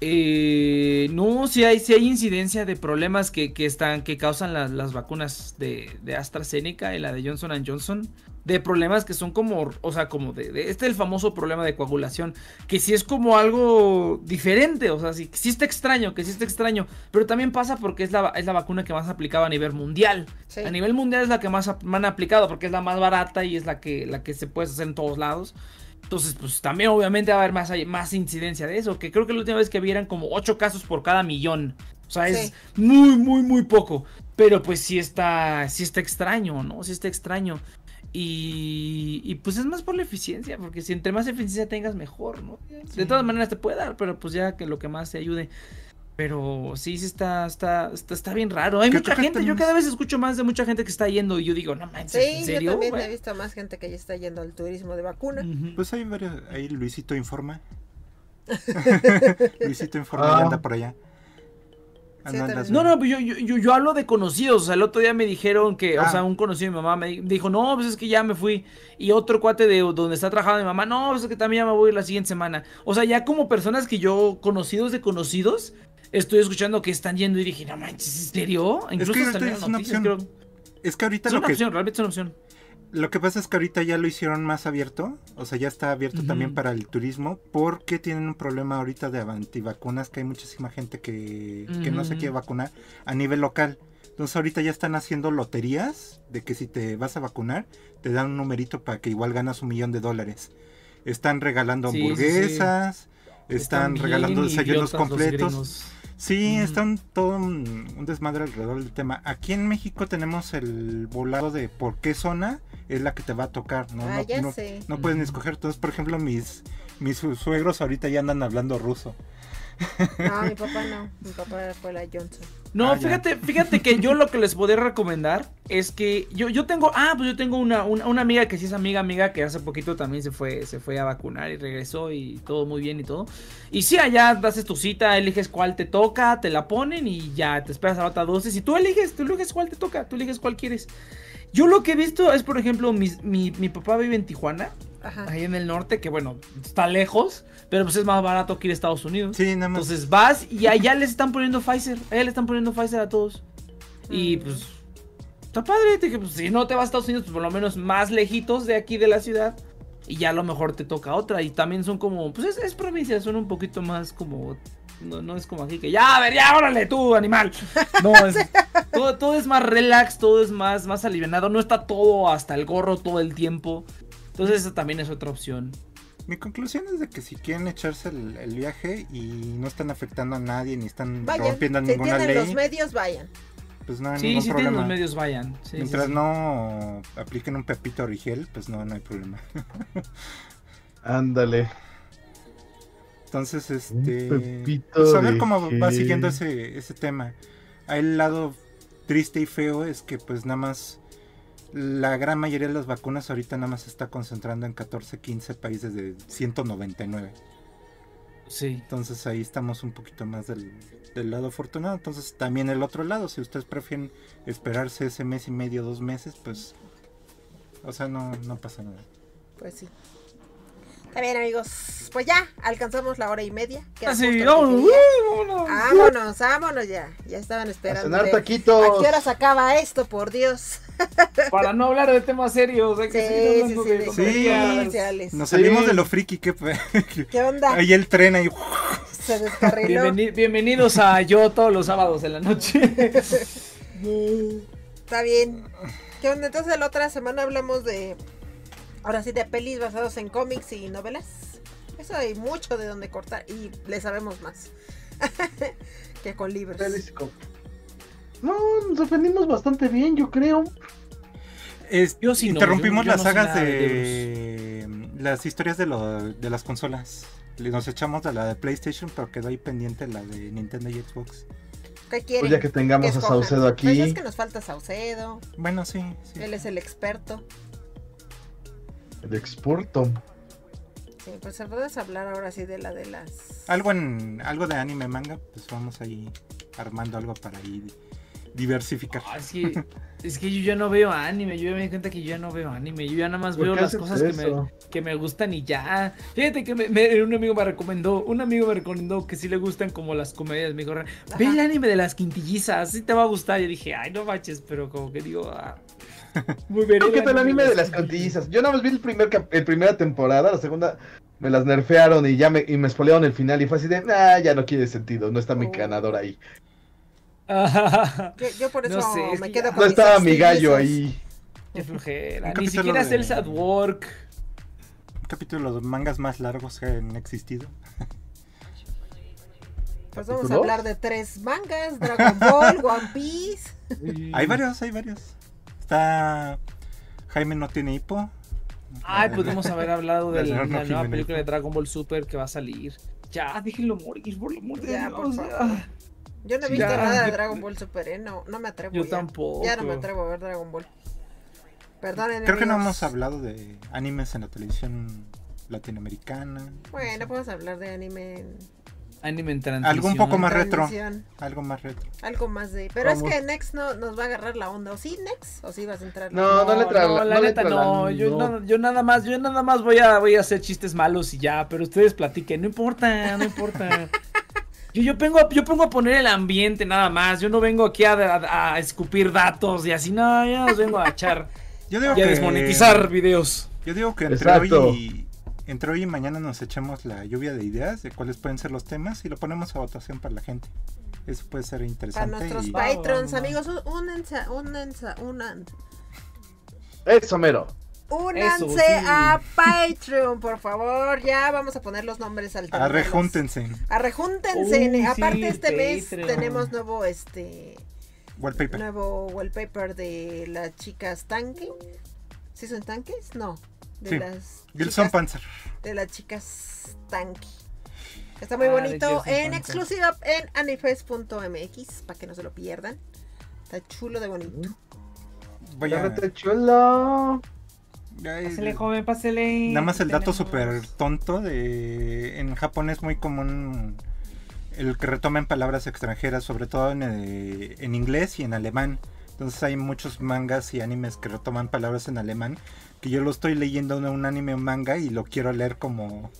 eh, no, sí hay, sí hay incidencia de problemas que, que están, que causan las, las vacunas de, de AstraZeneca y la de Johnson Johnson. De problemas que son como, o sea, como de, de- este es el famoso problema de coagulación, que sí es como algo diferente, o sea, sí, sí está extraño, que sí está extraño, pero también pasa porque es la, es la vacuna que más aplicaba a nivel mundial. Sí. A nivel mundial es la que más han aplicado porque es la más barata y es la que, la que se puede hacer en todos lados. Entonces, pues también obviamente va a haber más, más incidencia de eso. Que creo que la última vez que vieran como 8 casos por cada millón. O sea, es Sí. muy, muy, muy poco. Pero pues sí está, sí está extraño, ¿no? Sí está extraño. Y, y pues es más por la eficiencia, porque si entre más eficiencia tengas, mejor, ¿no? De todas maneras te puede dar, pero pues ya que lo que más te ayude. Pero sí, sí está, está, está, está bien raro. Hay mucha gente, yo también- cada vez escucho más de mucha gente que está yendo y yo digo, no manches, Sí, ¿en yo serio? también güey?" he visto más gente que ya está yendo al turismo de vacuna. Pues hay varios, ahí Luisito informa. [laughs] Luisito informa y Ah. anda por allá. Sí, también. No, no, pues yo, yo, yo, yo hablo de conocidos. O sea, el otro día me dijeron que, o Ah. sea, un conocido de mi mamá me di- dijo, no, pues es que ya me fui. Y otro cuate de donde está trabajando mi mamá, no, pues es que también ya me voy la siguiente semana. O sea, ya como personas que yo, conocidos de conocidos, estoy escuchando que están yendo y dije, no manches, ¿en serio? Incluso que hasta es una noticias, opción. creo. Es que ahorita Es lo una que, opción, realmente es una opción. lo que pasa es que ahorita ya lo hicieron más abierto. O sea, ya está abierto también para el turismo. Porque tienen un problema ahorita de antivacunas. Que hay muchísima gente que, que no se quiere vacunar a nivel local. Entonces ahorita ya están haciendo loterías de que si te vas a vacunar, te dan un numerito para que igual ganas un millón de dólares. Están regalando Sí, sí, sí. hamburguesas, están, bien regalando desayunos completos. Sí, Ujú. está un, todo un, un desmadre alrededor del tema. Aquí en México tenemos el volado de por qué zona es la que te va a tocar. No, ah, no, ya no, sé. no pueden escoger. Entonces, por ejemplo, mis, mis su- suegros ahorita ya andan hablando ruso. No, mi [laughs] papá no. Mi papá fue la Johnson. No, Ah, ya. fíjate, fíjate que yo lo que les podría recomendar es que yo, yo tengo, ah, pues yo tengo una, una, una amiga que sí es amiga, amiga, que hace poquito también se fue, se fue a vacunar y regresó y todo muy bien y todo. Y sí, allá haces tu cita, eliges cuál te toca, te la ponen y ya te esperas a la otra dosis. Y tú eliges, tú eliges cuál te toca, tú eliges cuál quieres. Yo lo que he visto es, por ejemplo, mi, mi papá vive en Tijuana, Ajá. ahí en el norte, que bueno, está lejos, pero pues es más barato que ir a Estados Unidos. Sí, nada más. Entonces vas y allá les están poniendo Pfizer. Allá le están poniendo Pfizer a todos. Y Mm. pues. Está padre. Dije, pues, si no te vas a Estados Unidos, pues por lo menos más lejitos de aquí de la ciudad. Y ya a lo mejor te toca otra. Y también son como. Pues es, es provincia, son un poquito más como. No, no es como aquí que ya, a ver, ya, órale, tú, animal. [laughs] No, es- todo, todo es más relax, todo es más, más alivianado. No está todo hasta el gorro todo el tiempo. Entonces, esa también es otra opción. Mi conclusión es de que si quieren echarse el, el viaje y no están afectando a nadie ni están Vayan. rompiendo Si ninguna tienen los ley, medios, vayan. pues no hay Sí, ningún si tienen los medios, vayan. Sí, Mientras sí. no apliquen un pepito origel, pues no, no hay problema. [laughs] Ándale. Entonces, Un este. pepito Pues a ver cómo va siguiendo ese, ese tema. El lado triste y feo es que, pues nada más. La gran mayoría de las vacunas ahorita nada más se está concentrando en 14, 15 países de 199. Sí. Entonces ahí estamos un poquito más del, del lado afortunado. Entonces también el otro lado, si ustedes prefieren esperarse ese mes y medio, dos meses, pues. O sea, no, no pasa nada. Pues sí. Está bien, amigos. Pues ya, alcanzamos la hora y media. Así, vámonos, vámonos. Vámonos, vámonos ya. Ya estaban A esperando. cenar de- taquitos. ¿A qué hora se acaba esto, por Dios? [laughs] Para no hablar de temas serios, hay que Sí, seguir sí, hablando sí, de de comerciales. Nos Sí. salimos de lo friki fue. [laughs] ¿Qué onda? Ahí el tren ahí. Se descarriló. Bienveni- bienvenidos a yo todos los sábados en la noche. [laughs] Está bien. ¿Qué onda? Entonces la otra semana hablamos de... Ahora sí, de pelis basados en cómics y novelas. Eso hay mucho de donde cortar y le sabemos más. [laughs] que con libros. No, nos defendimos bastante bien, yo creo. Es- Yo sí no, interrumpimos yo- yo las no sagas de de, las historias de, lo- de las consolas. Nos echamos a la de PlayStation, pero quedó ahí pendiente la de Nintendo y Xbox. ¿Qué quieren? Pues ya que tengamos a. Saucedo aquí. Pues es que nos falta Saucedo. Bueno, sí. sí. Él es el experto. El exporto. Sí, pues puedes hablar ahora sí de la de las... Algo en algo de anime manga, pues vamos ahí armando algo para ahí diversificar. Ah, es, que, es que yo ya no veo anime, yo ya me di cuenta que yo ya no veo anime, yo ya nada más ¿Por veo las cosas que me, que me gustan y ya. Fíjate que me- me- un amigo me recomendó, un amigo me recomendó que sí le gustan como las comedias, me dijo, ve el anime de las quintillizas, sí te va a gustar. Yo dije, ay, no manches, pero como que digo, ah, muy bien. ¿Qué tal el anime de las cantillizas? Yo nada más vi el primer el primera temporada, la segunda me las nerfearon y ya me, y me espolearon el final y fue así de, nah, ya no tiene sentido, no está mi Oh. ganador ahí. Yo, yo por [laughs] eso No sé, es me que quedo con No estaba mi gallo ahí. Qué ni siquiera de- Cells at Work. Un capítulo de los mangas más largos que han existido. Pues vamos a hablar de tres mangas, Dragon Ball, [laughs] One Piece. Hay varios, hay varios. Está Jaime no tiene hipo. Ay, podemos haber hablado [laughs] de Del la, nueva película de Dragon Ball Super que va a salir. Ya, déjenlo morir, por el amor de Ya, Dios. por favor. Yo no he visto ya. nada de Dragon Ball Super, ¿eh? No, no me atrevo. Yo ya. tampoco. Ya no me atrevo a ver Dragon Ball. Perdonen. Creo que no hemos hablado de animes en la televisión latinoamericana. Bueno, podemos hablar de anime en, Anime en Algo un poco más retro. Algo más retro. Algo más de. Pero es que Next no nos va a agarrar la onda. ¿O sí, Next? ¿O sí vas a entrar? No, no le tra- no, la no neta no. Yo, no. no- yo nada más, yo nada más voy a, voy a hacer chistes malos y ya, pero ustedes platiquen, no importa, no importa. [laughs] Yo, yo, vengo, a- yo pongo a poner el ambiente nada más. Yo no vengo aquí a, a- a escupir datos y así. No, ya os vengo a echar Yo digo y a que desmonetizar videos. Yo digo que entre Exacto. hoy y entre hoy y mañana nos echamos la lluvia de ideas de cuáles pueden ser los temas y lo ponemos a votación para la gente. Eso puede ser Para interesante. nuestros y- patrons, amigos, ú- únense, únense, unan- Eso, mero. únanse Eso, sí. a Patreon, por favor. Ya vamos a poner los nombres al Arrejúntense. Arrejúntense. Uy, Aparte sí, este mes tenemos nuevo este Wallpaper. nuevo wallpaper de las chicas tanque. ¿Sí son tanques? No. De Sí. las Gilson chicas, Panzer. de las chicas tanque. Está muy Ah, bonito en Panzer. exclusiva en anifest.mx para que no se lo pierdan. Está chulo de bonito. Voy a. Agárrate, chulo. Ay, Pásele, joven, pásele. Nada más el dato súper tonto de en Japón es muy común el que retomen palabras extranjeras, sobre todo en, eh, en inglés y en alemán. Entonces hay muchos mangas y animes que retoman palabras en alemán, que yo lo estoy leyendo en un anime o manga y lo quiero leer como,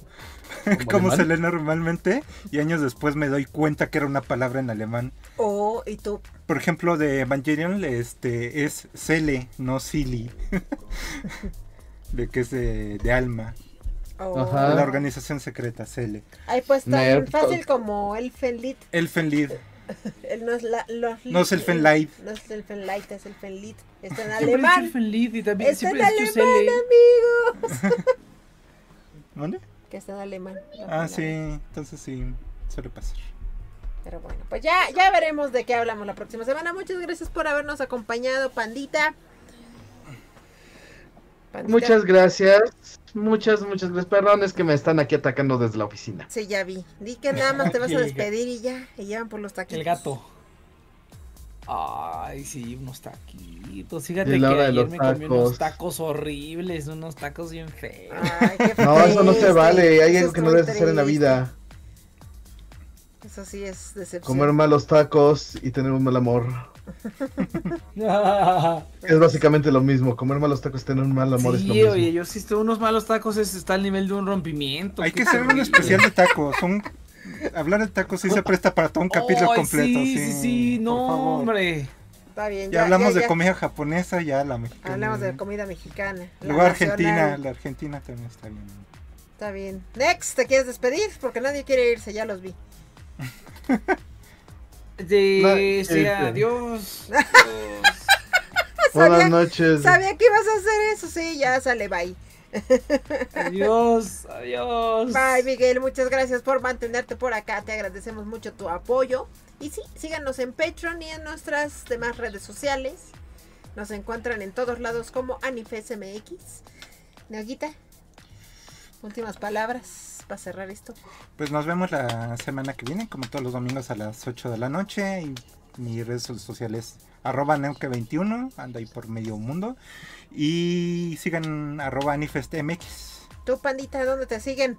como [laughs] se lee normalmente y años después me doy cuenta que era una palabra en alemán. O y tú. Por ejemplo, de Evangelion este, es Cele, no Silly. [laughs] de que es de, de alma. o- Ajá. De la organización secreta, Cele. Ay, pues tan Nerd. fácil como Elfenlit. Elfenlied. [laughs] No es la, los- No es Elfenlight. No es Elfenlight, es Elfenlit. Está en alemán. el Fenlid y también Está en alemán, amigos. [laughs] ¿Dónde? Que está en alemán. Ah, sí, entonces sí, suele pasar. Pero bueno, pues ya, ya veremos de qué hablamos la próxima semana. Muchas gracias por habernos acompañado, Pandita. Pandita. Muchas gracias. Muchas, muchas gracias. Perdón, es que me están aquí atacando desde la oficina. Sí, ya vi. Di que nada más te vas a [laughs] despedir y ya. Y llevan por los taquitos. El gato. Ay, sí, unos taquitos. Fíjate que ayer me comí unos tacos. horribles, unos tacos bien feos. Ay, qué No, eso no se vale. Hay Eso algo es que no debes hacer en la vida. Eso sí es decepción. Comer malos tacos y tener un mal amor. [laughs] Es básicamente lo mismo. Comer malos tacos y tener un mal amor es lo sí, mismo. oye, yo si estoy unos malos tacos es, está al nivel de un rompimiento. Hay que hacer un especial de tacos. Un... Hablar de tacos sí se presta para todo un capítulo completo. Sí, Sí, sí, sí, no, hombre. Está bien. Ya, hablamos de ya. comida japonesa, ya la mexicana. Hablamos de comida mexicana. la Luego Argentina, la Argentina también está bien. Está bien. Next, ¿te quieres despedir? Porque nadie quiere irse, ya los vi. [laughs] De, No, este. adiós. [laughs] Buenas Sabía- noches. Sabía que ibas a hacer eso, sí, ya sale, bye. Adiós, [laughs] adiós. Bye, Miguel, muchas gracias por mantenerte por acá. Te agradecemos mucho tu apoyo. Y sí, síganos en Patreon y en nuestras demás redes sociales. Nos encuentran en todos lados como AnifesMX. Neoguita, últimas palabras para cerrar esto. Pues nos vemos la semana que viene, como todos los domingos a las 8 de la noche. Y mis redes sociales, arroba neuque21, anda ahí por medio mundo. Y sigan arroba anifestmx. Tú, pandita, ¿dónde te siguen?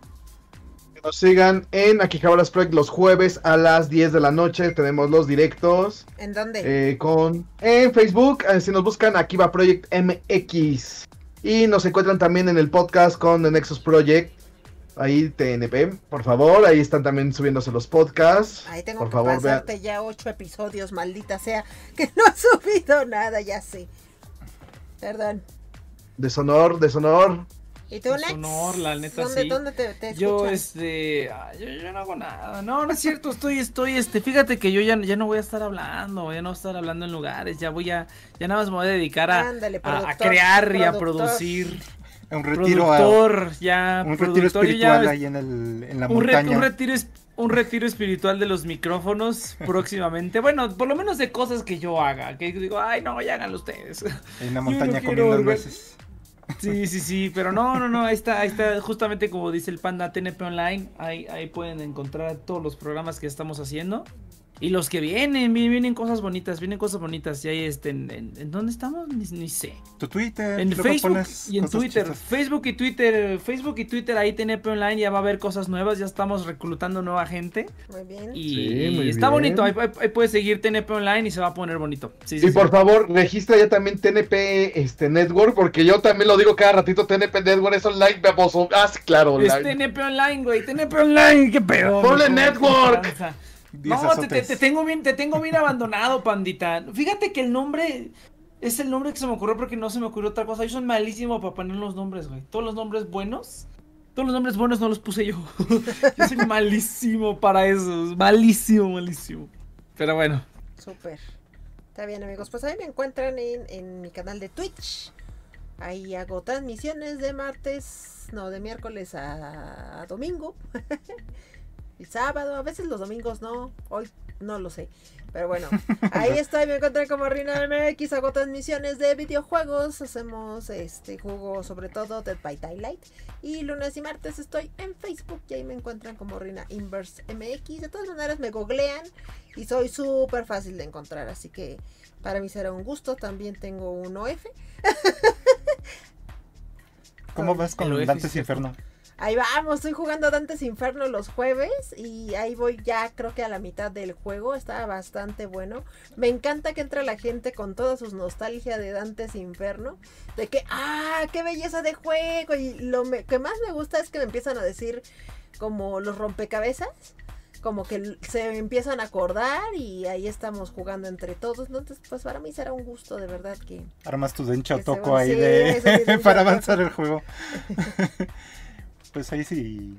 Nos sigan en Akihabaras Project los jueves a las 10 de la noche. Tenemos los directos ¿En dónde? eh, con en Facebook. eh, si nos buscan, aquí va Project MX. Y nos encuentran también en el podcast con The Nexus Project. Ahí TNP, por favor. Ahí están también subiéndose los podcasts. Ahí tengo por que favor, pasarte ya ocho episodios, maldita sea, [laughs] que no he subido nada, ya sé. Perdón. Deshonor, deshonor. ¿Y tú, Es Nex? honor, la neta, ¿Dónde, sí. dónde te, te Yo, este, ay, yo, yo no hago nada. No, no es cierto, estoy, estoy, este, fíjate que yo ya, ya no voy a estar hablando, ya no voy a estar hablando en lugares, ya voy a, ya nada más me voy a dedicar a, Ándale, a- a productor, crear y a producir. Un retiro, a- Productor, ya, un retiro productor, yo espiritual ya- ahí en, el, en la un, re- montaña. un retiro es- un retiro espiritual de los micrófonos próximamente. Bueno, por lo menos de cosas que yo haga. Que digo, ay, no, ya háganlo ustedes. En la [laughs] no montaña quiero comiendo organ- nueces. Sí, sí, sí, pero no, no, no, ahí está, ahí está, justamente como dice el panda TNP Online, ahí, ahí pueden encontrar todos los programas que estamos haciendo. Y los que vienen, vienen, vienen cosas bonitas, vienen cosas bonitas. Y ahí este, en, en- ¿en dónde estamos? Ni, ni sé. Tu Twitter. En Facebook y en Twitter. Facebook y Twitter, Facebook y Twitter, ahí TNP Online ya va a haber cosas nuevas, ya estamos reclutando nueva gente. Muy bien. Y, Sí, muy está bien. bonito, ahí, ahí- ahí puedes seguir TNP Online y se va a poner bonito. Sí, sí, Y sí. por favor, registra ya también TNP este, Network, porque yo también lo digo cada ratito, TNP Network es online, baboso. Ah, sí, claro, Es. TNP Online, güey, TNP Online, qué pedo. Ponle network. No, te, te- te tengo bien, te tengo bien abandonado, pandita. Fíjate que el nombre es el nombre que se me ocurrió porque no se me ocurrió otra cosa. Yo soy malísimo para poner los nombres, güey. Todos los nombres buenos, todos los nombres buenos no los puse yo. [laughs] yo soy malísimo para eso, malísimo, malísimo. Pero bueno, Súper. Está bien, amigos. Pues ahí me encuentran en, en mi canal de Twitch. Ahí hago transmisiones de martes, no, de miércoles a, a domingo. [laughs] y sábado, a veces los domingos no. Hoy no lo sé. Pero bueno, [laughs] ahí estoy, me encuentran como Rina MX, hago transmisiones de videojuegos, hacemos este juego sobre todo Dead by Daylight. Y lunes y martes estoy en Facebook y ahí me encuentran como Rina Inverse MX. De todas maneras me googlean y soy súper fácil de encontrar, así que para mí será un gusto. También tengo un OF. ¿Cómo vas con El Dantes. Inferno? Ahí vamos, estoy jugando Dantes Inferno los jueves y ahí voy ya creo que a la mitad del juego, está bastante bueno. Me encanta que entra la gente con toda su nostalgia de Dantes Inferno, de que, ah, qué belleza de juego y lo me- que más me gusta es que me empiezan a decir como los rompecabezas. Como que se empiezan a acordar y ahí estamos jugando entre todos. Entonces, pues para mí será un gusto de verdad que, Armas tu se Toco ahí sí, de [laughs] para avanzar el juego. [laughs] pues ahí sí,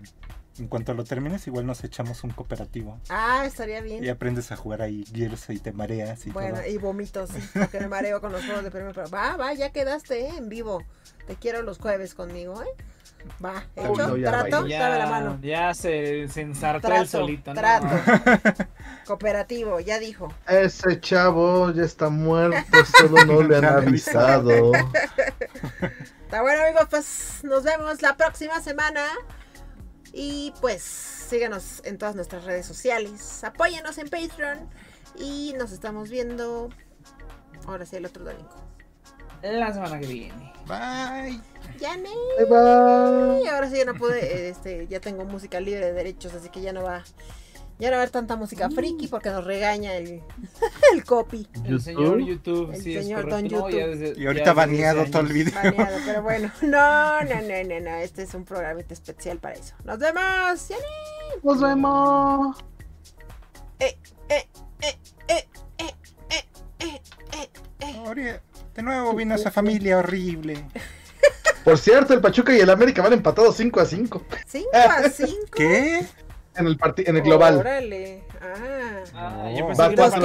en cuanto lo termines, igual nos echamos un cooperativo. Ah, estaría bien. Y aprendes a jugar ahí Gears y te mareas y Bueno, todo. y vomito, sí, porque me mareo con los juegos de premio. Pero va, va, ya quedaste ¿eh? en vivo. Te quiero los jueves conmigo, ¿eh? Va, hecho, ya, trato, vaya. dame la mano. ya se, se ensartó Trato, el solito, ¿no? trato. [laughs] Cooperativo, ya dijo. Ese chavo ya está muerto, solo no le han Ya [laughs] avisado. [laughs] Está bueno, amigos, pues nos vemos la próxima semana. Y pues síganos en todas nuestras redes sociales. Apóyenos en Patreon. Y nos estamos viendo. Ahora sí, el otro domingo. La semana que viene. Bye. Ya. Bye, bye. Y ahora sí ya no pude, [laughs] este, ya tengo música libre de derechos, así que ya no va, ya no va a haber tanta música friki porque nos regaña el, [laughs] el copy. El señor YouTube. El sí, señor es Don. No, YouTube. ya desde- Y ahorita baneado 10 todo el video. Baneado, pero bueno, [laughs] no, no, no, no, no, este es un programita especial para eso. Nos vemos. Ya ne. Nos vemos. Eh, eh, eh, eh, eh, eh, eh, eh, eh. De nuevo vino esa familia horrible. Por cierto, el Pachuca y el América van empatados 5 a 5 Cinco a cinco. [laughs] ¿Qué? En el parti- en el global. Órale. Ah. Ah, No. yo pensé Va que cuatro.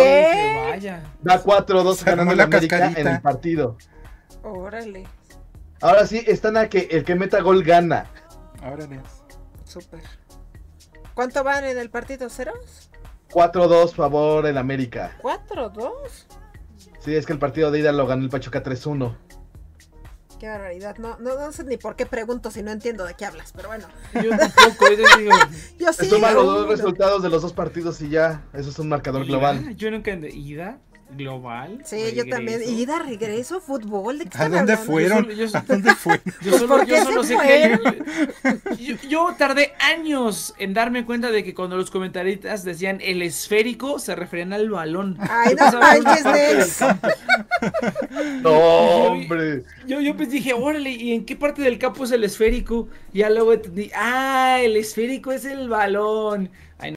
vaya. Da 4-2 Se ganando la América cascarita. en el partido. Órale. Ahora sí, están a que el que meta gol gana. Órale. Súper. ¿Cuánto van en el partido? ¿Ceros? 4-2 favor el América. ¿Cuatro, dos? Sí, es que el partido de ida lo ganó el Pachuca 3-1. Qué barbaridad. No, no, no sé ni por qué pregunto si no entiendo de qué hablas, pero bueno. Yo tampoco, yo digo. Yo sí. Suma los dos resultados de los dos partidos y ya. Eso es un marcador global. Yo nunca entendí. ¿Ida? ¿Global? Sí, yo también. Ida, regreso, fútbol. ¿De qué ¿A dónde fueron? Yo solo- yo- ¿A dónde fueron? Yo solo, ¿por yo qué solo se sé que yo, tardé años en darme cuenta de que cuando los comentaristas decían el esférico se referían al balón. Ay, [laughs] [laughs] Yo no. No, hombre. Yo, yo pues dije, órale, ¿y en qué parte del campo es el esférico? Y ya luego entendí, ah, el esférico es el balón.